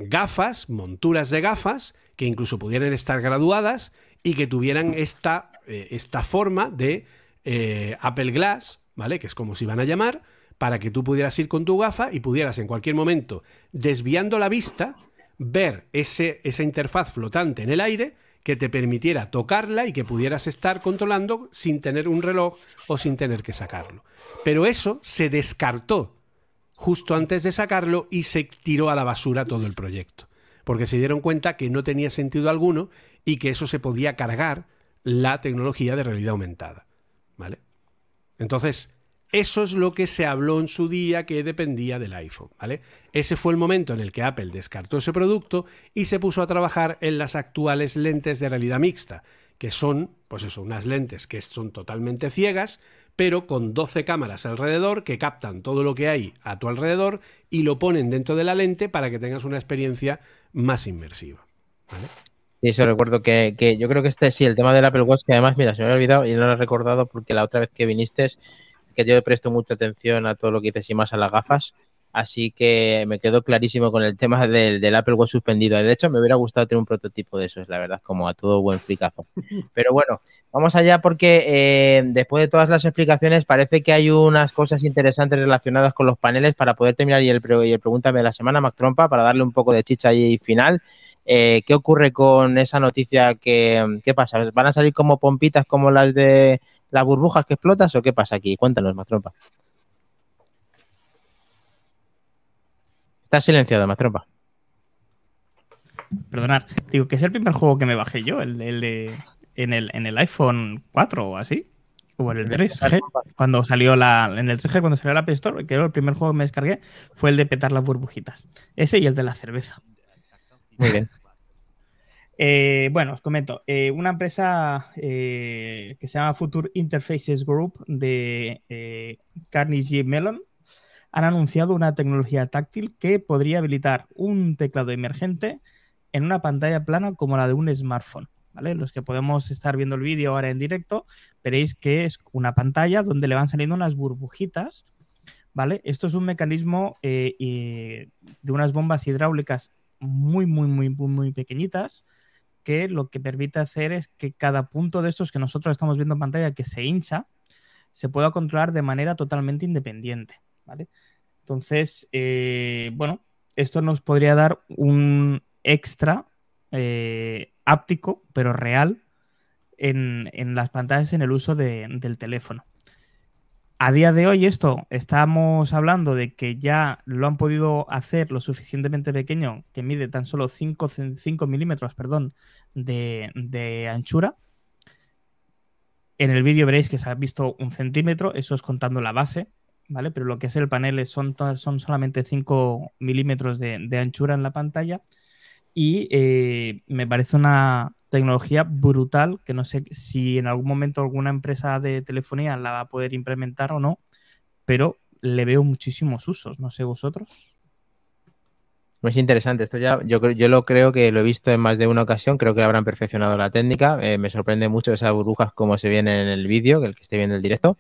gafas, monturas de gafas, que incluso pudieran estar graduadas y que tuvieran esta, eh, esta forma de eh, Apple Glass, ¿vale? Que es como se iban a llamar, para que tú pudieras ir con tu gafa y pudieras en cualquier momento, desviando la vista, ver ese, esa interfaz flotante en el aire que te permitiera tocarla y que pudieras estar controlando sin tener un reloj o sin tener que sacarlo. Pero eso se descartó justo antes de sacarlo y se tiró a la basura todo el proyecto. Porque se dieron cuenta que no tenía sentido alguno y que eso se podía cargar la tecnología de realidad aumentada. ¿Vale? Entonces, eso es lo que se habló en su día que dependía del iPhone, ¿vale? Ese fue el momento en el que Apple descartó ese producto y se puso a trabajar en las actuales lentes de realidad mixta, que son, pues eso, unas lentes que son totalmente ciegas, pero con 12 cámaras alrededor que captan todo lo que hay a tu alrededor y lo ponen dentro de la lente para que tengas una experiencia más inmersiva. ¿vale? Y eso recuerdo que, que yo creo que este sí, el tema del Apple Watch, que además, mira, se me había olvidado y no lo he recordado porque la otra vez que viniste, que yo presto mucha atención a todo lo que dices y más a las gafas. Así que me quedó clarísimo con el tema del, del Apple Watch suspendido. De hecho, me hubiera gustado tener un prototipo de esos, la verdad, como a todo buen fricazo. Pero bueno, vamos allá porque eh, después de todas las explicaciones parece que hay unas cosas interesantes relacionadas con los paneles para poder terminar y el, pre- y el pregúntame de la semana, Mac Trompa, para darle un poco de chicha ahí final. Eh, ¿Qué ocurre con esa noticia? Que, ¿Qué pasa? ¿Van a salir como pompitas como las de las burbujas que explotas o qué pasa aquí? Cuéntanos, Matrompa. Está silenciado, Matrompa. Perdonad, digo que es el primer juego que me bajé yo, el, el de en el, en el iPhone 4 o así. O en el 3G, cuando salió la. En el 3G, cuando salió la App Store, que era el primer juego que me descargué, fue el de petar las burbujitas. Ese y el de la cerveza. Muy bien. Eh, bueno, os comento. eh, una empresa eh, que se llama Future Interfaces Group de eh, Carnegie Mellon han anunciado una tecnología táctil que podría habilitar un teclado emergente en una pantalla plana como la de un smartphone. Los que podemos estar viendo el vídeo ahora en directo, veréis que es una pantalla donde le van saliendo unas burbujitas. Esto es un mecanismo eh, de unas bombas hidráulicas muy, muy, muy, muy pequeñitas que lo que permite hacer es que cada punto de estos que nosotros estamos viendo en pantalla que se hincha se pueda controlar de manera totalmente independiente. ¿Vale? Entonces, eh, bueno, esto nos podría dar un extra eh, áptico, pero real, en, las pantallas en el uso de, del teléfono. A día de hoy esto estamos hablando de que ya lo han podido hacer lo suficientemente pequeño que mide tan solo 5, 5 milímetros perdón, de, anchura. En el vídeo veréis que se ha visto un centímetro, eso es contando la base, ¿vale? Pero lo que es el panel son, son solamente 5 milímetros de, de, anchura en la pantalla y eh, me parece una tecnología brutal que no sé si en algún momento alguna empresa de telefonía la va a poder implementar o no, pero le veo muchísimos usos, no sé vosotros. Es interesante, esto ya yo, yo lo creo que lo he visto en más de una ocasión, creo que habrán perfeccionado la técnica, eh, me sorprende mucho esas burbujas como se vienen en el vídeo, que el que esté viendo el directo,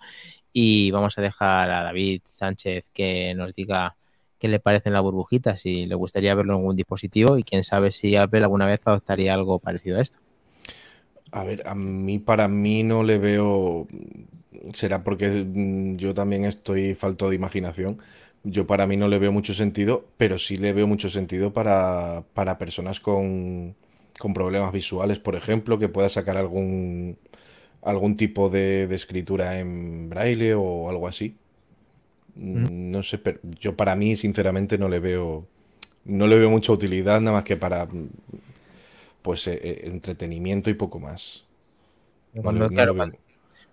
y vamos a dejar a David Sánchez que nos diga qué le parecen las burbujitas, si le gustaría verlo en algún dispositivo y quién sabe si Apple alguna vez adoptaría algo parecido a esto. A ver, a mí para mí no le veo será porque yo también estoy falto de imaginación. Yo para mí no le veo mucho sentido, pero sí le veo mucho sentido para, para personas con, con problemas visuales, por ejemplo, que pueda sacar algún, algún tipo de, de escritura en braille o algo así. Mm, No sé, pero yo para mí, sinceramente, no le veo. No le veo mucha utilidad, nada más que para. Pues eh, eh, entretenimiento y poco más. No no claro,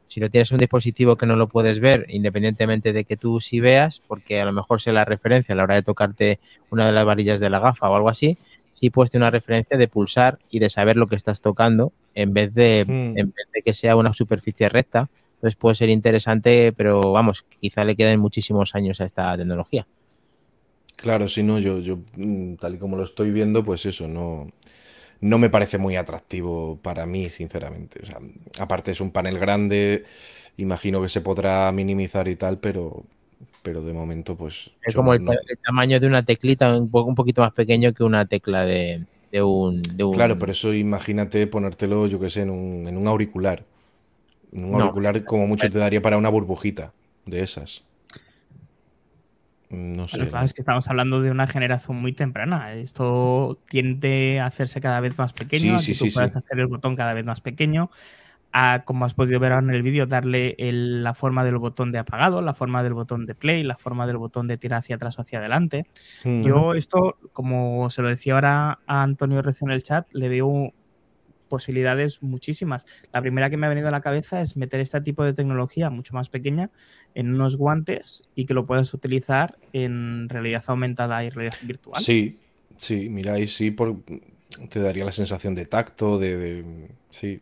si no tienes un dispositivo que no lo puedes ver, independientemente de que tú sí veas, porque a lo mejor sea la referencia a la hora de tocarte una de las varillas de la gafa o algo así, sí puedes tener una referencia de pulsar y de saber lo que estás tocando en vez de, Hmm. en vez de que sea una superficie recta. Entonces puede ser interesante, pero vamos, quizá le queden muchísimos años a esta tecnología. Claro, si no, yo, yo mm, tal y como lo estoy viendo, pues eso, no, no me parece muy atractivo para mí, sinceramente. O sea, aparte es un panel grande, imagino que se podrá minimizar y tal, pero, pero de momento, pues. Es como el, no- el tamaño de una teclita, un, poco, un poquito más pequeño que una tecla de, de un, de un- Claro, pero eso imagínate ponértelo, yo qué sé, en un, en un auricular. En un No. auricular, como mucho te daría para una burbujita de esas. Mm, No sé. Pero claro, es que estamos hablando de una generación muy temprana. Esto tiende a hacerse cada vez más pequeño, Sí, sí, tú sí, puedas sí. hacer el botón cada vez más pequeño, a, como has podido ver ahora en el vídeo, darle el- la forma del botón de apagado, la forma del botón de play, la forma del botón de tirar hacia atrás o hacia adelante. Mm. Yo esto, como se lo decía ahora a Antonio recién en el chat, le veo posibilidades muchísimas. La primera que me ha venido a la cabeza es meter este tipo de tecnología mucho más pequeña en unos guantes y que lo puedas utilizar en realidad aumentada y realidad virtual. Sí, sí, mira, ahí sí por- te daría la sensación de tacto, de, de- sí.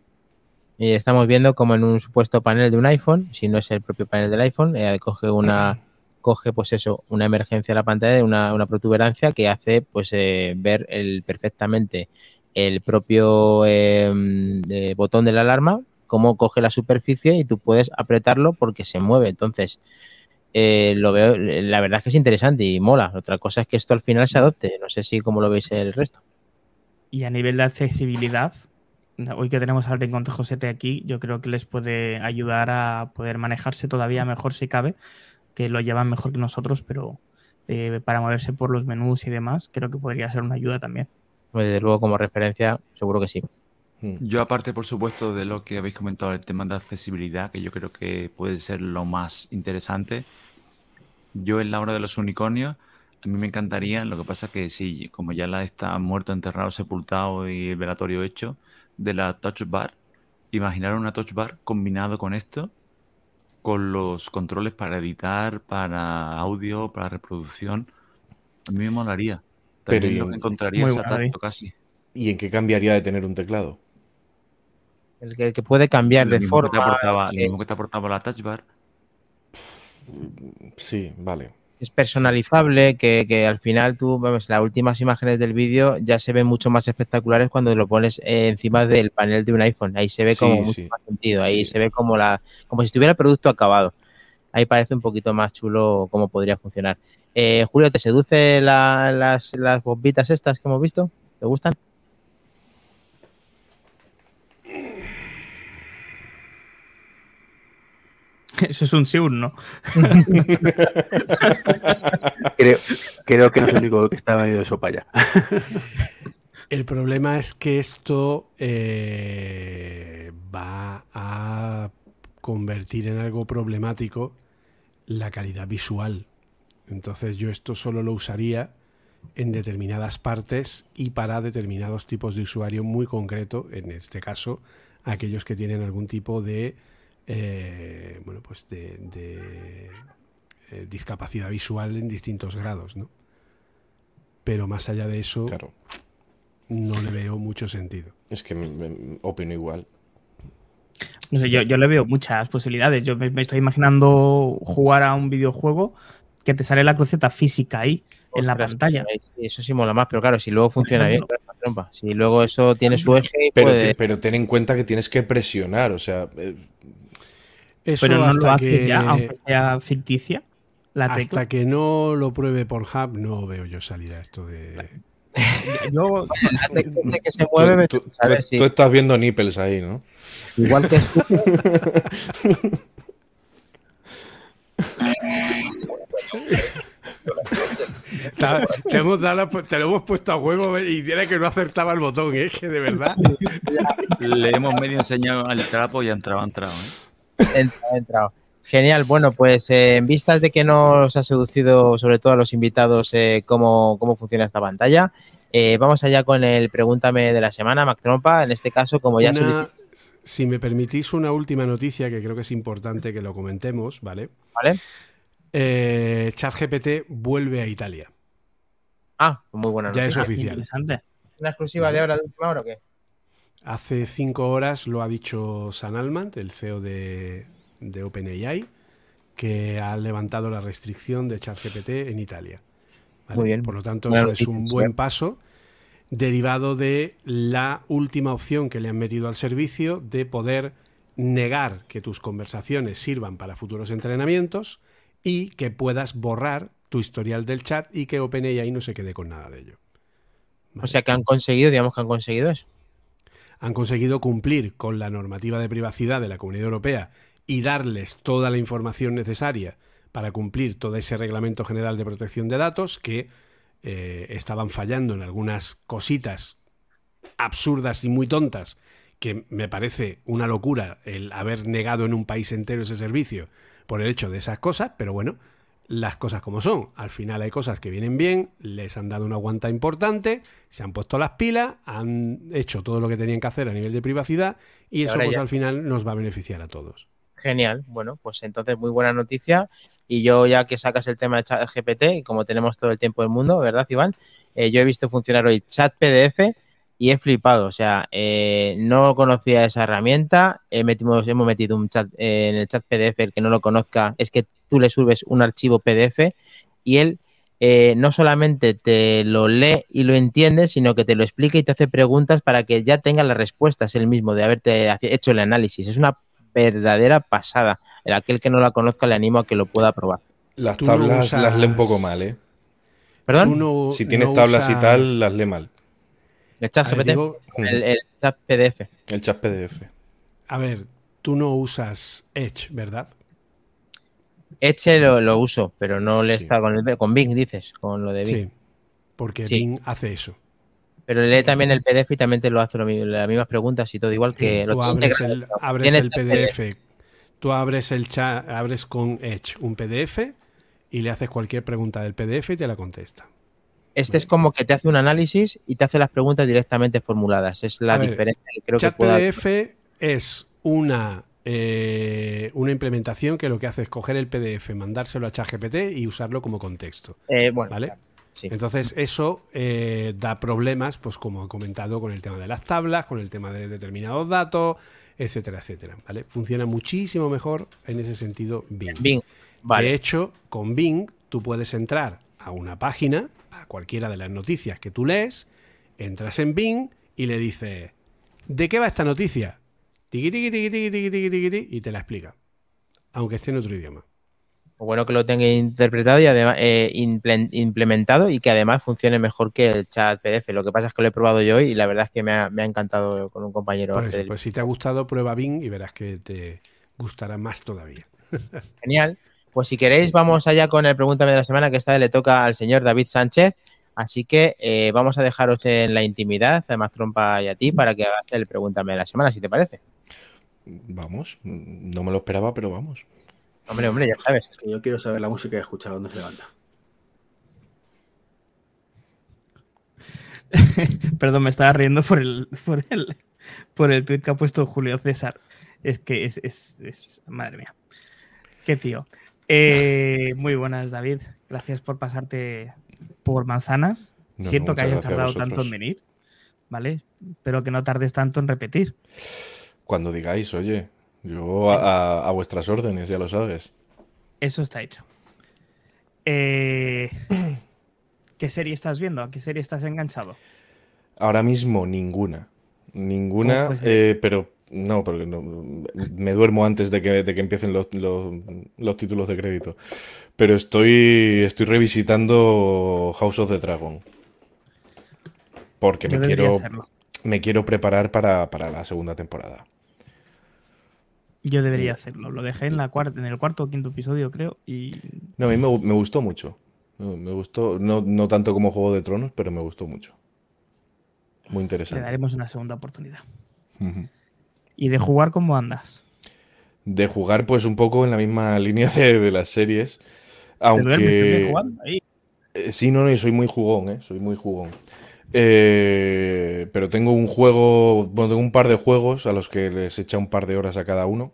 Y estamos viendo como en un supuesto panel de un iPhone, si no es el propio panel del iPhone, eh, coge una coge pues eso, una emergencia en la pantalla, una, una protuberancia que hace pues eh, ver el, perfectamente el propio eh, eh, botón de la alarma, cómo coge la superficie y tú puedes apretarlo porque se mueve. Entonces, eh, lo veo, la verdad es que es interesante y mola. Otra cosa es que esto al final se adopte. No sé si cómo lo veis el resto. Y a nivel de accesibilidad, hoy que tenemos al Rincón de Josete aquí, yo creo que les puede ayudar a poder manejarse todavía mejor si cabe, que lo llevan mejor que nosotros, pero eh, para moverse por los menús y demás, creo que podría ser una ayuda también. Pues, Desde luego, como referencia, seguro que sí. Mm. Yo aparte, por supuesto, de lo que habéis comentado, el tema de accesibilidad, que yo creo que puede ser lo más interesante. Yo en la hora de los unicornios, a mí me encantaría, lo que pasa que sí, como ya la está muerto, enterrado, sepultado y el velatorio hecho, de la touch bar, imaginar una touch bar combinado con esto, con los controles para editar, para audio, para reproducción, a mí me molaría. Pero También y lo en- que encontraría Muy es buena, tacto David. casi. ¿Y en qué cambiaría de tener un teclado? El que, el que puede cambiar de que te forma. aportaba, eh, mismo que te aportaba la touch bar. Sí, vale. Es personalizable, que, que al final tú, vamos, las últimas imágenes del vídeo ya se ven mucho más espectaculares cuando lo pones encima del panel de un iPhone. Ahí se ve como Sí, mucho sí. más sentido, ahí Sí. se ve como la, como si estuviera el producto acabado. Ahí parece un poquito más chulo cómo podría funcionar. Eh, Julio, ¿te seduce la- las, las bombitas estas que hemos visto? ¿Te gustan? Eso es un sí, un no. Creo, creo que no es el único que estaba medio de sopa ya. El problema es que esto eh, va a convertir en algo problemático la calidad visual. Entonces yo esto solo lo usaría en determinadas partes y para determinados tipos de usuario muy concreto, en este caso aquellos que tienen algún tipo de eh, bueno pues de, de, eh, discapacidad visual en distintos grados, ¿no? Pero más allá de eso, Claro. no le veo mucho sentido. Es que me- me- opino igual. No sé, yo, yo le veo muchas posibilidades. Yo me, me estoy imaginando jugar a un videojuego que te sale la cruceta física ahí en la pantalla. Eso sí mola más, pero claro, si luego funciona bien. Si luego eso tiene su eje y Pero, puede- te- pero ten en cuenta que tienes que presionar, o sea, eh, pero no lo hace que... ya, aunque sea ficticia. La hasta que no lo pruebe por Hub, no veo yo salida esto de. Yo, que se mueve, tú, tú, estás viendo nipples ahí, ¿no? Igual que te, hemos dado te lo hemos puesto a huevo y tiene que no acertaba el botón, ¿eh? de verdad. Le hemos medio enseñado al trapo y ha entrado, ha entrado. ¿eh? Entrado, entrado. Genial, bueno, pues eh, en vistas de que nos ha seducido sobre todo a los invitados eh, cómo, cómo funciona esta pantalla, eh, vamos allá con el Pregúntame de la semana, Mac Trompa. En este caso, como ya Una- si me permitís una última noticia que creo que es importante que lo comentemos, ¿vale? ¿vale? Eh, ChatGPT vuelve a Italia. Ah, muy buena Ya es noticia. oficial. Interesante. ¿Una exclusiva de ahora de última hora o qué? Hace cinco horas lo ha dicho San Almant, el CEO de, de OpenAI, que ha levantado la restricción de ChatGPT en Italia. ¿vale? Muy bien. Por lo tanto, eso es un sí. buen paso derivado de la última opción que le han metido al servicio de poder negar que tus conversaciones sirvan para futuros entrenamientos y que puedas borrar tu historial del chat y que OpenAI no se quede con nada de ello. O sea que han conseguido, digamos que han conseguido eso. Han conseguido cumplir con la normativa de privacidad de la Comunidad Europea y darles toda la información necesaria para cumplir todo ese reglamento general de protección de datos que eh, estaban fallando en algunas cositas absurdas y muy tontas que me parece una locura el haber negado en un país entero ese servicio por el hecho de esas cosas, pero bueno, las cosas como son. Al final hay cosas que vienen bien, les han dado una aguanta importante, se han puesto las pilas, han hecho todo lo que tenían que hacer a nivel de privacidad y eso pues al final nos va a beneficiar a todos. Genial. Bueno, pues entonces muy buena noticia. Y yo ya que sacas el tema de chat GPT, y como tenemos todo el tiempo del mundo, ¿verdad, Iván? Eh, yo he visto funcionar hoy chat PDF y he flipado. O sea, eh, no conocía esa herramienta. He metimos- hemos metido un chat eh, en el chat PDF. El que no lo conozca es que tú le subes un archivo PDF y él eh, no solamente te lo lee y lo entiende, sino que te lo explica y te hace preguntas para que ya tenga las respuestas él mismo de haberte hecho el análisis. Es una verdadera pasada. El aquel que no la conozca le animo a que lo pueda probar. Las no tablas las lee un poco mal, ¿eh? ¿Perdón? No- Si tienes no tablas y tal, las lee mal. el chat ver, GPT, digo- el, el chat PDF. El chat PDF. a ver, tú no usas Edge, ¿verdad? Edge lo, lo uso, pero no le Sí. está con el con Bing, dices, con lo de Bing. Sí, porque Sí. Bing hace eso. Pero lee también el PDF y también te lo hace lo las mismas preguntas y todo igual que lo tú abres el, abres el PDF, tú abres el chat, abres con Edge un PDF y le haces cualquier pregunta del PDF y te la contesta. Este es como que te hace un análisis y te hace las preguntas directamente formuladas. Es la A ver, diferencia que creo que Chat pueda. PDF es una, eh, una implementación que lo que hace es coger el PDF, mandárselo a ChatGPT y usarlo como contexto. Eh, bueno, ¿Vale? claro, sí. Entonces, eso eh, da problemas, pues como he comentado, con el tema de las tablas, con el tema de determinados datos, etcétera, etcétera. ¿Vale? Funciona muchísimo mejor en ese sentido Bing. Bing. Vale. De hecho, con Bing tú puedes entrar a una página, a cualquiera de las noticias que tú lees, entras en Bing y le dices, ¿de qué va esta noticia? Tiqui, tiqui, tiqui, tiqui, tiqui, tiqui, tiqui, tiqui, y te la explica, aunque esté en otro idioma. O bueno que lo tenga interpretado y además eh, imple- implementado y que además funcione mejor que el chat PDF. Lo que pasa es que lo he probado yo y la verdad es que me ha, me ha encantado con un compañero. Eso, pues si te ha gustado, prueba Bing y verás que te gustará más todavía. Genial. Pues si queréis, vamos allá con el Pregúntame de la semana, que esta vez le toca al señor David Sánchez. Así que eh, vamos a dejaros en la intimidad, además Trompa y a ti, para que hagas el Pregúntame de la semana, si te parece. Vamos, no me lo esperaba, pero vamos. Hombre, hombre, ya sabes. Que yo quiero saber la música y escuchar cuando se levanta. Perdón, me estaba riendo por el, por el, por el tweet que ha puesto Julio César. Es que es, es- es- madre mía. Qué tío. Eh, muy buenas, David. Gracias por pasarte por manzanas. No, Siento no, que hayas tardado tanto en venir. ¿Vale? Pero que no tardes tanto en repetir. Cuando digáis, oye, yo a, vuestras órdenes, ya lo sabes. Eso está hecho. Eh, ¿Qué serie estás viendo? ¿A qué serie estás enganchado? Ahora mismo ninguna. Ninguna, ¿Cómo puede ser? eh, pero no, porque no, me duermo antes de que, de que empiecen los, los- los títulos de crédito. Pero estoy, estoy revisitando House of the Dragon. Porque me quiero, hacerlo. me quiero preparar para, para la segunda temporada. Yo debería hacerlo. Lo dejé en la cuarta, en el cuarto o quinto episodio, creo. Y No, a mí me, gu- me gustó mucho. Me, gustó, no, no tanto como Juego de Tronos, pero me gustó mucho. Muy le interesante. daremos una segunda oportunidad. ¿Y de jugar cómo andas? De jugar, pues un poco en la misma línea de, de las series. ¿Te duermes Aunque. jugando? Ahí. Eh, Sí, no, no, y soy muy jugón, ¿eh? Soy muy jugón. Eh, pero tengo un juego, bueno, tengo un par de juegos a los que les echa un par de horas a cada uno.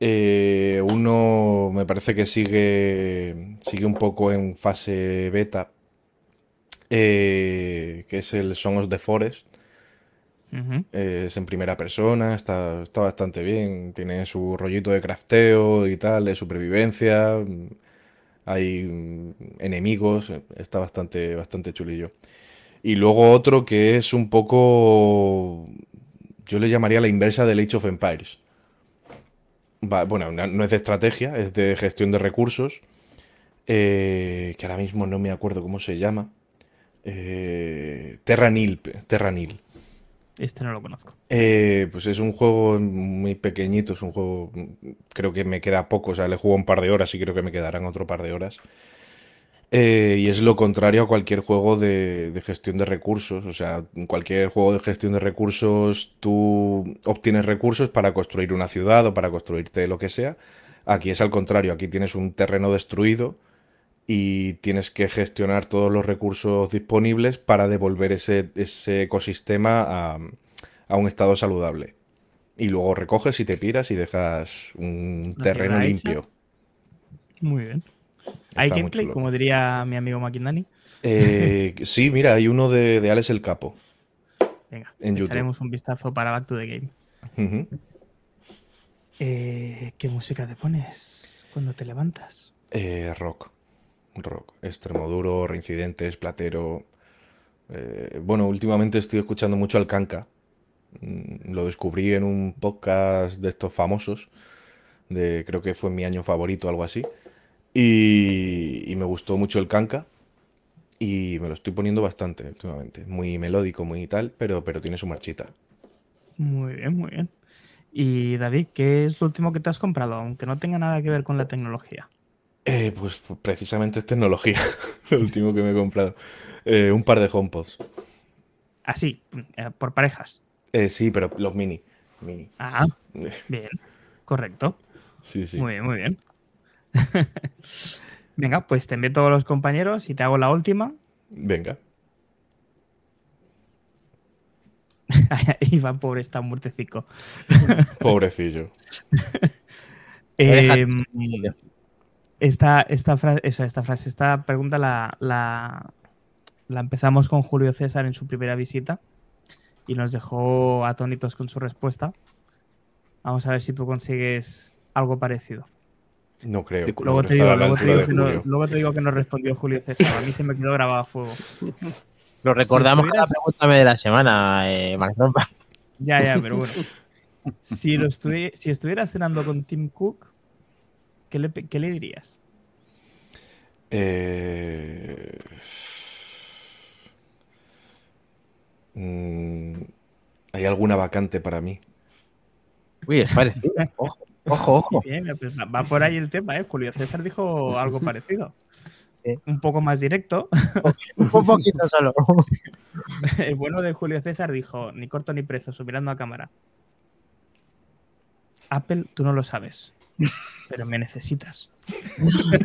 Eh, uno me parece que sigue, sigue un poco en fase beta, eh, que es el Song of the Forest. Eh, es en primera persona, está, está bastante bien, tiene su rollito de crafteo y tal, de supervivencia, hay mm, enemigos, está bastante, bastante chulillo. Y luego otro que es un poco, yo le llamaría la inversa del Age of Empires. Va- bueno, no es de estrategia, es de gestión de recursos, eh, que ahora mismo no me acuerdo cómo se llama. Eh, Terranil, Terranil. Este no lo conozco. Eh, pues es un juego muy pequeñito, es un juego, creo que me queda poco, o sea, le juego un par de horas y creo que me quedarán otro par de horas. Eh, y es lo contrario a cualquier juego de, de gestión de recursos, o sea, en cualquier juego de gestión de recursos tú obtienes recursos para construir una ciudad o para construirte lo que sea. Aquí es al contrario, aquí tienes un terreno destruido y tienes que gestionar todos los recursos disponibles para devolver ese, ese ecosistema a, a un estado saludable. Y luego recoges y te piras y dejas un terreno limpio. Muy bien. ¿Hay gameplay, como diría mi amigo Maquindani? Eh, sí, mira, hay uno de, de Alex el Capo. Venga, En YouTube. echaremos un vistazo para Back to the Game. Eh, ¿Qué música te pones cuando te levantas? Eh, rock. Rock. Extremo duro, reincidentes, platero. Eh, bueno, últimamente estoy escuchando mucho al Kanka. Mm, Lo descubrí en un podcast de estos famosos. De, creo que fue mi año favorito, algo así. Y, y me gustó mucho el Kanka. Y me lo estoy poniendo bastante últimamente. Muy melódico, muy tal, pero, pero tiene su marchita. Muy bien, muy bien. Y David, ¿qué es lo último que te has comprado? Aunque no tenga nada que ver con la tecnología. Eh, pues, pues precisamente es tecnología, lo último que me he comprado. Eh, un par de HomePods. Así, eh, por parejas. Eh, sí, pero los mini. Mini. Ah, bien. Correcto. Sí, sí. Muy bien, muy bien. Venga, pues te envío todos los compañeros y te hago la última. Venga. Iván, pobre, está muertecico. Pobrecillo. Eh, esta, esta, frase, esta frase, esta pregunta la, la, la empezamos con Julio César en su primera visita y nos dejó atónitos con su respuesta. Vamos a ver si tú consigues algo parecido. No creo. Luego no te, digo, luego, te digo que no, Julio. luego te digo que nos respondió Julio César. A mí se me quedó grabado a fuego. Lo recordamos Si la pregúntame de la semana, eh. Ya, ya, pero bueno. Si, lo estuvi- si estuvieras cenando con Tim Cook, ¿qué le, qué le dirías? Eh, mm, ¿Hay alguna vacante para mí? Uy, es parecido. Ojo, ojo, ojo. Bien, pues va- por ahí el tema, ¿eh? Julio César dijo algo parecido. Un poco más directo. Un poquito solo. El bueno de Julio César dijo, ni corto ni prezoso, mirando a cámara. Apple, tú no lo sabes, pero me necesitas.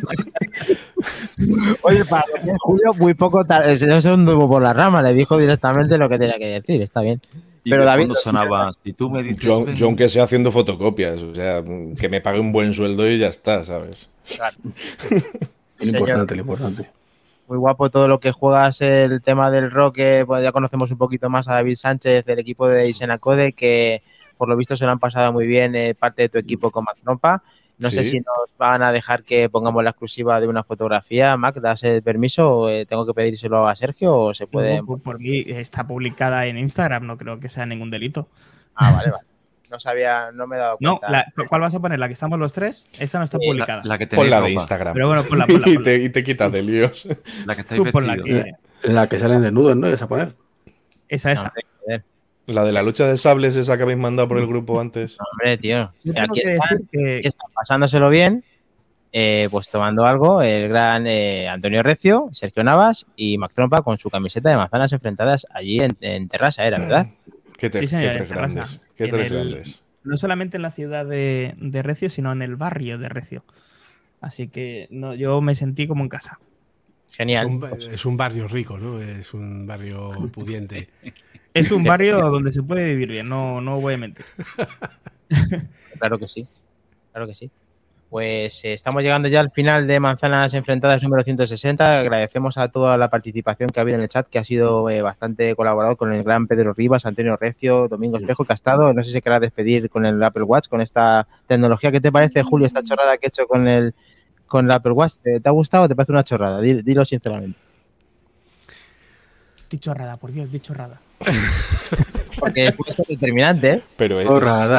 Oye, para Julio, muy poco tarde. No se anduvo por la rama, le dijo directamente lo que tenía que decir. Está bien. Y Pero David, sonaba, si tú me dices... Yo, aunque sea haciendo fotocopias, o sea, que me pague un buen sueldo y ya está, ¿sabes? Lo Señor. importante, lo importante. Muy guapo todo lo que juegas, el tema del rock, que pues ya conocemos un poquito más a David Sánchez del equipo de Isenacode, que por lo visto se lo han pasado muy bien eh, parte de tu equipo con Mac No sé si nos van a dejar que pongamos la exclusiva de una fotografía. Mac, ¿das el permiso? ¿O, eh, ¿Tengo que pedírselo a Sergio o se puede...? Por, por mí está publicada en Instagram, no creo que sea ningún delito. Ah, vale, vale. No sabía, no me he dado No, cuenta. la- ¿cuál vas a poner? ¿La que estamos los tres? Esa no está Sí, publicada. La, la que Pon la de ropa, Instagram. Pero bueno, ponla, ponla, y, ponla. te, y te quitas de líos. La que estáis Tú vestidos. que- La que salen desnudos, ¿no? Esa poner. Esa, esa. La de la lucha de sables, esa que habéis mandado por el grupo antes. Hombre, tío. Yo tengo Aquí que están, decir que aquí están pasándoselo bien, eh, pues tomando algo, el gran eh, Antonio Recio, Sergio Navas y Mac Trompa con su camiseta de manzanas enfrentadas allí en, en Terrassa, era, ¿verdad? Qué, te- Sí, señor, qué tres Terrassa. grandes. Qué En tres el- grandes. no solamente en la ciudad de, de Recio, sino en el barrio de Recio. Así que no, yo me sentí como en casa. Es Genial. un, es un barrio rico, ¿no? Es un barrio pudiente. Es un barrio donde se puede vivir bien, no, no voy a mentir. Claro que sí. Claro que sí. Pues eh, estamos llegando ya al final de Manzanas Enfrentadas número 160. Agradecemos a toda la participación que ha habido en el chat, que ha sido eh, bastante colaborado con el gran Pedro Rivas, Antonio Recio, Domingo Espejo, que ha estado. No sé si querrás despedir con el Apple Watch, con esta tecnología. ¿Qué te parece, Julio, esta chorrada que he hecho con el, con el Apple Watch? ¿Te, te ha gustado o te parece una chorrada? Dil- Dilo sinceramente. Dichorrada, por Dios, dichorrada. Porque puede ser determinante, ¿eh? Pero es,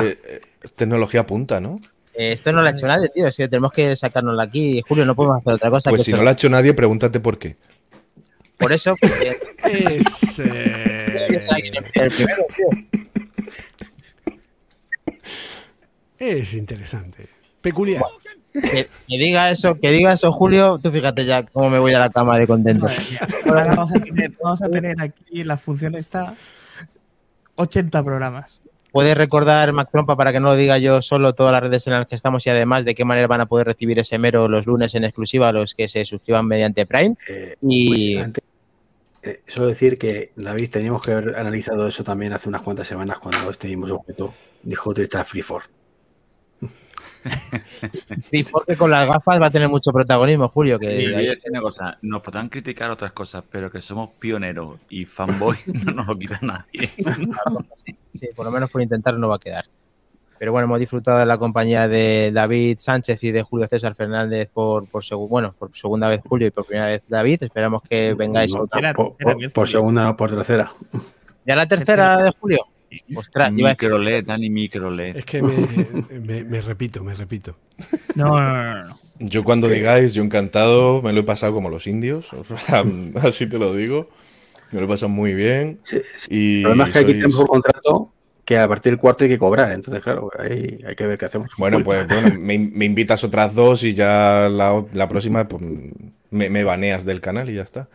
eh, es tecnología punta, ¿no? Eh, Esto no lo ha hecho nadie, tío. Es que tenemos que sacárnosla aquí. Julio, no podemos hacer otra cosa. Pues que si esto- no lo ha hecho nadie, pregúntate por qué. Por eso, porque Es. eh, yo soy el primero, tío. es interesante. Peculiar. Que, que diga eso, que diga eso, Julio. Tú fíjate ya cómo me voy a la cama de contento. Ahora vamos a tener, vamos a tener aquí la función esta 80 programas. ¿Puedes recordar, Mac Trompa, para que no lo diga yo solo, todas las redes en las que estamos y además de qué manera van a poder recibir ese mero los lunes en exclusiva a los que se suscriban mediante Prime? Eh, Y pues antes, eh, solo decir que, David, teníamos que haber analizado eso también hace unas cuantas semanas cuando este mismo sujeto dijo utilizar Free for. sí, porque con las gafas va a tener mucho protagonismo, Julio. Que Y una cosa, nos podrán criticar otras cosas, pero que somos pioneros y fanboy no nos lo quita nadie. Sí, por lo menos por intentar no va a quedar. Pero bueno, hemos disfrutado de la compañía de David Sánchez y de Julio César Fernández por, por, segu- bueno, por segunda vez Julio y por primera vez David. Esperamos que vengáis No, otra. Era- por, era por- bien, por Julio. segunda o por tercera. ¿Ya la tercera de Julio? Ostras, iba a decir- MicroLED, Dani MicroLED. Es que me, me- me repito, me repito. No, no, no, no, no. Yo cuando digáis, yo encantado, me lo he pasado como los indios, así te lo digo. Me lo he pasado muy bien. Sí, sí. Y El problema es que aquí sois- tenemos un contrato que a partir del cuarto hay que cobrar. Entonces, claro, ahí hay que ver qué hacemos. Bueno, pues bueno, me, me invitas otras dos y ya la, la próxima pues, me, me baneas del canal y ya está.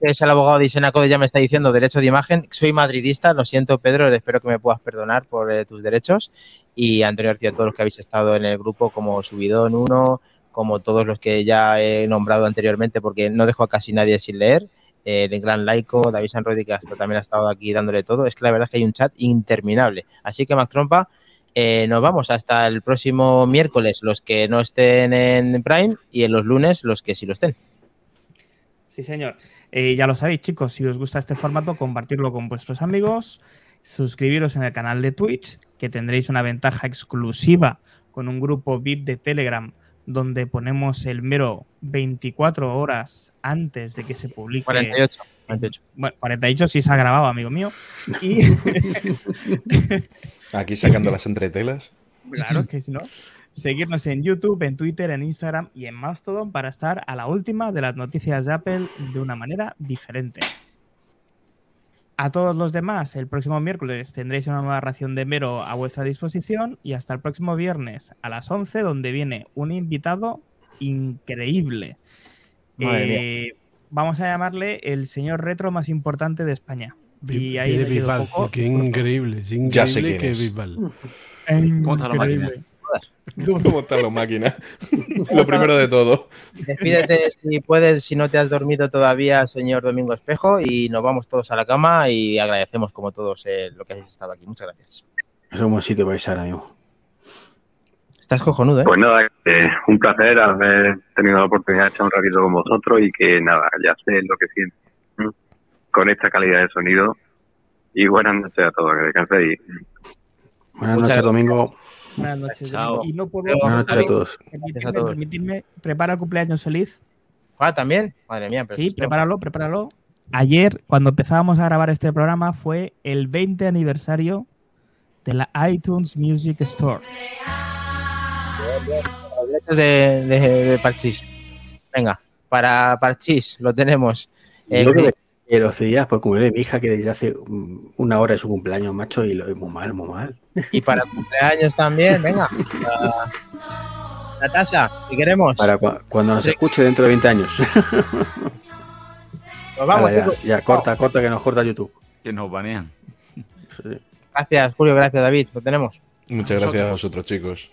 Es el abogado de Isenacode, ya me está diciendo derecho de imagen. Soy madridista, lo siento, Pedro, espero que me puedas perdonar por eh, tus derechos. Y Antonio García, todos los que habéis estado en el grupo, como Subidón 1, como todos los que ya he nombrado anteriormente, porque no dejo a casi nadie sin leer. Eh, el gran laico, David Sanrodi, que hasta también ha estado aquí dándole todo. Es que la verdad es que hay un chat interminable. Así que, Mac Trompa, eh, nos vamos hasta el próximo miércoles, los que no estén en Prime, y en los lunes, los que sí lo estén. Sí, señor. Eh, ya lo sabéis, chicos, si os gusta este formato, compartirlo con vuestros amigos, suscribiros en el canal de Twitch, que tendréis una ventaja exclusiva con un grupo VIP de Telegram donde ponemos el mero 24 horas antes de que se publique. 48. 48. Bueno, 48 sí se ha grabado, amigo mío. Y Aquí sacando las entretelas. claro que si no. Seguirnos en YouTube, en Twitter, en Instagram y en Mastodon para estar a la última de las noticias de Apple de una manera diferente. A todos los demás, el próximo miércoles tendréis una nueva ración de mero a vuestra disposición y hasta el próximo viernes a las 11 donde viene un invitado increíble. Eh, vamos a llamarle el señor retro más importante de España. Y ahí me quedo Bisbal, poco- Qué increíble, es increíble Ya sé quién que es. Bisbal. ¿Cómo está la máquina? Increíble. ¿Cómo está la máquina? Lo primero de todo. Despídete si puedes, si no te has dormido todavía, señor Domingo Espejo, y nos vamos todos a la cama y agradecemos como todos eh, lo que habéis estado aquí. Muchas gracias. Es un buen sitio para irse ahora mismo. Estás cojonudo, ¿eh? Pues nada, que un placer haber tenido la oportunidad de echar un ratito con vosotros y que nada, ya sé lo que siento. Con esta calidad de sonido. Y buenas noches a todos, que descanséis. Buenas Muchas noches, gracias. Domingo. Buenas noches. Domingo. Y no puedo. Buenas noches a todos. Permitidme, a todos. permitidme, prepara el cumpleaños feliz. Ah, también. Madre mía, pero Sí, esto- prepáralo, prepáralo. Ayer, cuando empezábamos a grabar este programa, fue el 20 aniversario de la iTunes Music Store. De, de, de Parchís. Venga, para Parchís lo tenemos. Los días por cumpleaños de mi hija que desde hace mm, una hora de su cumpleaños, macho, y lo es muy mal, muy mal. Y para cumpleaños también, venga. Ah, Natasha, si queremos. Para cua- cuando nos escuche dentro de 20 años. Nos vamos, Ahora ya, ya, corta, corta, que nos corta YouTube. Que nos banean. Sí. Gracias, Julio. Gracias, David. Lo tenemos. Muchas gracias a vosotros, chicos.